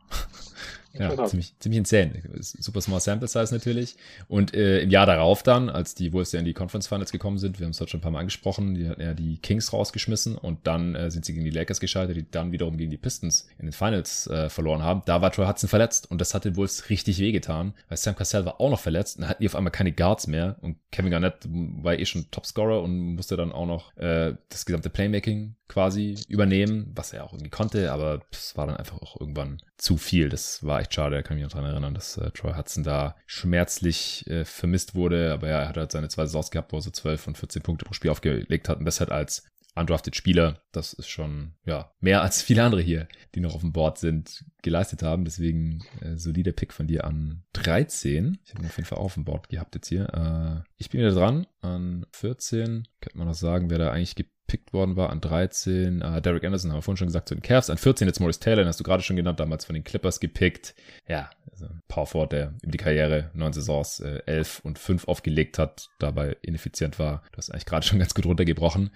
Ja, ziemlich, ziemlich insane. Super small sample size natürlich. Und äh, im Jahr darauf dann, als die Wolves ja in die Conference Finals gekommen sind, wir haben es heute schon ein paar Mal angesprochen, die hatten ja die Kings rausgeschmissen und dann äh, sind sie gegen die Lakers gescheitert, die dann wiederum gegen die Pistons in den Finals äh, verloren haben. Da war Troy Hudson verletzt und das hat den Wolves richtig wehgetan, weil Sam Cassell war auch noch verletzt und dann hatten die auf einmal keine Guards mehr und Kevin Garnett war eh schon Topscorer und musste dann auch noch äh, das gesamte Playmaking quasi übernehmen, was er auch irgendwie konnte, aber es war dann einfach auch irgendwann zu viel. Das war echt schade. Da kann ich mich noch dran erinnern, dass äh, Troy Hudson da schmerzlich äh, vermisst wurde. Aber ja, er hat halt seine zwei Saisons gehabt, wo er so 12 und 14 Punkte pro Spiel aufgelegt hat. Und das halt als undrafted Spieler, das ist schon, ja, mehr als viele andere hier, die noch auf dem Board sind, geleistet haben. Deswegen äh, solider Pick von dir an 13. Ich habe ihn auf jeden Fall auf dem Board gehabt jetzt hier. Äh, ich bin wieder dran an 14. Könnte man noch sagen, wer da eigentlich gibt gepickt worden war. An 13 äh, Derek Anderson, haben wir vorhin schon gesagt, zu den Cavs. An 14 jetzt Maurice Taylor, den hast du gerade schon genannt, damals von den Clippers gepickt. Ja, also Power Forward, der über die Karriere neun Saisons äh, 11 und 5 aufgelegt hat, dabei ineffizient war. Du hast eigentlich gerade schon ganz gut runtergebrochen.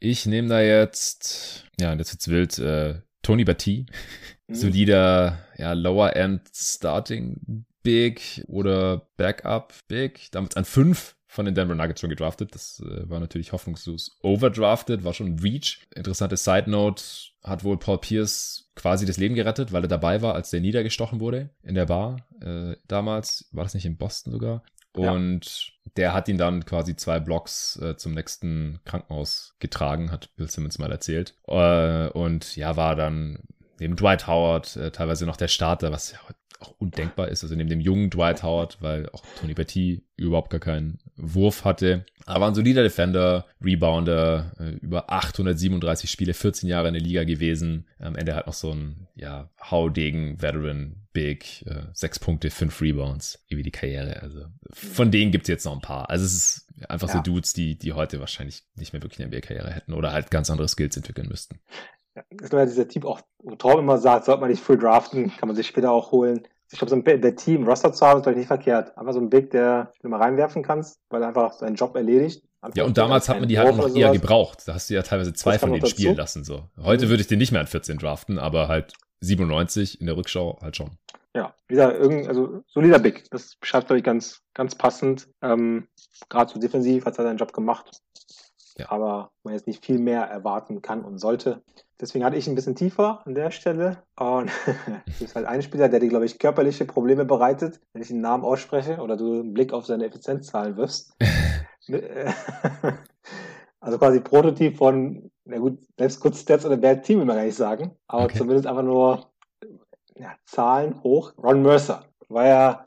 Ich nehme da jetzt, ja, und jetzt wird's wild, äh, Tony Batty. Mhm. Solider, ja, Lower End Starting Big oder Backup Big. Damals an 5 von den Denver Nuggets schon gedraftet. Das äh, war natürlich hoffnungslos overdrafted, war schon Reach. Interessante Side Note, hat wohl Paul Pierce quasi das Leben gerettet, weil er dabei war, als der niedergestochen wurde in der Bar. Äh, damals war das nicht in Boston sogar. Und ja. der hat ihn dann quasi zwei Blocks äh, zum nächsten Krankenhaus getragen, hat Bill Simmons mal erzählt. Äh, und ja, war dann neben Dwight Howard äh, teilweise noch der Starter, was ja auch undenkbar ist. Also neben dem jungen Dwight Howard, weil auch Tony Betty überhaupt gar keinen Wurf hatte. Aber ein solider Defender, Rebounder, äh, über 837 Spiele, 14 Jahre in der Liga gewesen. Am Ende halt noch so ein, ja, Haudegen, Veteran, Big, äh, sechs Punkte, fünf Rebounds, wie die Karriere. Also von denen gibt's jetzt noch ein paar. Also es ist einfach ja. so Dudes, die, die heute wahrscheinlich nicht mehr wirklich eine NBA-Karriere hätten oder halt ganz andere Skills entwickeln müssten. Ja, ist ja dieser Typ auch, wo Traum immer sagt, sollte man nicht früh draften, kann man sich später auch holen. Ich glaube, so ein der Team Roster zu haben, ist vielleicht nicht verkehrt. Einfach so ein Big, der du mal reinwerfen kannst, weil er einfach seinen Job erledigt. Ja, und damals hat man die halt noch eher gebraucht. Da hast du ja teilweise zwei von denen spielen lassen. So. Heute mhm. würde ich den nicht mehr an 14 draften, aber halt 97 in der Rückschau halt schon. Ja, wieder irgendein, also solider Big. Das beschreibt, glaube ich, ganz, ganz passend. Ähm, Gerade so defensiv hat er seinen Job gemacht. Ja. Aber man jetzt nicht viel mehr erwarten kann und sollte. Deswegen hatte ich ein bisschen tiefer an der Stelle. Und es ist halt ein Spieler, der dir, glaube ich, körperliche Probleme bereitet, wenn ich den Namen ausspreche oder du einen Blick auf seine Effizienzzahlen wirfst. also quasi Prototyp von, na gut, selbst kurz Stats oder Bad Team will man gar nicht sagen, aber okay. zumindest einfach nur ja, Zahlen hoch. Ron Mercer war ja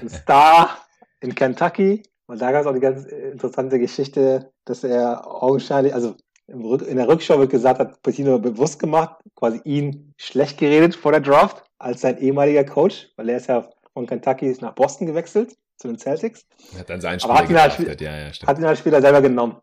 ein Star in Kentucky und da gab es auch die ganz interessante Geschichte, dass er augenscheinlich, also in der Rückschau wird gesagt, hat Patino bewusst gemacht, quasi ihn schlecht geredet vor der Draft als sein ehemaliger Coach, weil er ist ja von Kentucky nach Boston gewechselt zu den Celtics. Hat dann seinen Spieler hat ihn, halt, ja, ja, hat ihn halt später selber genommen.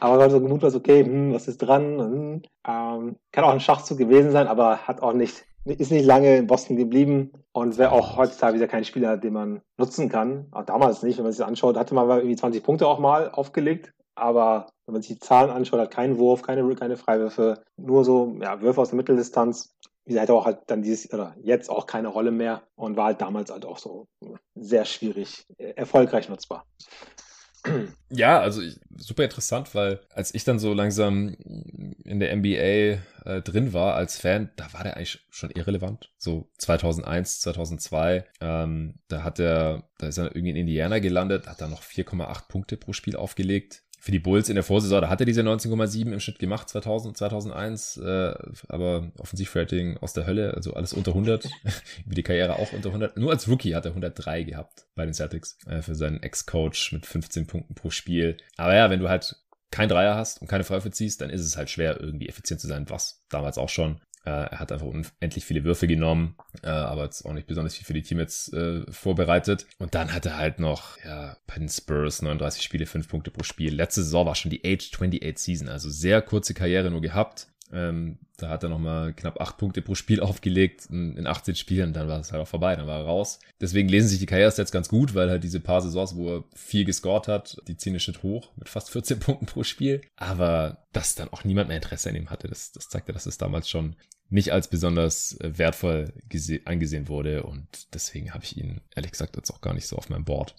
Aber weil so gemut okay, hm, was ist dran? Hm, ähm, kann auch ein Schachzug gewesen sein, aber hat auch nicht, ist nicht lange in Boston geblieben und wäre auch heutzutage wieder kein Spieler, den man nutzen kann. Auch damals nicht, wenn man sich das anschaut, hatte man irgendwie 20 Punkte auch mal aufgelegt. Aber wenn man sich die Zahlen anschaut, hat keinen Wurf, keine, keine Freiwürfe, nur so ja, Würfe aus der Mitteldistanz. Die hatte auch halt dann dieses, oder jetzt auch keine Rolle mehr und war halt damals halt auch so sehr schwierig, äh, erfolgreich nutzbar. Ja, also super interessant, weil als ich dann so langsam in der NBA äh, drin war als Fan, da war der eigentlich schon irrelevant. So 2001, 2002, ähm, da hat er, da ist er irgendwie in Indiana gelandet, hat da noch 4,8 Punkte pro Spiel aufgelegt für die Bulls in der Vorsaison, da hat er diese 19,7 im Schnitt gemacht, 2000, 2001, äh, aber Offensivrating aus der Hölle, also alles unter 100, über die Karriere auch unter 100. Nur als Rookie hat er 103 gehabt bei den Celtics äh, für seinen Ex-Coach mit 15 Punkten pro Spiel. Aber ja, wenn du halt kein Dreier hast und keine Freiwürfe ziehst, dann ist es halt schwer, irgendwie effizient zu sein, was damals auch schon. Äh, er hat einfach unendlich viele Würfe genommen, äh, aber jetzt auch nicht besonders viel für die Teammates äh, vorbereitet. Und dann hat er halt noch, ja, bei den Spurs 39 Spiele, 5 Punkte pro Spiel. Letzte Saison war schon die Age 28 Season, also sehr kurze Karriere nur gehabt. Ähm, da hat er nochmal knapp 8 Punkte pro Spiel aufgelegt in 18 Spielen, dann war es halt auch vorbei, dann war er raus. Deswegen lesen sich die Karrierestats ganz gut, weil halt diese paar Saisons, wo er viel gescored hat, die ziehen den Schnitt hoch mit fast 14 Punkten pro Spiel. Aber dass dann auch niemand mehr Interesse an ihm hatte, das, das zeigte, dass es damals schon nicht als besonders äh, wertvoll angesehen wurde und deswegen habe ich ihn ehrlich gesagt jetzt auch gar nicht so auf meinem Board.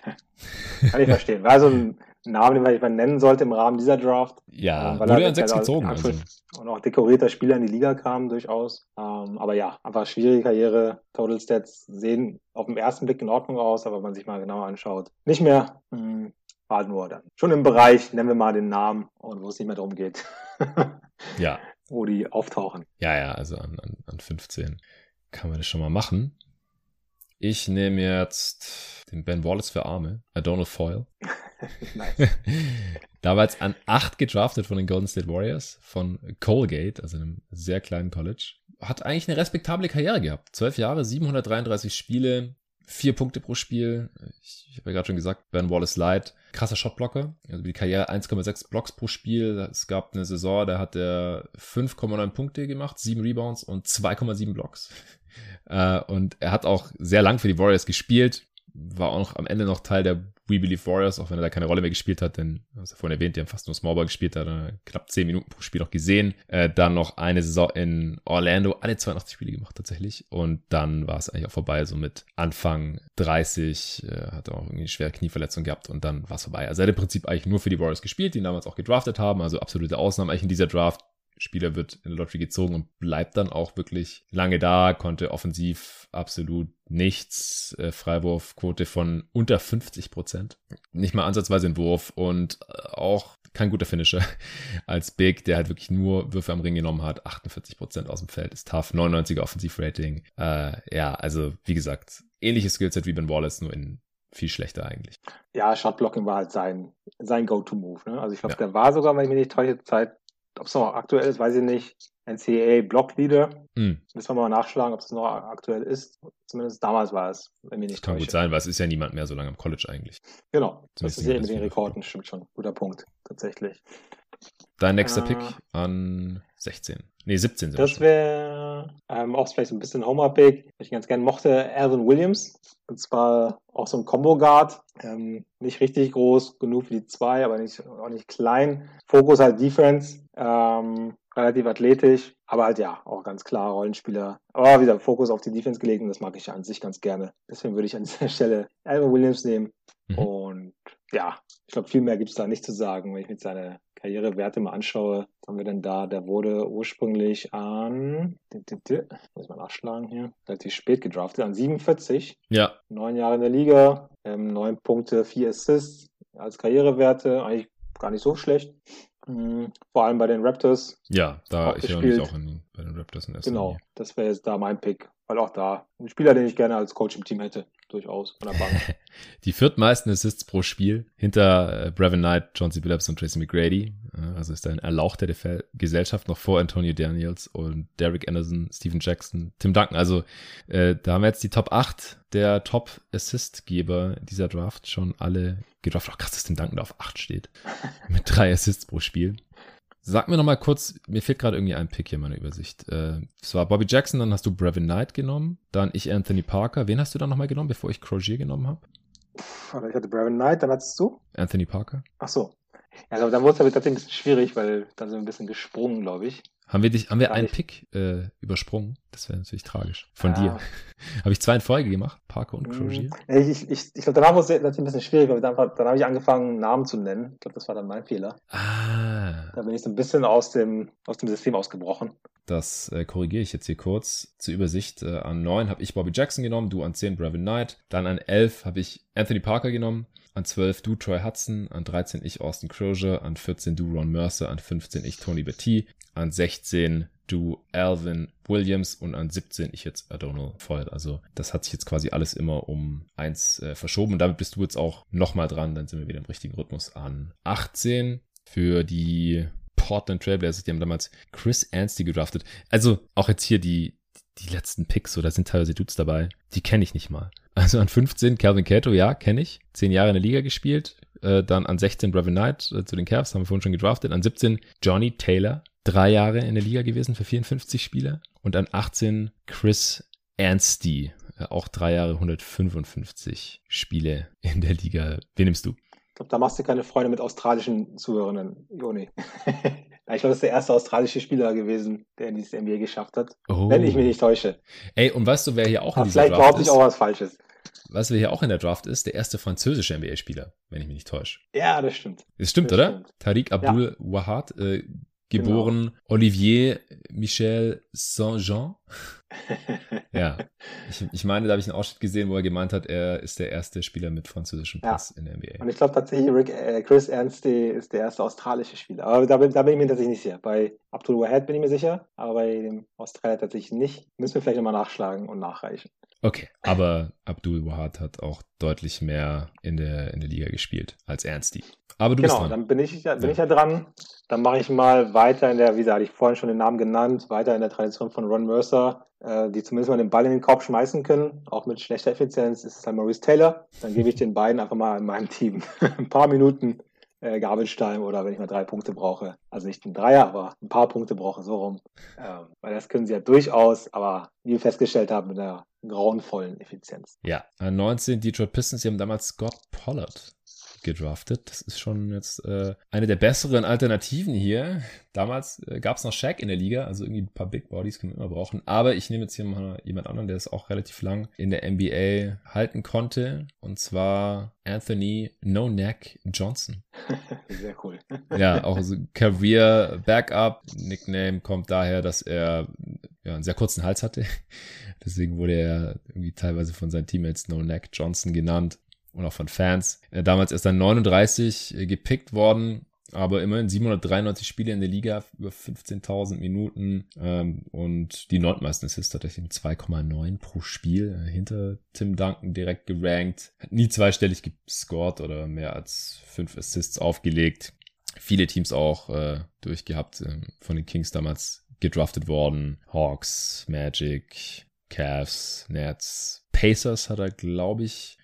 Kann ich verstehen. War so ein Name, den man nennen sollte im Rahmen dieser Draft. Ja, ähm, weil wurde er an sechs gezogen. Also. Und auch dekorierter Spieler in die Liga kam durchaus. Ähm, aber ja, einfach schwierige Karriere. Total Stats sehen auf den ersten Blick in Ordnung aus, aber wenn man sich mal genauer anschaut, nicht mehr. Hm, war nur dann schon im Bereich, nennen wir mal den Namen und wo es nicht mehr darum geht. ja, wo die auftauchen. Ja, ja, also an, an, an 15 kann man das schon mal machen. Ich nehme jetzt den Ben Wallace für Arme, Adonal Foyle. Damals an 8 gedraftet von den Golden State Warriors, von Colgate, also einem sehr kleinen College. Hat eigentlich eine respektable Karriere gehabt. 12 Jahre, 733 Spiele, vier Punkte pro Spiel. Ich, ich habe ja gerade schon gesagt, Ben Wallace Light, krasser Shotblocker. Also die Karriere 1,6 Blocks pro Spiel. Es gab eine Saison, da hat er 5,9 Punkte gemacht, 7 Rebounds und 2,7 Blocks. Äh, und er hat auch sehr lang für die Warriors gespielt war auch am Ende noch Teil der We Believe Warriors, auch wenn er da keine Rolle mehr gespielt hat, denn, was er vorhin erwähnt, die haben fast nur Smallball gespielt, hat er knapp 10 Minuten pro Spiel noch gesehen. Äh, dann noch eine Saison in Orlando, alle 82 Spiele gemacht tatsächlich. Und dann war es eigentlich auch vorbei, so mit Anfang 30, äh, hat er auch irgendwie eine schwere Knieverletzung gehabt und dann war es vorbei. Also er hat im Prinzip eigentlich nur für die Warriors gespielt, die ihn damals auch gedraftet haben, also absolute Ausnahme eigentlich in dieser Draft. Spieler wird in der Lottery gezogen und bleibt dann auch wirklich lange da, konnte offensiv absolut nichts, äh, Freiwurfquote von unter 50 Prozent, nicht mal ansatzweise ein Wurf und äh, auch kein guter Finisher als Big, der halt wirklich nur Würfe am Ring genommen hat, 48 Prozent aus dem Feld, ist tough, 99er Offensivrating, äh, ja, also wie gesagt, ähnliches Skillset wie Ben Wallace, nur in viel schlechter eigentlich. Ja, Shotblocking war halt sein, sein Go-To-Move. Ne? Also ich glaube, ja. der war sogar, wenn ich mich nicht täusche, Zeit ob es noch aktuell ist, weiß ich nicht. NCAA Block Leader. Mhm. Müssen wir mal nachschlagen, ob es noch aktuell ist. Zumindest damals war es, wenn mir nicht Kann täusche. gut sein, weil es ist ja niemand mehr so lange am College eigentlich. Genau. Zumindest das ist ja mit den Rekorden, stimmt schon. Guter Punkt, tatsächlich. Dein nächster äh, Pick an 16. Nee, 17 sind Das wäre ähm, auch vielleicht so ein bisschen was ich ganz gerne mochte, Alvin Williams. Und zwar auch so ein Combo-Guard. Ähm, nicht richtig groß, genug für die zwei, aber nicht, auch nicht klein. Fokus halt Defense. Ähm, relativ athletisch, aber halt ja, auch ganz klar Rollenspieler. Aber wieder Fokus auf die Defense gelegt und das mag ich an sich ganz gerne. Deswegen würde ich an dieser Stelle Alvin Williams nehmen. Mhm. Und ja, ich glaube, viel mehr gibt es da nicht zu sagen, wenn ich mir seine Karrierewerte mal anschaue. Was haben wir denn da? Der wurde ursprünglich an, muss man nachschlagen hier, relativ spät gedraftet, an 47. Ja. Neun Jahre in der Liga, ähm, neun Punkte, vier Assists als Karrierewerte, eigentlich gar nicht so schlecht. Mhm. Vor allem bei den Raptors. Ja, da ich ja auch in, bei den Raptors in der Genau, Linie. das wäre jetzt da mein Pick. Weil auch da ein Spieler, den ich gerne als Coach im Team hätte, durchaus von der Bank. Die viertmeisten Assists pro Spiel hinter äh, Brevin Knight, John C. Billups und Tracy McGrady. also ist ein Erlauchter der Gesellschaft noch vor Antonio Daniels und Derek Anderson, Steven Jackson, Tim Duncan. Also äh, da haben wir jetzt die Top 8 der Top Assist-Geber dieser Draft schon alle gedraftet. Auch krass, dass Tim Duncan da auf 8 steht. Mit drei Assists pro Spiel. Sag mir noch mal kurz, mir fehlt gerade irgendwie ein Pick hier in meiner Übersicht. Äh, es war Bobby Jackson, dann hast du Brevin Knight genommen, dann ich Anthony Parker. Wen hast du dann nochmal genommen, bevor ich Crozier genommen habe? Ich hatte Brevin Knight, dann hattest du? Anthony Parker. Ach so. Ja, aber dann wurde es aber tatsächlich ein bisschen schwierig, weil dann sind wir ein bisschen gesprungen, glaube ich. Haben wir dich, haben wir einen Pick äh, übersprungen? Das wäre natürlich tragisch. Von ja. dir. Habe ich zwei in Folge gemacht, Parker und Crozier? Ich, ich, ich, ich glaube, danach war es natürlich ein bisschen schwierig, weil dann, dann habe ich angefangen, Namen zu nennen. Ich glaube, das war dann mein Fehler. Ah. Da bin ich so ein bisschen aus dem, aus dem System ausgebrochen. Das äh, korrigiere ich jetzt hier kurz. Zur Übersicht äh, an 9 habe ich Bobby Jackson genommen, du an 10 Brevin Knight. Dann an 11 habe ich Anthony Parker genommen. An 12 du Troy Hudson, an 13 ich Austin Crozier, an 14 du Ron Mercer, an 15 ich Tony Betty, an 16 du Alvin Williams und an 17 ich jetzt Adonal Foyle. Also das hat sich jetzt quasi alles immer um eins äh, verschoben und damit bist du jetzt auch nochmal dran, dann sind wir wieder im richtigen Rhythmus an 18 für die Portland Trailblazers, die haben damals Chris Anstey gedraftet. Also auch jetzt hier die, die letzten Picks, so da sind teilweise Dudes dabei, die kenne ich nicht mal. Also an 15 Calvin Cato, ja, kenne ich. Zehn Jahre in der Liga gespielt. Äh, dann an 16 Brevin Knight äh, zu den Cavs, haben wir vorhin schon gedraftet. An 17 Johnny Taylor, drei Jahre in der Liga gewesen für 54 Spieler. Und an 18 Chris Anstey, äh, auch drei Jahre, 155 Spiele in der Liga. Wen nimmst du? Ich glaube, da machst du keine Freunde mit australischen Zuhörerinnen, Joni. ich glaube, das ist der erste australische Spieler gewesen, der in dieses NBA geschafft hat. Oh. Wenn ich mich nicht täusche. Ey, und weißt du, wer hier auch in dieser Vielleicht behaupte ich auch was Falsches. Was wir hier auch in der Draft ist, der erste französische NBA-Spieler, wenn ich mich nicht täusche. Ja, das stimmt. Das stimmt, das oder? Stimmt. Tariq Abdul. Wahad, äh, geboren genau. Olivier Michel Saint-Jean. ja, ich, ich meine, da habe ich einen Ausschnitt gesehen, wo er gemeint hat, er ist der erste Spieler mit französischem Pass ja. in der NBA. Und ich glaube tatsächlich, Rick, äh, Chris Ernste ist der erste australische Spieler. Aber da bin, da bin ich mir tatsächlich nicht sicher. Bei Abdul Wahad bin ich mir sicher, aber bei dem Australier tatsächlich nicht. Müssen wir vielleicht nochmal nachschlagen und nachreichen. Okay, aber Abdul Wahad hat auch deutlich mehr in der, in der Liga gespielt als Ernsti. Aber du genau, bist dran. dann bin ich, bin ja. ich ja dran. Dann mache ich mal weiter in der, wie gesagt, ich vorhin schon den Namen genannt, weiter in der Tradition von Ron Mercer, äh, die zumindest mal den Ball in den Korb schmeißen können, auch mit schlechter Effizienz, ist es halt Maurice Taylor. Dann gebe ich den beiden einfach mal in meinem Team ein paar Minuten äh, Garbage oder wenn ich mal drei Punkte brauche. Also nicht ein Dreier, aber ein paar Punkte brauche, so rum. Ähm, weil das können sie ja durchaus, aber wie wir festgestellt haben, mit einer grauenvollen Effizienz. Ja, 19 Detroit Pistons, die haben damals Scott Pollard gedraftet. Das ist schon jetzt äh, eine der besseren Alternativen hier. Damals äh, gab es noch Shaq in der Liga, also irgendwie ein paar Big Bodies können wir immer brauchen. Aber ich nehme jetzt hier mal jemand anderen, der es auch relativ lang in der NBA halten konnte. Und zwar Anthony No Neck Johnson. Sehr cool. ja, auch so Career Backup. Nickname kommt daher, dass er ja, einen sehr kurzen Hals hatte. Deswegen wurde er irgendwie teilweise von seinen Teammates No Neck Johnson genannt und auch von Fans. Äh, damals ist er 39 äh, gepickt worden, aber immerhin 793 Spiele in der Liga, über 15.000 Minuten ähm, und die neuntmeisten Assists tatsächlich 2,9 pro Spiel äh, hinter Tim Duncan direkt gerankt. Hat nie zweistellig gescored oder mehr als fünf Assists aufgelegt. Viele Teams auch äh, durchgehabt, äh, von den Kings damals gedraftet worden. Hawks, Magic, Cavs, Nets, Pacers hat er, glaube ich,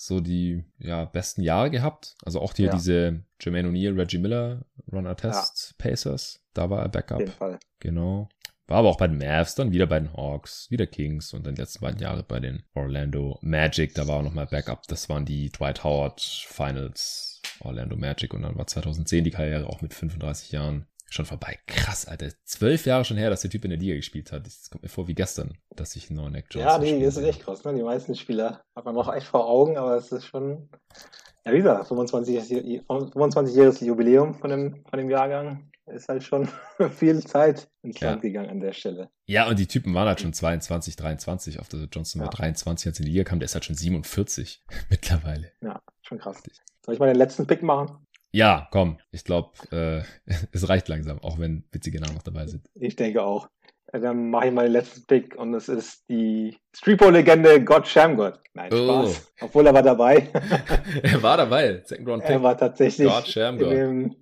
so die ja, besten Jahre gehabt. Also auch hier ja. diese Jermaine O'Neal, Reggie Miller, Ron Artest, ja. Pacers. Da war er Backup. Auf jeden Fall. Genau. War aber auch bei den Mavs, dann wieder bei den Hawks, wieder Kings und dann die letzten beiden Jahre bei den Orlando Magic. Da war auch nochmal Backup. Das waren die Dwight Howard Finals Orlando Magic und dann war 2010 die Karriere auch mit 35 Jahren schon vorbei. Krass, Alter. Zwölf Jahre schon her, dass der Typ in der Liga gespielt hat. Das kommt mir vor wie gestern, dass ich einen neuen Neck Jones Ja, nee, das ist echt krass. Ne? Die meisten Spieler hat man noch echt vor Augen, aber es ist schon, ja, wie gesagt, 25-jähriges 25 Jubiläum von dem, von dem Jahrgang ist halt schon viel Zeit ins ja. Land gegangen an der Stelle. Ja, und die Typen waren halt schon 22, 23. Auf der Johnson ja. war 23, als in die Liga kam, der ist halt schon 47 mittlerweile. Ja, schon krass. Soll ich mal den letzten Pick machen? Ja, komm. Ich glaube, äh, es reicht langsam, auch wenn witzige Namen noch dabei sind. Ich denke auch. Dann mache ich mal den letzten Pick und es ist die Streetball-Legende God Shamgod. Nein, oh. Spaß. Obwohl er war dabei. er war dabei. Second Round Pick. Er war tatsächlich. God Shamgod. Dem,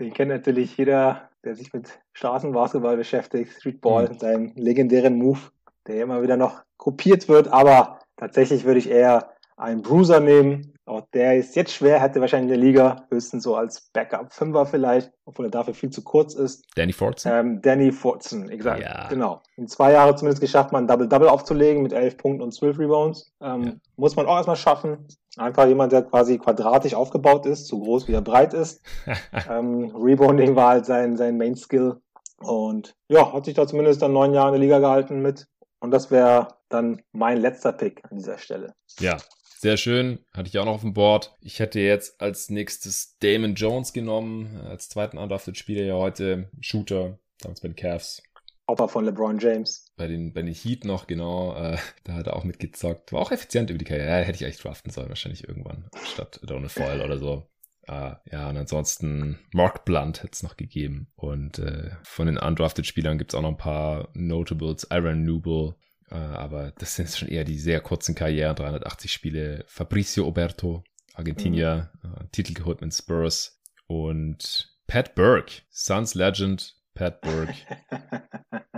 den kennt natürlich jeder, der sich mit Straßenbasketball beschäftigt. Streetball, mhm. seinen legendären Move, der immer wieder noch kopiert wird. Aber tatsächlich würde ich eher einen Bruiser nehmen, auch der ist jetzt schwer, hätte wahrscheinlich in der Liga höchstens so als Backup-Fünfer vielleicht, obwohl er dafür viel zu kurz ist. Danny Fortson? Ähm, Danny Fortson, exakt. Ja. Genau. In zwei Jahren zumindest geschafft, mal ein Double-Double aufzulegen mit elf Punkten und zwölf Rebounds. Ähm, ja. Muss man auch erstmal schaffen. Einfach jemand, der quasi quadratisch aufgebaut ist, so groß wie er breit ist. ähm, Rebounding war halt sein, sein Main-Skill. Und ja, hat sich da zumindest dann neun Jahre in der Liga gehalten mit. Und das wäre dann mein letzter Pick an dieser Stelle. Ja, sehr schön, hatte ich auch noch auf dem Board. Ich hätte jetzt als nächstes Damon Jones genommen, als zweiten undrafted Spieler ja heute, Shooter, damals bei den Cavs. Opa von LeBron James. Bei den, bei den Heat noch, genau, äh, da hat er auch mitgezockt. War auch effizient über die Karriere. Ja, hätte ich eigentlich draften sollen, wahrscheinlich irgendwann, statt Donald Foyle oder so. Uh, ja, und ansonsten Mark Blunt hätte es noch gegeben. Und äh, von den undrafted Spielern gibt es auch noch ein paar Notables. Aaron Newble, äh, aber das sind schon eher die sehr kurzen Karrieren, 380 Spiele. Fabricio Oberto, Argentinier, mhm. Äh, Titel geholt mit Spurs. Und Pat Burke, Suns Legend, Pat Burke.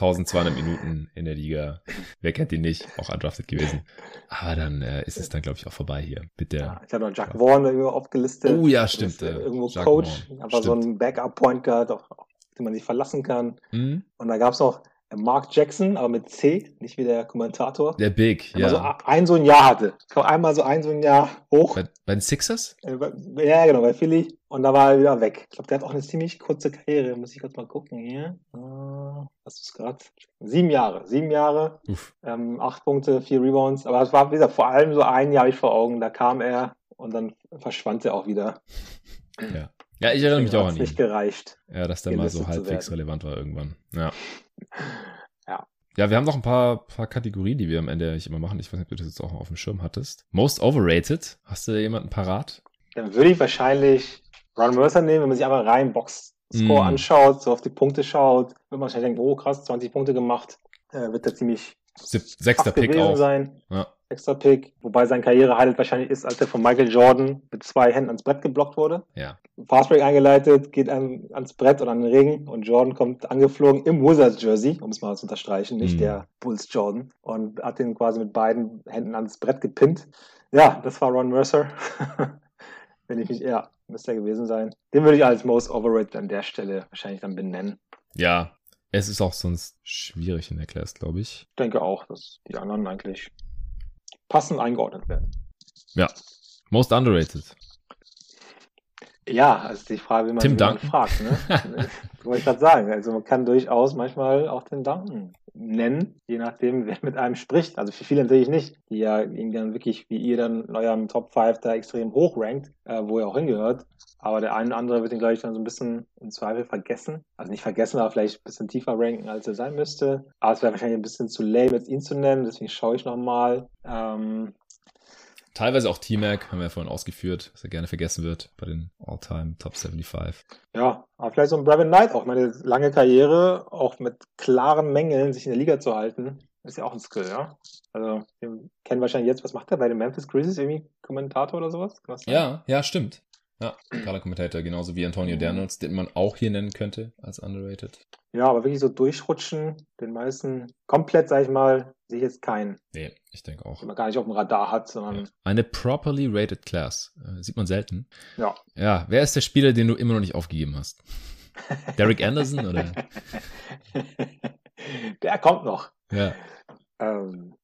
1200 Minuten in der Liga. Wer kennt ihn nicht? Auch undrafted gewesen. Aber dann äh, ist es dann, glaube ich, auch vorbei hier mit der. Ja, ich habe noch Jack ja. Irgendwo aufgelistet. Oh ja, stimmt. Äh, irgendwo Jack Coach, Vaughn. aber stimmt. so ein Backup-Point Guard, auf, auf den man sich verlassen kann. Mhm. Und da gab es auch Mark Jackson, aber mit C, nicht wie der Kommentator. Der Big, ja. So ein so ein Jahr hatte. Glaube, einmal so ein so ein Jahr hoch. Bei, bei den Sixers? Äh, ja, genau, bei Philly. Und da war er wieder weg. Ich glaube, der hat auch eine ziemlich kurze Karriere. Muss ich kurz mal gucken hier. Uh, was ist gerade? Sieben Jahre. Sieben Jahre. Ähm, acht Punkte, vier Rebounds. Aber es war, wie gesagt, vor allem so ein Jahr ich vor Augen. Da kam er und dann verschwand er auch wieder. Ja. Ja, ich erinnere mich auch an ihn. nicht gereicht. Ja, dass der mal so halbwegs relevant war irgendwann. Ja. Ja. Ja, wir haben noch ein paar, paar Kategorien, die wir am Ende nicht immer machen. Ich weiß nicht, ob du das jetzt auch auf dem Schirm hattest. Most overrated. Hast du da jemanden parat? Dann würde ich wahrscheinlich Ron Mercer nehmen, wenn man sich einfach rein Box-Score mm. anschaut, so auf die Punkte schaut, wird man wahrscheinlich denken, oh krass, 20 Punkte gemacht, äh, wird der ziemlich Sechster Pick auch. sein. Ja. Sechster Pick, wobei sein Karriere-Highlight wahrscheinlich ist, als er von Michael Jordan mit zwei Händen ans Brett geblockt wurde. Ja. Fastbreak eingeleitet, geht an, ans Brett oder an den Ring und Jordan kommt angeflogen im Wizards-Jersey, um es mal zu unterstreichen, nicht mhm. der Bulls Jordan, und hat ihn quasi mit beiden Händen ans Brett gepinnt. Ja, das war Ron Mercer. Wenn ich mich, ja, müsste er gewesen sein. Den würde ich als Most Overrated an der Stelle wahrscheinlich dann benennen. Ja, es ist auch sonst schwierig in der Class, glaube ich. Ich denke auch, dass die anderen eigentlich passend eingeordnet werden. Ja. Most underrated. Ja, also die Frage, wie man, Tim man fragt. Ne? Wollte ich gerade sagen. Also man kann durchaus manchmal auch den Duncan nennen, je nachdem, wer mit einem spricht. Also für viele natürlich nicht, die ja ihn dann wirklich, wie ihr dann in eurem Top 5 da extrem hoch rankt, äh, wo er auch hingehört. Aber der eine oder andere wird ihn, glaube ich, dann so ein bisschen im Zweifel vergessen. Also nicht vergessen, aber vielleicht ein bisschen tiefer ranken, als er sein müsste. Aber es wäre wahrscheinlich ein bisschen zu lame, jetzt ihn zu nennen. Deswegen schaue ich nochmal. Ähm, Teilweise auch T-Mac, haben wir ja vorhin ausgeführt, dass er gerne vergessen wird bei den All-Time Top 75. Ja, aber vielleicht so ein Brevin Knight auch. Meine lange Karriere, auch mit klaren Mängeln, sich in der Liga zu halten, ist ja auch ein Skill, ja. Also, wir kennen wahrscheinlich jetzt, was macht er bei den Memphis Grizzlies? Irgendwie Kommentator oder sowas? Ja, ja, stimmt. Ja, Color Commentator, genauso wie Antonio. Daniels, den man auch hier nennen könnte als underrated. Ja, aber wirklich so durchrutschen, den meisten komplett, sag ich mal, sehe ich jetzt keinen. Nee, ich denke auch. Den man gar nicht auf dem Radar hat, sondern. Ja. Eine properly rated Class. Äh, sieht man selten. Ja. Ja, wer ist der Spieler, den du immer noch nicht aufgegeben hast? Derek Anderson oder? Der kommt noch. Ja. Ähm,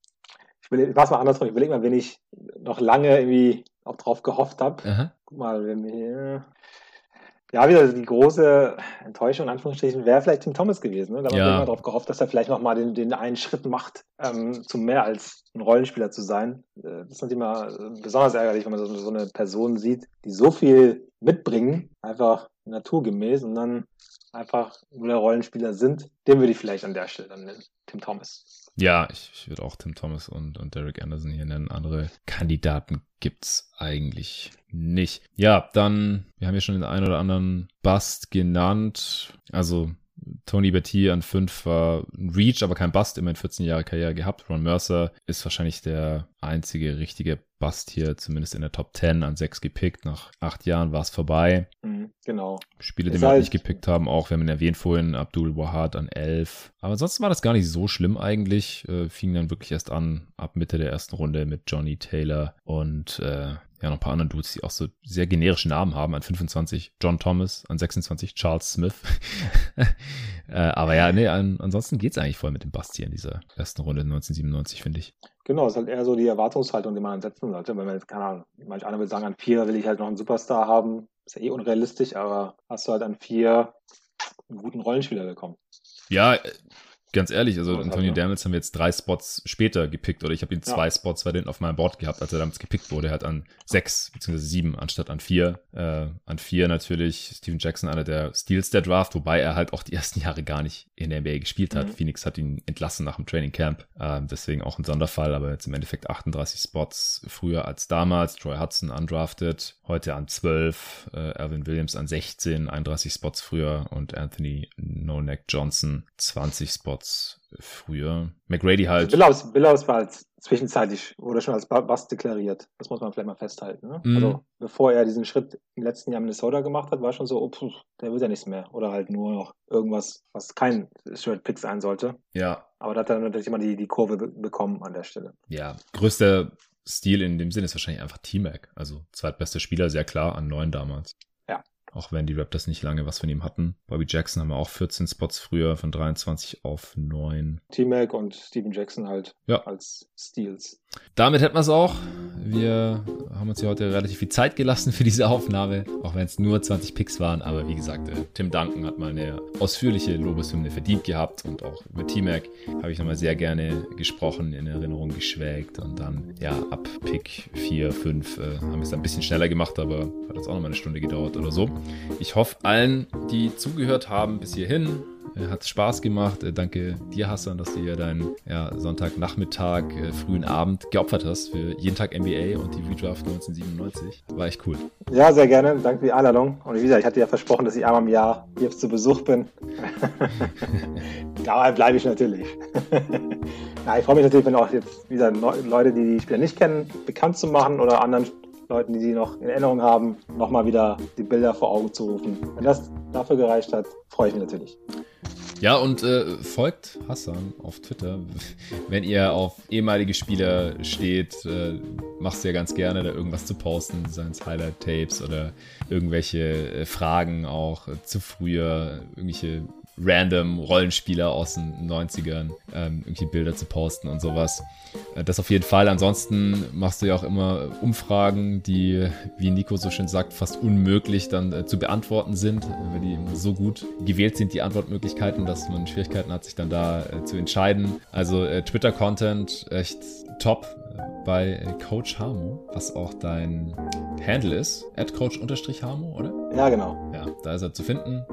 ich, will, mach's mal andersrum. Ich überlege mal, wenn ich noch lange irgendwie auch drauf gehofft habe. Guck mal, wenn wir ja, wieder die große Enttäuschung, in Anführungsstrichen, wäre vielleicht Tim Thomas gewesen. Ne? Da haben ja. wir immer darauf gehofft, dass er vielleicht nochmal den, den einen Schritt macht, ähm, zum mehr als ein Rollenspieler zu sein. Äh, das ist natürlich immer äh, besonders ärgerlich, wenn man so, so eine Person sieht, die so viel mitbringen, einfach naturgemäß und dann einfach nur der Rollenspieler sind. Den würde ich vielleicht an der Stelle dann nennen, Tim Thomas. Ja, ich, ich würde auch Tim Thomas und, und Derek Anderson hier nennen. Andere Kandidaten gibt's eigentlich nicht. Ja, dann, wir haben ja schon den einen oder anderen Bust genannt. Also Tony Betty an 5 war ein Reach, aber kein Bust, immerhin 14 Jahre Karriere gehabt. Ron Mercer ist wahrscheinlich der einzige richtige Bust hier, zumindest in der Top 10 an 6 gepickt. Nach 8 Jahren war es vorbei. Mhm, genau. Spiele, die wir halt nicht gepickt haben, auch, wir haben ihn erwähnt vorhin, Abdul Wahad an 11. Aber ansonsten war das gar nicht so schlimm eigentlich. Äh, fing dann wirklich erst an, ab Mitte der ersten Runde mit Johnny Taylor und äh, ja, noch ein paar anderen Dudes, die auch so sehr generische Namen haben. An 25 John Thomas, an 26 Charles Smith. äh, aber ja, nee, an, ansonsten geht's eigentlich voll mit dem Basti in dieser ersten Runde 1997, finde ich. Genau, ist halt eher so die Erwartungshaltung, die man setzen sollte. Wenn man jetzt, keine Ahnung, manch einer will sagen, an vier will ich halt noch einen Superstar haben. Ist ja eh unrealistisch, aber hast du halt an vier einen guten Rollenspieler bekommen. Ja, Ganz ehrlich, also Antonio? Daniels haben wir jetzt drei Spots später gepickt oder ich habe ihn zwei ja. Spots weiter auf meinem Board gehabt, als er damals gepickt wurde. Er hat an sechs beziehungsweise sieben anstatt an vier. Äh, an vier natürlich Steven Jackson, einer der Steals der Draft, wobei er halt auch die ersten Jahre gar nicht in der NBA gespielt hat. Mhm. Phoenix hat ihn entlassen nach dem Training Camp. Äh, deswegen auch ein Sonderfall, aber jetzt im Endeffekt 38 Spots früher als damals. Troy Hudson undrafted, heute an 12, äh, Alvin Williams an 16, 31 Spots früher und Anthony No Neck Johnson 20 Spots Awards früher. McGrady halt. Billaus, Billaus war als zwischenzeitlich oder schon als Bass deklariert. Das muss man vielleicht mal festhalten. Ne? Mm. Also bevor er diesen Schritt im letzten Jahr Minnesota gemacht hat, war schon so, oh, pff, der wird ja nichts mehr. Oder halt nur noch irgendwas, was kein Shirt-Pick sein sollte. Ja. Aber da hat er natürlich immer die, die Kurve be bekommen an der Stelle. Ja, größter Stil in dem Sinne ist wahrscheinlich einfach T-Mac. Also zweitbester Spieler, sehr klar, an neun damals auch wenn die Raptors nicht lange was von ihm hatten. Bobby Jackson haben wir auch 14 Spots früher, von 23 auf 9. T-Mac und Steven Jackson halt ja. als Steals. Damit hätten wir es auch. Wir haben uns ja heute relativ viel Zeit gelassen für diese Aufnahme, auch wenn es nur 20 Picks waren. Aber wie gesagt, äh, Tim Duncan hat mal eine ausführliche Lobeshymne verdient gehabt und auch über T-Mac habe ich nochmal sehr gerne gesprochen, in Erinnerung geschwelgt und dann, ja, ab Pick 4, 5 äh, haben wir es ein bisschen schneller gemacht, aber hat jetzt auch nochmal eine Stunde gedauert oder so. Ich hoffe allen, die zugehört haben bis hierhin, äh, hat Spaß gemacht. Äh, danke dir, Hassan, dass du hier deinen ja, Sonntagnachmittag, äh, frühen Abend geopfert hast für jeden Tag NBA und die Redraft 1997. War echt cool. Ja, sehr gerne. Danke für die Einladung. Und wie gesagt, ich hatte ja versprochen, dass ich einmal im Jahr jetzt zu Besuch bin. Dabei bleibe ich natürlich. ja, ich freue mich natürlich, wenn auch jetzt wieder Leute, die die Spieler nicht kennen, bekannt zu machen oder anderen Leuten, die sie noch in Erinnerung haben, nochmal wieder die Bilder vor Augen zu rufen. Wenn das dafür gereicht hat, freue ich mich natürlich. Ja, und äh, folgt Hassan auf Twitter. Wenn ihr auf ehemalige Spieler steht, äh, machst du ja ganz gerne da irgendwas zu posten, seien es Highlight-Tapes oder irgendwelche äh, Fragen auch äh, zu früher, irgendwelche random Rollenspieler aus den 90ern, ähm, irgendwie Bilder zu posten und sowas. Äh, das auf jeden Fall. Ansonsten machst du ja auch immer Umfragen, die, wie Nico so schön sagt, fast unmöglich dann äh, zu beantworten sind, weil die so gut gewählt sind, die Antwortmöglichkeiten, dass man Schwierigkeiten hat, sich dann da äh, zu entscheiden. Also äh, Twitter-Content echt top bei Coach Harmo, was auch dein Handle ist, at coach-harmo, oder? Ja, genau. Ja, da ist er zu finden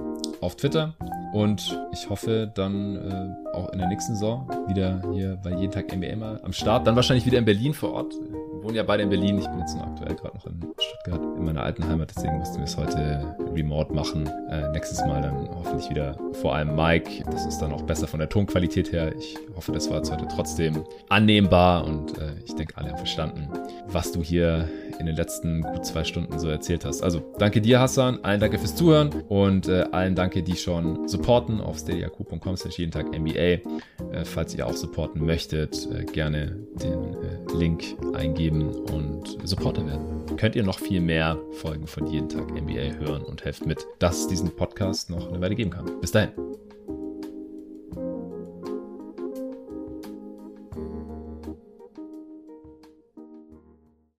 auf Twitter. Und ich hoffe dann äh, auch in der nächsten Saison wieder hier bei jeden Tag NBA mal am Start. Dann wahrscheinlich wieder in Berlin vor Ort. Wir wohnen ja beide in Berlin. Ich bin jetzt nur aktuell gerade noch in Stuttgart, in meiner alten Heimat. Deswegen mussten wir es heute remote machen. Äh, nächstes Mal dann hoffentlich wieder vor allem Mike. Das ist dann auch besser von der Tonqualität her. Ich hoffe, das war jetzt heute trotzdem annehmbar und äh, ich denke, alle haben verstanden, was du hier in den letzten gut zwei Stunden so erzählt hast. Also danke dir, Hassan. Allen danke fürs Zuhören und äh, allen danke, die schon supporten auf steadyaq.com jeden Tag NBA. Äh, falls ihr auch supporten möchtet, äh, gerne den äh, Link eingeben und Supporter werden. Könnt ihr noch viel mehr Folgen von jeden Tag NBA hören und helft mit, dass es diesen Podcast noch eine Weile geben kann. Bis dahin.